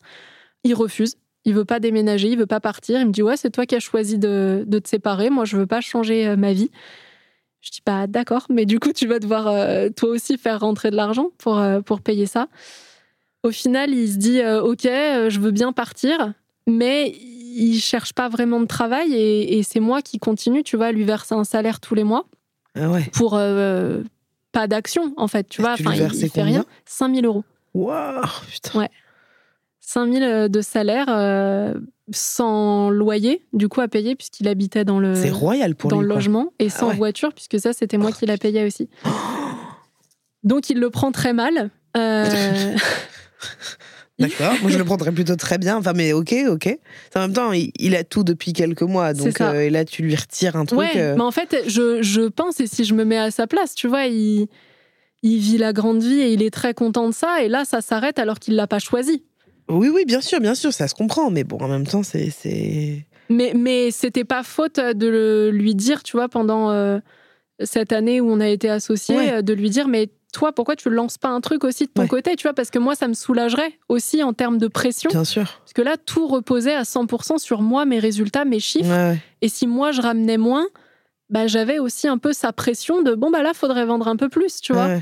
Il refuse il veut pas déménager, il veut pas partir. Il me dit ouais, c'est toi qui as choisi de, de te séparer. Moi, je veux pas changer euh, ma vie. Je dis pas d'accord, mais du coup, tu vas devoir euh, toi aussi faire rentrer de l'argent pour euh, pour payer ça. Au final, il se dit euh, ok, je veux bien partir, mais il cherche pas vraiment de travail et, et c'est moi qui continue, tu vois, à lui verser un salaire tous les mois Ah ouais. pour pas d'action en fait, tu vois. Enfin, il, il fait rien. combien? 5000 euros. Waouh, putain. Ouais. 5000 de salaire euh, sans loyer, du coup, à payer, puisqu'il habitait dans le, royal pour dans lui. le logement, et Ah sans ouais. voiture, puisque ça, c'était moi qui la payais aussi. Donc, il le prend très mal. Euh, D'accord. Moi, je le prendrais plutôt très bien. Enfin, mais ok, ok. En même temps, il, il a tout depuis quelques mois. Donc, euh, et là, tu lui retires un truc. ouais, euh, mais en fait, je, je pense, et si je me mets à sa place, tu vois, il, il vit la grande vie et il est très content de ça, et là, ça s'arrête alors qu'il l'a pas choisi. Oui, oui, bien sûr, bien sûr, ça se comprend. Mais bon, en même temps, c'est. c'est- Mais, mais c'était pas faute de le- lui dire, tu vois, pendant euh, cette année où on a été associés, Ouais. de lui dire, mais toi, pourquoi tu lances pas un truc aussi de ton Ouais. côté, tu vois, parce que moi, ça me soulagerait aussi en termes de pression, Bien sûr. parce que là, tout reposait à 100% sur moi, mes résultats, mes chiffres, ouais. et si moi, je ramenais moins, bah, j'avais aussi un peu sa pression de, bon, bah là, faudrait vendre un peu plus, tu vois.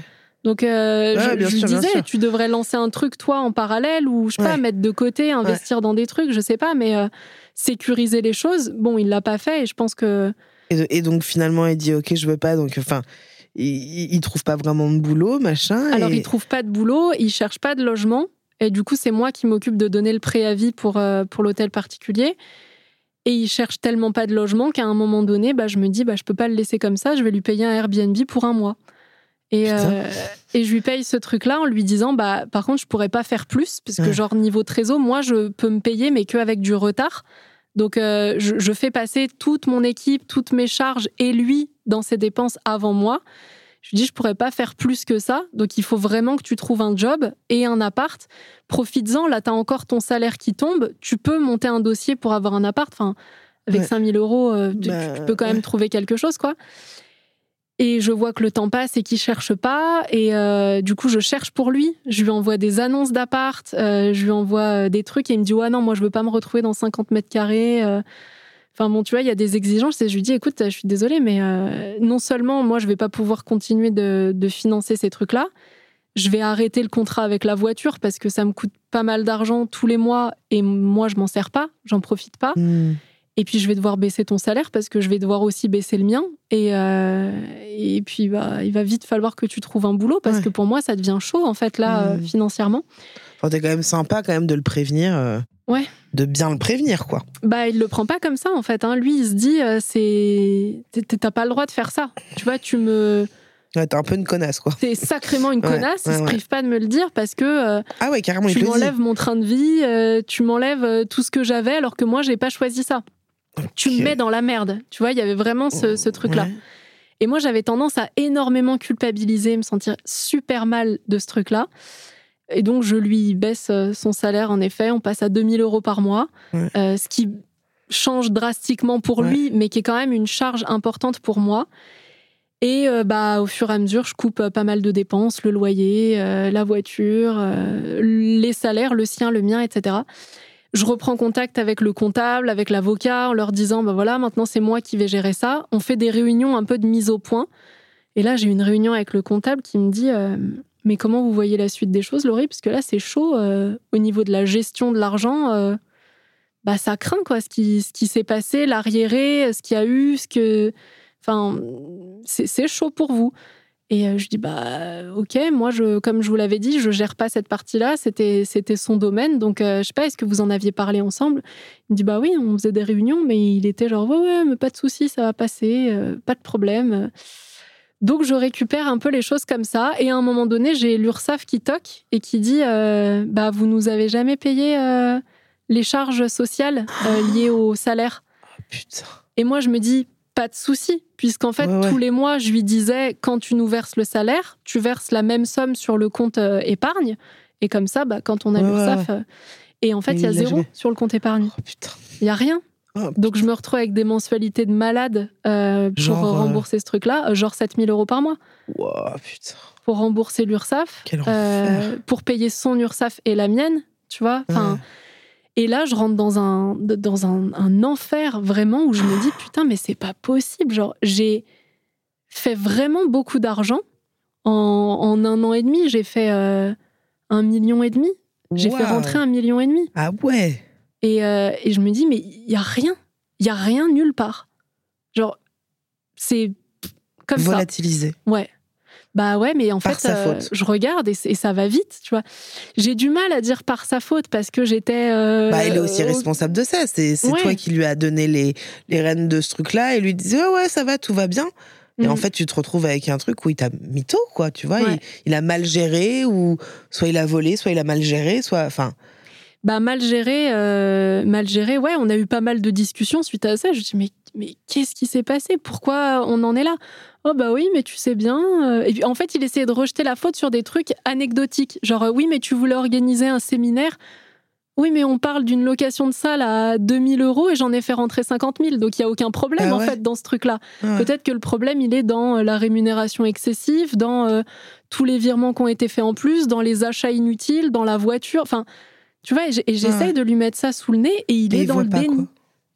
Donc, euh, Ouais, je, bien je sûr, disais, tu devrais lancer un truc, toi, en parallèle, ou je sais pas, mettre de côté, investir dans des trucs, je sais pas, mais euh, sécuriser les choses. Bon, il l'a pas fait, et je pense que. Et, et donc, finalement, il dit Ok, je veux pas. Donc, enfin, il, il trouve pas vraiment de boulot, machin. Alors, et- il trouve pas de boulot, il cherche pas de logement, et du coup, c'est moi qui m'occupe de donner le préavis pour, euh, pour l'hôtel particulier. Et il cherche tellement pas de logement qu'à un moment donné, bah, je me dis, bah, je peux pas le laisser comme ça, je vais lui payer un Airbnb pour un mois. Et, euh, et je lui paye ce truc-là en lui disant, bah, par contre, je pourrais pas faire plus, parce que, Ouais. genre, niveau trésor, moi, je peux me payer, mais qu'avec du retard. Donc, euh, je, je fais passer toute mon équipe, toutes mes charges et lui dans ses dépenses avant moi. Je lui dis, je pourrais pas faire plus que ça. Donc, il faut vraiment que tu trouves un job et un appart. Profites-en. Là, tu as encore ton salaire qui tombe. Tu peux monter un dossier pour avoir un appart. Enfin, avec Ouais. 5000 euros, euh, tu, Bah, tu peux quand même trouver quelque chose, quoi. Et je vois que le temps passe et qu'il cherche pas. Et euh, du coup, je cherche pour lui. Je lui envoie des annonces d'appart. euh, je lui envoie euh, des trucs et il me dit Ouais, non, moi, je veux pas me retrouver dans 50 mètres carrés. Enfin, bon, tu vois, il y a des exigences. Et je lui dis Écoute, je suis désolée, mais non seulement moi, je vais pas pouvoir continuer de, de financer ces trucs-là, je vais arrêter le contrat avec la voiture parce que ça me coûte pas mal d'argent tous les mois et moi, je m'en sers pas, j'en profite pas. Hmm. Et puis je vais devoir baisser ton salaire parce que je vais devoir aussi baisser le mien. Et, euh, et puis bah, il va vite falloir que tu trouves un boulot parce Ouais. que pour moi ça devient chaud en fait là euh, Mm. financièrement. Enfin, t'es quand même sympa quand même de le prévenir. euh, Ouais. De bien le prévenir, quoi. Bah il le prend pas comme ça en fait. hein. Lui il se dit c'est t'as pas le droit de faire ça. Tu vois tu me Ouais, t'es un peu une connasse, quoi. t'es sacrément une Ouais, connasse. ouais, il se prive pas de me le dire parce que euh, Ah ouais, carrément, tu m'enlèves mon train de vie, euh, tu m'enlèves tout ce que j'avais alors que moi j'ai pas choisi ça. Tu me mets dans la merde. Tu vois il y avait vraiment ce, ce truc là. Ouais. Et moi, j'avais tendance à énormément culpabiliser, me sentir super mal de ce truc-là. Et donc, je lui baisse euh, son salaire, en effet. On passe à 2000 euros par mois, Ouais. euh, ce qui change drastiquement pour Ouais. lui, mais qui est quand même une charge importante pour moi. Et euh, bah, au fur et à mesure, je coupe pas mal de dépenses, le loyer, euh, la voiture, les salaires, le sien, le mien, etc. Je reprends contact avec le comptable, avec l'avocat, en leur disant, bah voilà, maintenant c'est moi qui vais gérer ça. On fait des réunions un peu de mise au point. Et là, j'ai une réunion avec le comptable qui me dit, euh, mais comment vous voyez la suite des choses, Laurie? Parce que là, c'est chaud euh, au niveau de la gestion de l'argent. euh, bah, ça craint quoi, ce qui, ce qui s'est passé, l'arriéré, ce qu'il y a eu, ce que, enfin, c'est chaud pour vous. Et euh, je dis bah ok, moi je, comme je vous l'avais dit, je gère pas cette partie-là, c'était c'était son domaine, donc euh, je sais pas, est-ce que vous en aviez parlé ensemble? Il me dit bah oui, on faisait des réunions, mais il était genre ouais ouais, mais pas de souci, ça va passer, euh, pas de problème. Donc je récupère un peu les choses comme ça, et à un moment donné, j'ai l'URSSAF qui toque et qui dit euh, bah vous nous avez jamais payé euh, les charges sociales euh, liées au salaire? Putain. Et moi, je me dis, pas de souci, puisqu'en fait, Ouais, ouais. tous les mois, je lui disais, quand tu nous verses le salaire, tu verses la même somme sur le compte euh, épargne. Et comme ça, bah, quand on a Ouais, l'URSSAF. euh, et en fait, il y a zéro jamais. sur le compte épargne. Oh putain. Il n'y a rien. Oh, Donc, je me retrouve avec des mensualités de malade euh, pour Genre, euh, rembourser ce truc-là, genre 7000 euros par mois, wow, putain. pour rembourser l'URSSAF, pour payer son URSSAF et la mienne, tu vois. Enfin. Et là, je rentre dans un, dans un, un enfer vraiment où je me dis putain, mais c'est pas possible. Genre, j'ai fait vraiment beaucoup d'argent en, en un an et demi. J'ai fait euh, un million et demi. J'ai fait rentrer un million et demi. Ah ouais. Et, euh, et je me dis, mais il y a rien. Il y a rien nulle part. Genre, c'est comme ça. Volatilisé. Ouais. Bah ouais, mais en Par fait, euh, je regarde et, ça va vite, tu vois. J'ai du mal à dire par sa faute parce que j'étais. euh, Bah, elle est aussi au- responsable de ça. C'est Ouais. toi qui lui as donné les, les rênes de ce truc-là et lui disait ouais, ouais, ça va, tout va bien. Et en fait, tu te retrouves avec un truc où il t'a mytho, quoi, tu vois. Ouais. Il, il a mal géré, ou soit il a volé, soit il a mal géré, soit. Enfin, Bah mal géré, euh, mal géré. Ouais, on a eu pas mal de discussions suite à ça. Je me dis mais mais qu'est-ce qui s'est passé? Pourquoi on en est là? Oh bah oui, mais tu sais bien. euh. Et puis en fait, il essayait de rejeter la faute sur des trucs anecdotiques. Genre euh, oui, mais tu voulais organiser un séminaire. Oui, mais on parle d'une location de salle à 2000 euros et j'en ai fait rentrer 50 000. Donc il y a aucun problème Ah en fait dans ce truc-là. ouais. Peut-être que le problème, il est dans la rémunération excessive, dans euh, tous les virements qui ont été faits en plus, dans les achats inutiles, dans la voiture. Enfin, tu vois, et j'essaye Ouais. de lui mettre ça sous le nez et il Et est il dans le pas, déni. quoi.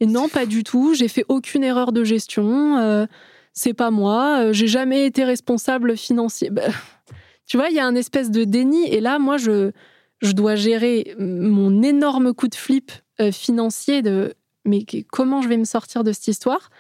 Et non, pas du tout. J'ai fait aucune erreur de gestion. euh, c'est pas moi. euh, j'ai jamais été responsable financier. Bah, tu vois, il y a un espèce de déni. Et là, moi, je, je dois gérer mon énorme coup de flip euh, financier de mais comment je vais me sortir de cette histoire?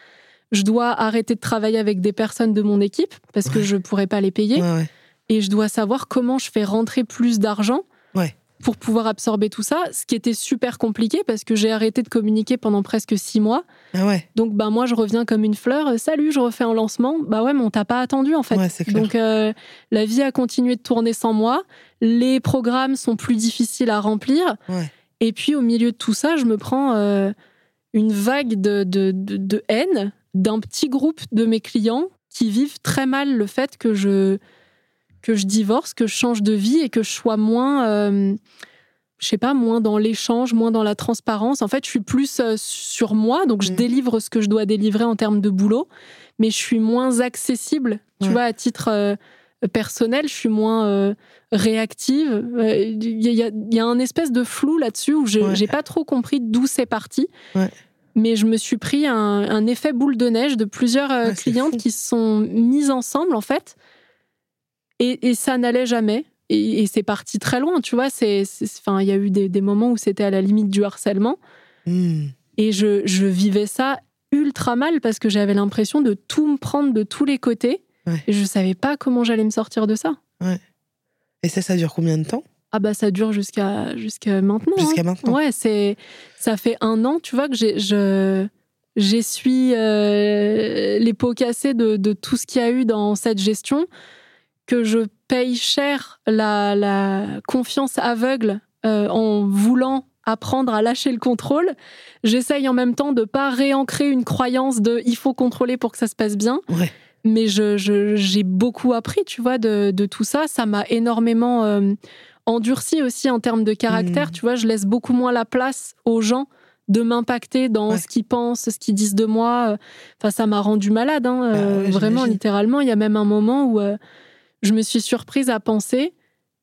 Je dois arrêter de travailler avec des personnes de mon équipe parce que Ouais. je pourrais pas les payer. Ouais, ouais. Et je dois savoir comment je fais rentrer plus d'argent Ouais. Pour pouvoir absorber tout ça. Ce qui était super compliqué parce que j'ai arrêté de communiquer pendant presque six mois. Ah ouais, Donc, bah, moi, je reviens comme une fleur. Euh, Salut, je refais un lancement. Bah ouais, mais on t'a pas attendu, en fait. ouais c'est clair. Donc, euh, la vie a continué de tourner sans moi. Les programmes sont plus difficiles à remplir. Ouais. Et puis, au milieu de tout ça, je me prends euh, une vague de, de, de- de haine d'un petit groupe de mes clients qui vivent très mal le fait que je, que je divorce, que je change de vie et que je sois moins. euh, je sais pas, moins dans l'échange, moins dans la transparence. En fait, je suis plus euh, sur moi, donc je Mhm. délivre ce que je dois délivrer en termes de boulot, mais je suis moins accessible. Tu Ouais. vois, à titre euh, personnel, je suis moins euh, réactive. Il y, a- il y un espèce de flou là-dessus où je Ouais. j'ai pas trop compris d'où c'est parti. Ouais. Mais je me suis pris un, un effet boule de neige de plusieurs clientes qui se sont mises ensemble, en fait. Et, et ça n'allait jamais. Et, et c'est parti très loin, tu vois. C'est, enfin, il y a eu des, des moments où c'était à la limite du harcèlement. Hmm. Et je, je vivais ça ultra mal parce que j'avais l'impression de tout me prendre de tous les côtés. Ouais. Et je savais pas comment j'allais me sortir de ça. Et ça, ça dure combien de temps? Ah bah ça dure jusqu'à jusqu'à maintenant. hein. Jusqu'à maintenant Ouais, c'est ça fait un an, tu vois, que j'ai je j'essuie euh, les pots cassés de, de tout ce qu'il y a eu dans cette gestion, que je paye cher la, la confiance aveugle euh, en voulant apprendre à lâcher le contrôle. J'essaye en même temps de pas réancrer une croyance de il faut contrôler pour que ça se passe bien. Ouais. Mais je, je- j'ai beaucoup appris, tu vois, de, de tout ça. Ça m'a énormément euh, endurci aussi en termes de caractère. Mm. Tu vois, je laisse beaucoup moins la place aux gens de m'impacter dans Ouais. ce qu'ils pensent, ce qu'ils disent de moi. Enfin, ça m'a rendu malade, hein, Bah euh, ouais, vraiment, littéralement. Il y a même un moment où euh, je me suis surprise à penser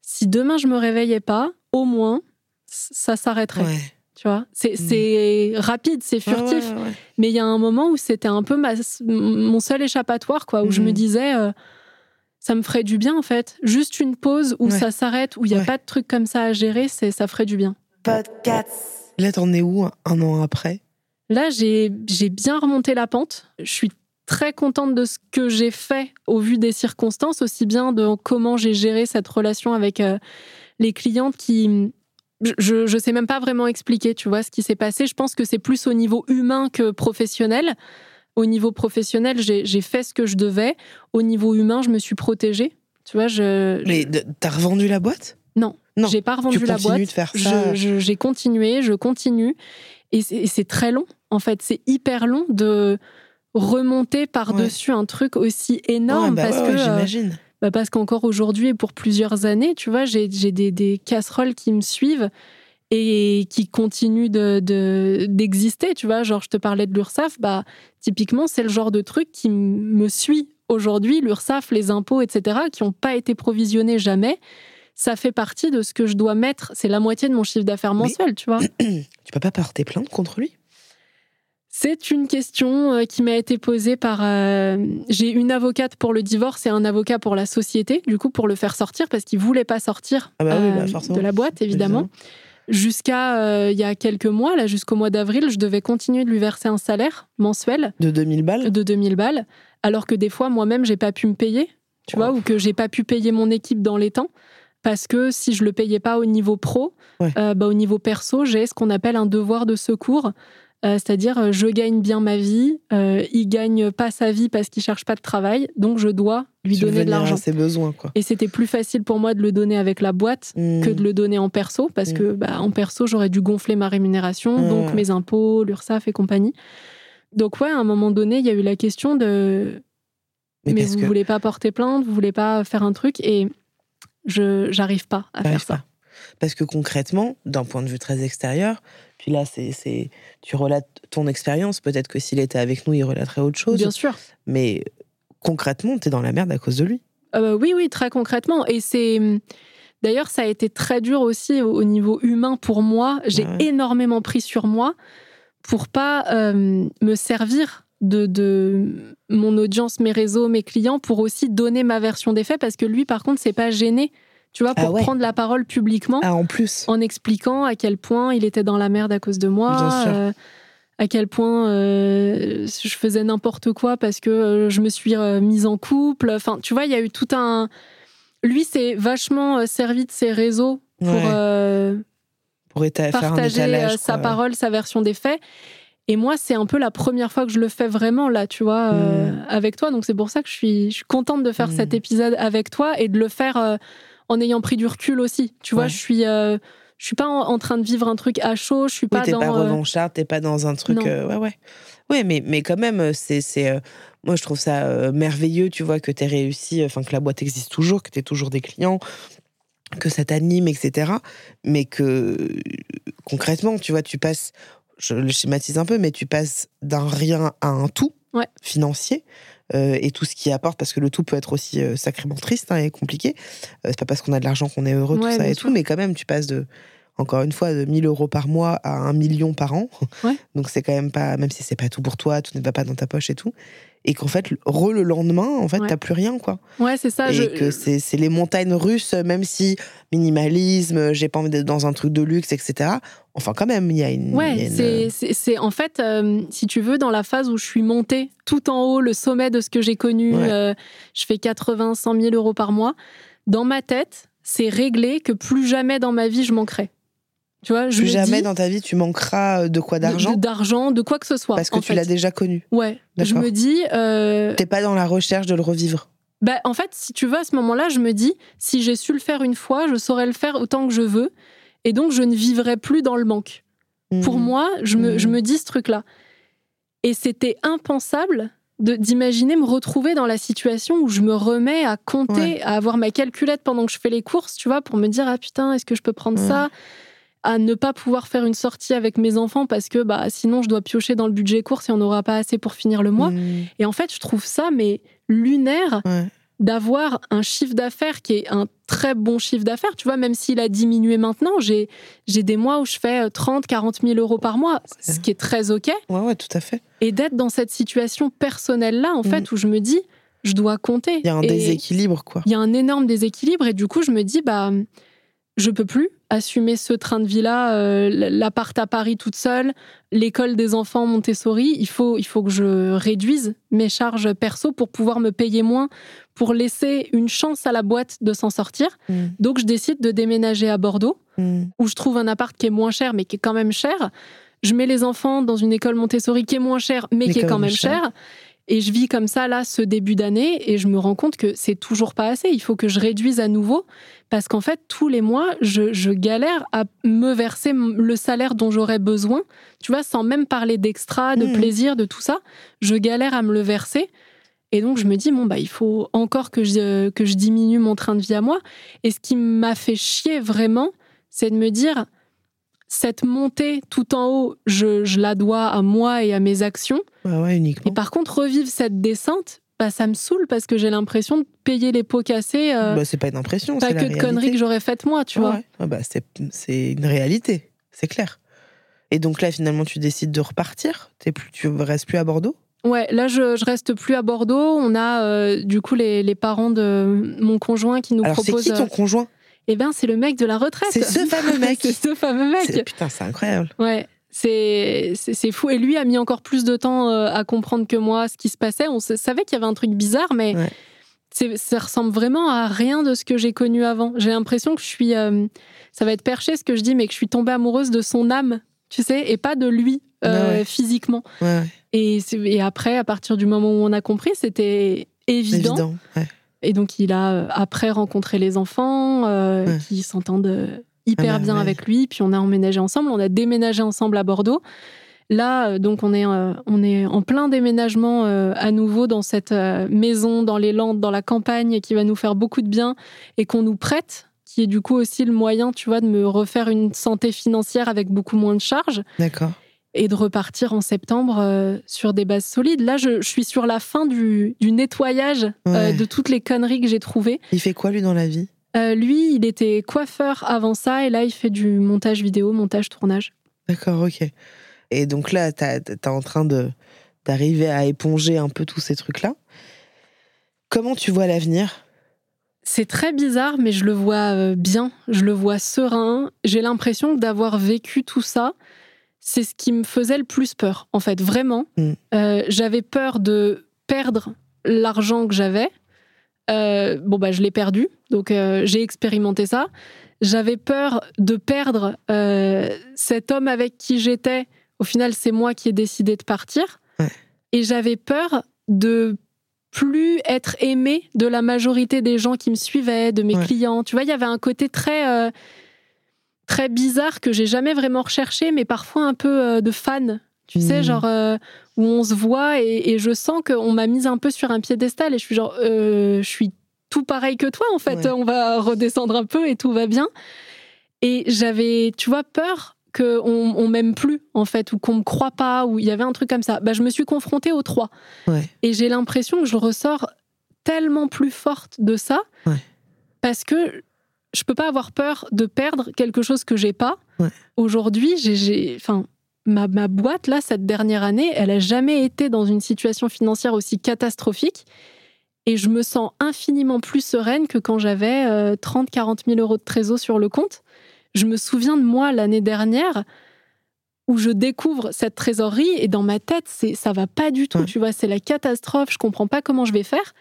si demain je me réveillais pas, au moins, ça s'arrêterait. Ouais. Tu vois, c'est Mm. c'est rapide, c'est furtif. Ouais, ouais, ouais. Mais il y a un moment où c'était un peu ma- mon seul échappatoire, quoi, où je me disais, euh, ça me ferait du bien, en fait. Juste une pause où Ouais. ça s'arrête, où il n'y a Ouais. pas de truc comme ça à gérer, c'est ça ferait du bien. Là, t'en es où un- un an après? Là, j'ai j'ai bien remonté la pente. Je suis très contente de ce que j'ai fait au vu des circonstances, aussi bien de comment j'ai géré cette relation avec euh, les clientes qui. Je, je sais même pas vraiment expliquer, tu vois, ce qui s'est passé. Je pense que c'est plus au niveau humain que professionnel. Au niveau professionnel, j'ai fait ce que je devais. Au niveau humain, je me suis protégée. Tu vois, je. Mais t'as revendu la boîte? Non. Non. J'ai pas revendu Tu la boîte. de faire Je- ça je- J'ai continué, je continue. Et c'est très long, en fait. C'est hyper long de remonter par-dessus un truc aussi énorme Ouais, bah parce ouais, que euh, j'imagine. bah parce qu'encore aujourd'hui et pour plusieurs années, tu vois, j'ai j'ai des, des casseroles qui me suivent et qui continuent de de- d'exister, tu vois. Genre, je te parlais de l'URSSAF, bah typiquement, c'est le genre de truc qui me suit aujourd'hui, l'URSSAF, les impôts, etc., qui n'ont pas été provisionnés jamais. Ça fait partie de ce que je dois mettre. C'est la moitié de mon chiffre d'affaires Mais- mensuel, tu vois. Tu peux pas porter plainte contre lui? C'est une question euh, qui m'a été posée par. euh, J'ai une avocate pour le divorce et un avocat pour la société, du coup, pour le faire sortir, parce qu'il voulait pas sortir Ah bah oui, bah euh, de la boîte, évidemment. Jusqu'à euh, il y a quelques mois, là, jusqu'au mois d'avril, je devais continuer de lui verser un salaire mensuel De 2000 balles? De 2000 balles, alors que des fois, moi-même, j'ai pas pu me payer. tu vois, ou que j'ai pas pu payer mon équipe dans les temps. Parce que si je le payais pas au niveau pro, Ouais. euh, bah, au niveau perso, j'ai ce qu'on appelle un devoir de secours. Euh, C'est-à-dire, euh, je gagne bien ma vie, euh, il gagne pas sa vie parce qu'il cherche pas de travail, donc je dois lui donner de Subvenir à l'argent. ses besoins, quoi. Et c'était plus facile pour moi de le donner avec la boîte Mm. que de le donner en perso, parce Mm. que bah, en perso, j'aurais dû gonfler ma rémunération, Ouais, donc mes impôts, l'URSSAF et compagnie. Donc ouais, à un moment donné, il y a eu la question de mais, parce vous que voulez pas porter plainte, vous voulez pas faire un truc, et je j'arrive pas à faire t'arrives ça. pas. Parce que concrètement, d'un point de vue très extérieur, puis là, c'est, c'est, tu relates ton expérience. Peut-être que s'il était avec nous, il relaterait autre chose. Bien sûr. Mais concrètement, t'es dans la merde à cause de lui. Euh, oui, oui, très concrètement. Et c'est. D'ailleurs, ça a été très dur aussi au au niveau humain pour moi. J'ai Ah ouais. énormément pris sur moi pour pas euh, me servir de, de mon audience, mes réseaux, mes clients, pour aussi donner ma version des faits, parce que lui, par contre, c'est pas gêné, tu vois, Ah pour ouais. prendre la parole publiquement Ah, en plus. en expliquant à quel point il était dans la merde à cause de moi, Bien sûr. euh, à quel point euh, je faisais n'importe quoi parce que euh, je me suis mise en couple. Enfin, tu vois, il y a eu tout un. Lui, c'est vachement servi de ses réseaux pour Ouais. euh, Pour éta- faire un partager étalage. sa quoi. parole, sa version des faits. Et moi, c'est un peu la première fois que je le fais vraiment là, tu vois, euh, Mm. avec toi. Donc c'est pour ça que je suis, je suis contente de faire Mm. cet épisode avec toi et de le faire en ayant pris du recul aussi. Tu vois, Ouais. je suis, euh, je suis pas en, en train de vivre un truc à chaud. Je suis Oui, pas t'es dans. pas euh, revancharde, t'es pas dans un truc. Euh, ouais, ouais. Ouais, mais, mais quand même, c'est. c'est, euh, moi, je trouve ça euh, merveilleux, tu vois, que t'aies réussi, enfin, que la boîte existe toujours, que t'aies toujours des clients, que ça t'anime, etc. Mais que concrètement, tu vois, tu passes. Je le schématise un peu, mais tu passes d'un rien à un tout Ouais. financier. Euh, et tout ce qui apporte, parce que le tout peut être aussi euh, sacrément triste hein, et compliqué. Euh, c'est pas parce qu'on a de l'argent qu'on est heureux, Ouais, tout ça et sûr. tout, mais quand même, tu passes de, encore une fois, de 1000 euros par mois à 1 million par an. Ouais. Donc c'est quand même pas, même si c'est pas tout pour toi, tout ne va pas dans ta poche et tout. Et qu'en fait, re le lendemain, en fait, Ouais. t'as plus rien, quoi. Ouais, c'est ça. et je- que c'est les montagnes russes, même si minimalisme, j'ai pas envie d'être dans un truc de luxe, etc. Enfin, quand même, il y a une. Ouais, une- c'est- en fait, euh, si tu veux, dans la phase où je suis montée tout en haut, le sommet de ce que j'ai connu, Ouais. euh, je fais 80, 100 000 euros par mois. Dans ma tête, c'est réglé que plus jamais dans ma vie je manquerai. Tu vois, je Plus jamais dis, dans ta vie tu manqueras de quoi de- d'argent de- d'argent, de quoi que ce soit. parce que en tu l'as déjà connu. Ouais, je me dis. euh, T'es pas dans la recherche de le revivre. bah, en fait, si tu veux, à ce moment-là, je me dis, si j'ai su le faire une fois, je saurais le faire autant que je veux. Et donc, je ne vivrai plus dans le manque. Pour Mhm. moi, je me, je me dis ce truc-là. Et c'était impensable d'imaginer me retrouver dans la situation où je me remets à compter, Ouais. à avoir ma calculette pendant que je fais les courses, tu vois, pour me dire, ah putain, est-ce que je peux prendre Ouais. ça? À ne pas pouvoir faire une sortie avec mes enfants parce que bah sinon je dois piocher dans le budget course et on n'aura pas assez pour finir le mois. Mhm. Et en fait, je trouve ça mais lunaire Ouais. d'avoir un chiffre d'affaires qui est un très bon chiffre d'affaires. Tu vois, même s'il a diminué maintenant, j'ai j'ai des mois où je fais euh, 30, 40 000 euros par mois, ce qui est très OK. Ouais, ouais, tout à fait. Et d'être dans cette situation personnelle-là, en fait, où je me dis, je dois compter. Il y a un Et déséquilibre, quoi. Il y a un énorme déséquilibre. Et du coup, je me dis, bah, je peux plus assumer ce train de vie-là, euh, l'appart à Paris toute seule, l'école des enfants Montessori. Il faut, il faut que je réduise mes charges perso pour pouvoir me payer moins, pour laisser une chance à la boîte de s'en sortir. Mhm. Donc, je décide de déménager à Bordeaux, Mhm. où je trouve un appart qui est moins cher, mais qui est quand même cher. Je mets les enfants dans une école Montessori qui est moins chère, mais, qui est quand même chère. Et je vis comme ça, là, ce début d'année, et je me rends compte que c'est toujours pas assez. Il faut que je réduise à nouveau, parce qu'en fait, tous les mois, je, je galère à me verser le salaire dont j'aurais besoin. Tu vois, sans même parler d'extra, de Mhm. plaisir, de tout ça. Je galère à me le verser. Et donc, je me dis, bon, bah, il faut encore que je, que je diminue mon train de vie à moi. Et ce qui m'a fait chier vraiment, c'est de me dire, cette montée tout en haut, je, je la dois à moi et à mes actions. Ouais, uniquement. Et par contre, revivre cette descente, bah, ça me saoule parce que j'ai l'impression de payer les pots cassés. euh, Bah, c'est pas une impression, pas c'est la que de conneries que j'aurais faites moi, tu Ouais, vois. ouais. Ouais, bah, c'est, c'est une réalité, c'est clair. Et donc là, finalement, tu décides de repartir T'es plus, Tu restes plus à Bordeaux? Ouais, là, je, je reste plus à Bordeaux. On a euh, du coup les, les parents de mon conjoint qui nous Alors, c'est proposent. qui ton euh, conjoint? Eh ben, c'est le mec de la retraite. C'est ce fameux mec. c'est ce fameux mec. Putain, c'est incroyable. Ouais, c'est fou. Et lui a mis encore plus de temps euh, à comprendre que moi ce qui se passait. On savait qu'il y avait un truc bizarre, mais Ouais. ça ressemble vraiment à rien de ce que j'ai connu avant. J'ai l'impression que je suis, euh, ça va être perché ce que je dis, mais que je suis tombée amoureuse de son âme, tu sais, et pas de lui euh, physiquement. Et, et, après, à partir du moment où on a compris, c'était évident. évident et donc, il a euh, après rencontré les enfants qui s'entendent hyper ah bah bien avec lui. Puis on a emménagé ensemble, on a déménagé ensemble à Bordeaux. Là, euh, donc, on est, euh, on est en plein déménagement euh, à nouveau dans cette maison, dans les Landes, dans la campagne, qui va nous faire beaucoup de bien et qu'on nous prête, qui est du coup aussi le moyen, tu vois, de me refaire une santé financière avec beaucoup moins de charges. D'accord. Et de repartir en septembre sur des bases solides. Là, je, suis sur la fin du, nettoyage de toutes les conneries que j'ai trouvées. Il fait quoi, lui, dans la vie? Lui, il était coiffeur avant ça, et là, il fait du montage vidéo, montage, tournage. D'accord, ok. Et donc là, tu es en train de d'arriver à éponger un peu tous ces trucs-là. Comment tu vois l'avenir? C'est très bizarre, mais je le vois euh, bien, je le vois serein. J'ai l'impression d'avoir vécu tout ça. C'est ce qui me faisait le plus peur, en fait, vraiment. Mm. Euh, j'avais peur de perdre l'argent que j'avais. Euh, bon, bah, je l'ai perdu, donc j'ai expérimenté ça. J'avais peur de perdre cet homme avec qui j'étais au final, c'est moi qui ai décidé de partir. Et j'avais peur de plus être aimée de la majorité des gens qui me suivaient, de mes clients. Tu vois, il y avait un côté très, euh, très bizarre que j'ai jamais vraiment recherché, mais parfois un peu euh, de fan. Tu sais, mmh. genre euh, où on se voit et, je sens qu'on m'a mise un peu sur un piédestal et je suis genre, je suis tout pareil que toi en fait. On va redescendre un peu et tout va bien. Et j'avais, tu vois, peur qu'on on m'aime plus, en fait, ou qu'on me croit pas, ou il y avait un truc comme ça. Bah, je me suis confrontée aux trois. Et j'ai l'impression que je ressors tellement plus forte de ça, parce que je peux pas avoir peur de perdre quelque chose que j'ai pas. Aujourd'hui, j'ai, enfin, ma, ma, boîte, là, cette dernière année, elle a jamais été dans une situation financière aussi catastrophique. Et je me sens infiniment plus sereine que quand j'avais 30, 40 000 euros de trésor sur le compte. Je me souviens de moi l'année dernière où je découvre cette trésorerie et dans ma tête, c'est ça va pas du tout, tu vois, c'est la catastrophe, je comprends pas comment je vais faire.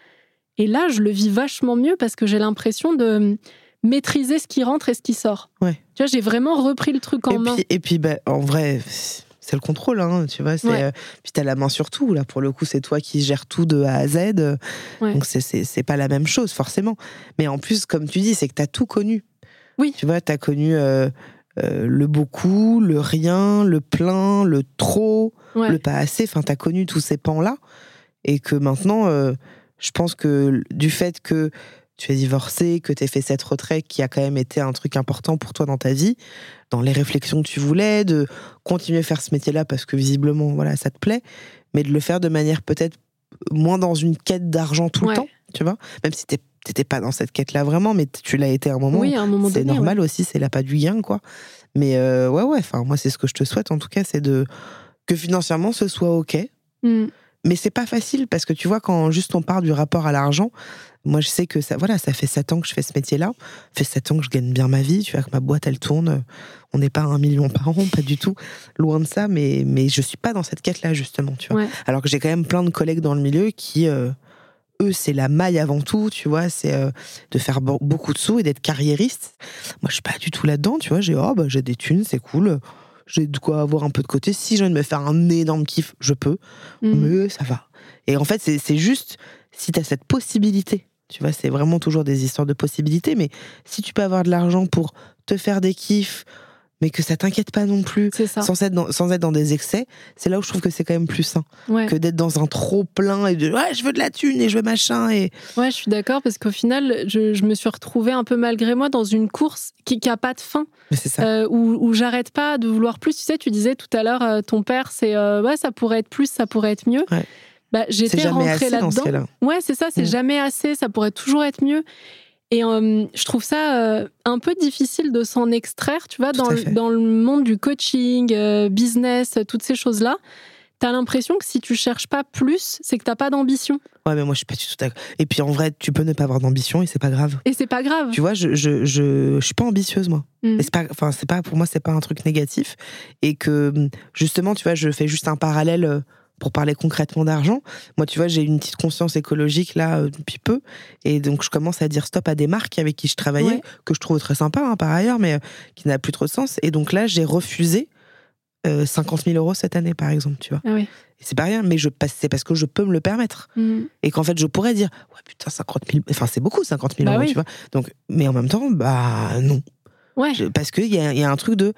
Et là, je le vis vachement mieux parce que j'ai l'impression de maîtriser ce qui rentre et ce qui sort. Ouais. Tu vois, j'ai vraiment repris le truc en et main. Puis, et puis, bah, en vrai, c'est le contrôle, hein, tu vois. C'est, euh, puis t'as la main sur tout. Là, pour le coup, c'est toi qui gères tout de A à Z. Donc, c'est, pas la même chose, forcément. Mais en plus, comme tu dis, c'est que t'as tout connu. Oui. Tu vois, tu as connu euh, euh, le beaucoup, le rien, le plein, le trop, le pas assez. Enfin, tu as connu tous ces pans-là. Et que maintenant, euh, je pense que du fait que tu es divorcé, que tu as fait cette retraite qui a quand même été un truc important pour toi dans ta vie, dans les réflexions que tu voulais, de continuer à faire ce métier-là parce que visiblement, voilà, ça te plaît, mais de le faire de manière peut-être moins dans une quête d'argent tout le temps, tu vois, même si t'es t'étais pas dans cette quête-là vraiment, mais tu l'as été à un moment. Oui, à un moment C'est normal aussi, c'est la pas du gain, quoi. Mais euh, ouais, ouais, enfin, moi, c'est ce que je te souhaite, en tout cas, c'est de que financièrement, ce soit OK. Mm. Mais c'est pas facile parce que tu vois, quand juste on parle du rapport à l'argent, moi, je sais que ça, voilà, ça fait 7 ans que je fais ce métier-là. Fait 7 ans que je gagne bien ma vie. Tu vois, que ma boîte, elle tourne. On n'est pas à un million par an, pas du tout. Loin de ça, mais, mais je suis pas dans cette quête-là, justement, tu vois. Alors que j'ai quand même plein de collègues dans le milieu qui, euh, eux, c'est la maille avant tout, tu vois, c'est euh, de faire beaucoup de sous et d'être carriériste. Moi, je suis pas du tout là-dedans, tu vois. J'ai oh, bah, j'ai des thunes, c'est cool. J'ai de quoi avoir un peu de côté. Si je viens de me faire un énorme kiff, je peux. Mm. Mais ça va. Et en fait, c'est juste si tu as cette possibilité. Tu vois, c'est vraiment toujours des histoires de possibilités. Mais si tu peux avoir de l'argent pour te faire des kiffs, mais que ça t'inquiète pas non plus, sans être, dans, sans être dans des excès, c'est là où je trouve que c'est quand même plus sain que d'être dans un trop plein et de ouais, je veux de la thune et je veux machin. Et... Ouais, je suis d'accord parce qu'au final, je, je, me suis retrouvée un peu malgré moi dans une course qui, qui a pas de fin. Euh, où, où j'arrête pas de vouloir plus. Tu sais, tu disais tout à l'heure, euh, ton père, c'est euh, ouais, ça pourrait être plus, ça pourrait être mieux. Bah, j'étais rentrée là-dedans. ouais, c'est ça, c'est mm. jamais assez, ça pourrait toujours être mieux. Et euh, je trouve ça euh, un peu difficile de s'en extraire, tu vois, dans le, dans le, monde du coaching, euh, business, toutes ces choses-là. T'as l'impression que si tu cherches pas plus, c'est que t'as pas d'ambition. Ouais, mais moi je suis pas du tout d'accord. Et puis en vrai, tu peux ne pas avoir d'ambition et c'est pas grave. Et c'est pas grave. Tu vois, je, je, je, je suis pas ambitieuse moi. Mm. c'est pas, enfin c'est pas pour moi c'est pas un truc négatif et que justement tu vois, je fais juste un parallèle pour parler concrètement d'argent, moi, tu vois, j'ai une petite conscience écologique là euh, depuis peu, et donc je commence à dire stop à des marques avec qui je travaillais, que je trouve très sympa hein, par ailleurs, mais euh, qui n'a plus trop de sens. Et donc là, j'ai refusé 50 000 euros cette année, par exemple, tu vois. Ah c'est pas rien, mais je c'est parce que je peux me le permettre. Mm. Et qu'en fait, je pourrais dire, ouais, putain, 50 000, enfin, c'est beaucoup, 50 000 Bah euros, oui. tu vois. Donc, mais en même temps, bah, non. Ouais. Je- parce qu'il y a, y a un truc de,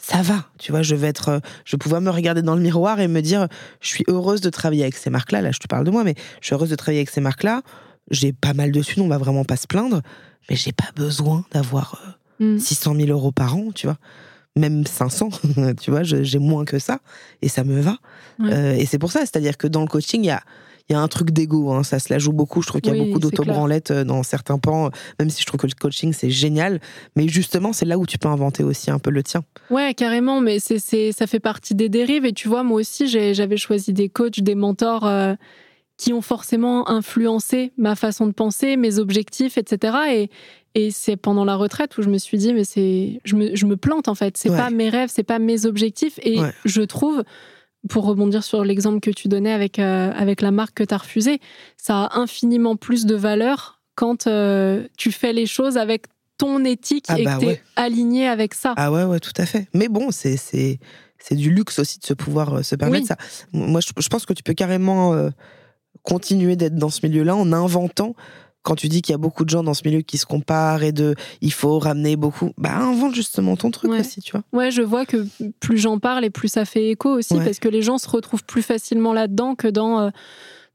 ça va, tu vois, je vais être, euh, je vais pouvoir me regarder dans le miroir et me dire, je suis heureuse de travailler avec ces marques-là. Là, je te parle de moi, mais je suis heureuse de travailler avec ces marques-là. J'ai pas mal dessus, on va vraiment pas se plaindre, mais j'ai pas besoin d'avoir euh, Mm. 600 000 euros par an, tu vois. Même 500, tu vois, j'ai moins que ça et ça me va. Ouais. Euh, et c'est pour ça, c'est-à-dire que dans le coaching, il y a, il y a un truc d'ego, hein, ça se la joue beaucoup. Je trouve qu'il y a Oui, beaucoup d'autobranlettes euh, dans certains pans, euh, même si je trouve que le coaching c'est génial. Mais justement, c'est là où tu peux inventer aussi un peu le tien. Ouais, carrément, mais c'est, c'est, ça fait partie des dérives. Et tu vois, moi aussi, j'avais choisi des coachs, des mentors euh, qui ont forcément influencé ma façon de penser, mes objectifs, etc. Et, et c'est pendant la retraite où je me suis dit, mais c'est, je me, je me plante en fait. C'est Ouais. pas mes rêves, c'est pas mes objectifs. Et Ouais. je trouve, pour rebondir sur l'exemple que tu donnais avec, euh, avec la marque que tu as refusée, ça a infiniment plus de valeur quand euh, tu fais les choses avec ton éthique Ah et bah que tu es ouais. aligné avec ça. Ah ouais, ouais, tout à fait. Mais bon, c'est c'est c'est du luxe aussi de se pouvoir euh, se permettre Oui. ça. Moi, je, je pense que tu peux carrément euh, continuer d'être dans ce milieu-là en inventant. Quand tu dis qu'il y a beaucoup de gens dans ce milieu qui se comparent et de, il faut ramener beaucoup, bah invente justement ton truc Ouais. aussi, tu vois. Ouais, je vois que plus j'en parle et plus ça fait écho aussi, Ouais. parce que les gens se retrouvent plus facilement là-dedans que dans, euh,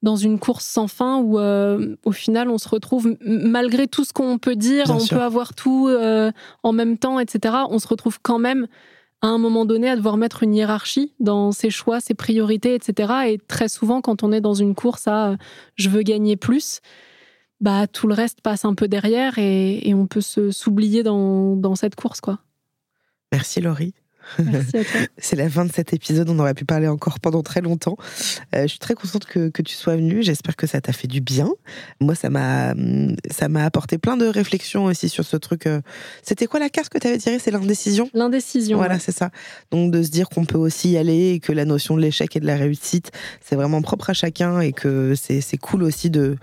dans une course sans fin où, euh, au final, on se retrouve, malgré tout ce qu'on peut dire, Bien on sûr. peut avoir tout euh, en même temps, etc., on se retrouve quand même à un moment donné à devoir mettre une hiérarchie dans ses choix, ses priorités, etc. Et très souvent, quand on est dans une course à je veux gagner plus, bah tout le reste passe un peu derrière et, et on peut se s'oublier dans, dans cette course, quoi. Merci Laurie. C'est la fin de cet épisode. On aurait pu parler encore pendant très longtemps. Euh, je suis très contente que, que tu sois venue. J'espère que ça t'a fait du bien. Moi, ça m'a, ça m'a apporté plein de réflexions aussi sur ce truc. euh. C'était quoi la carte que tu avais tirée? C'est l'indécision? L'indécision. Voilà, ouais. c'est ça. Donc de se dire qu'on peut aussi y aller et que la notion de l'échec et de la réussite, c'est vraiment propre à chacun et que c'est c'est cool aussi de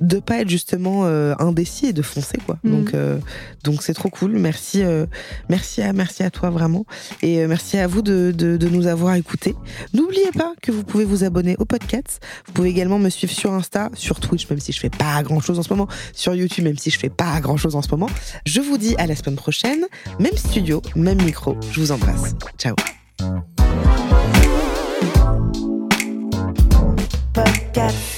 de pas être justement euh, indécis et de foncer quoi. Donc euh, donc c'est trop cool. Merci euh, merci à merci à toi vraiment et euh, merci à vous de, de, de nous avoir écoutés. N'oubliez pas que vous pouvez vous abonner au podcast. Vous pouvez également me suivre sur Insta, sur Twitch même si je fais pas grand chose en ce moment, sur YouTube même si je fais pas grand chose en ce moment. Je vous dis à la semaine prochaine, même studio, même micro. Je vous embrasse. Ciao. Podcast.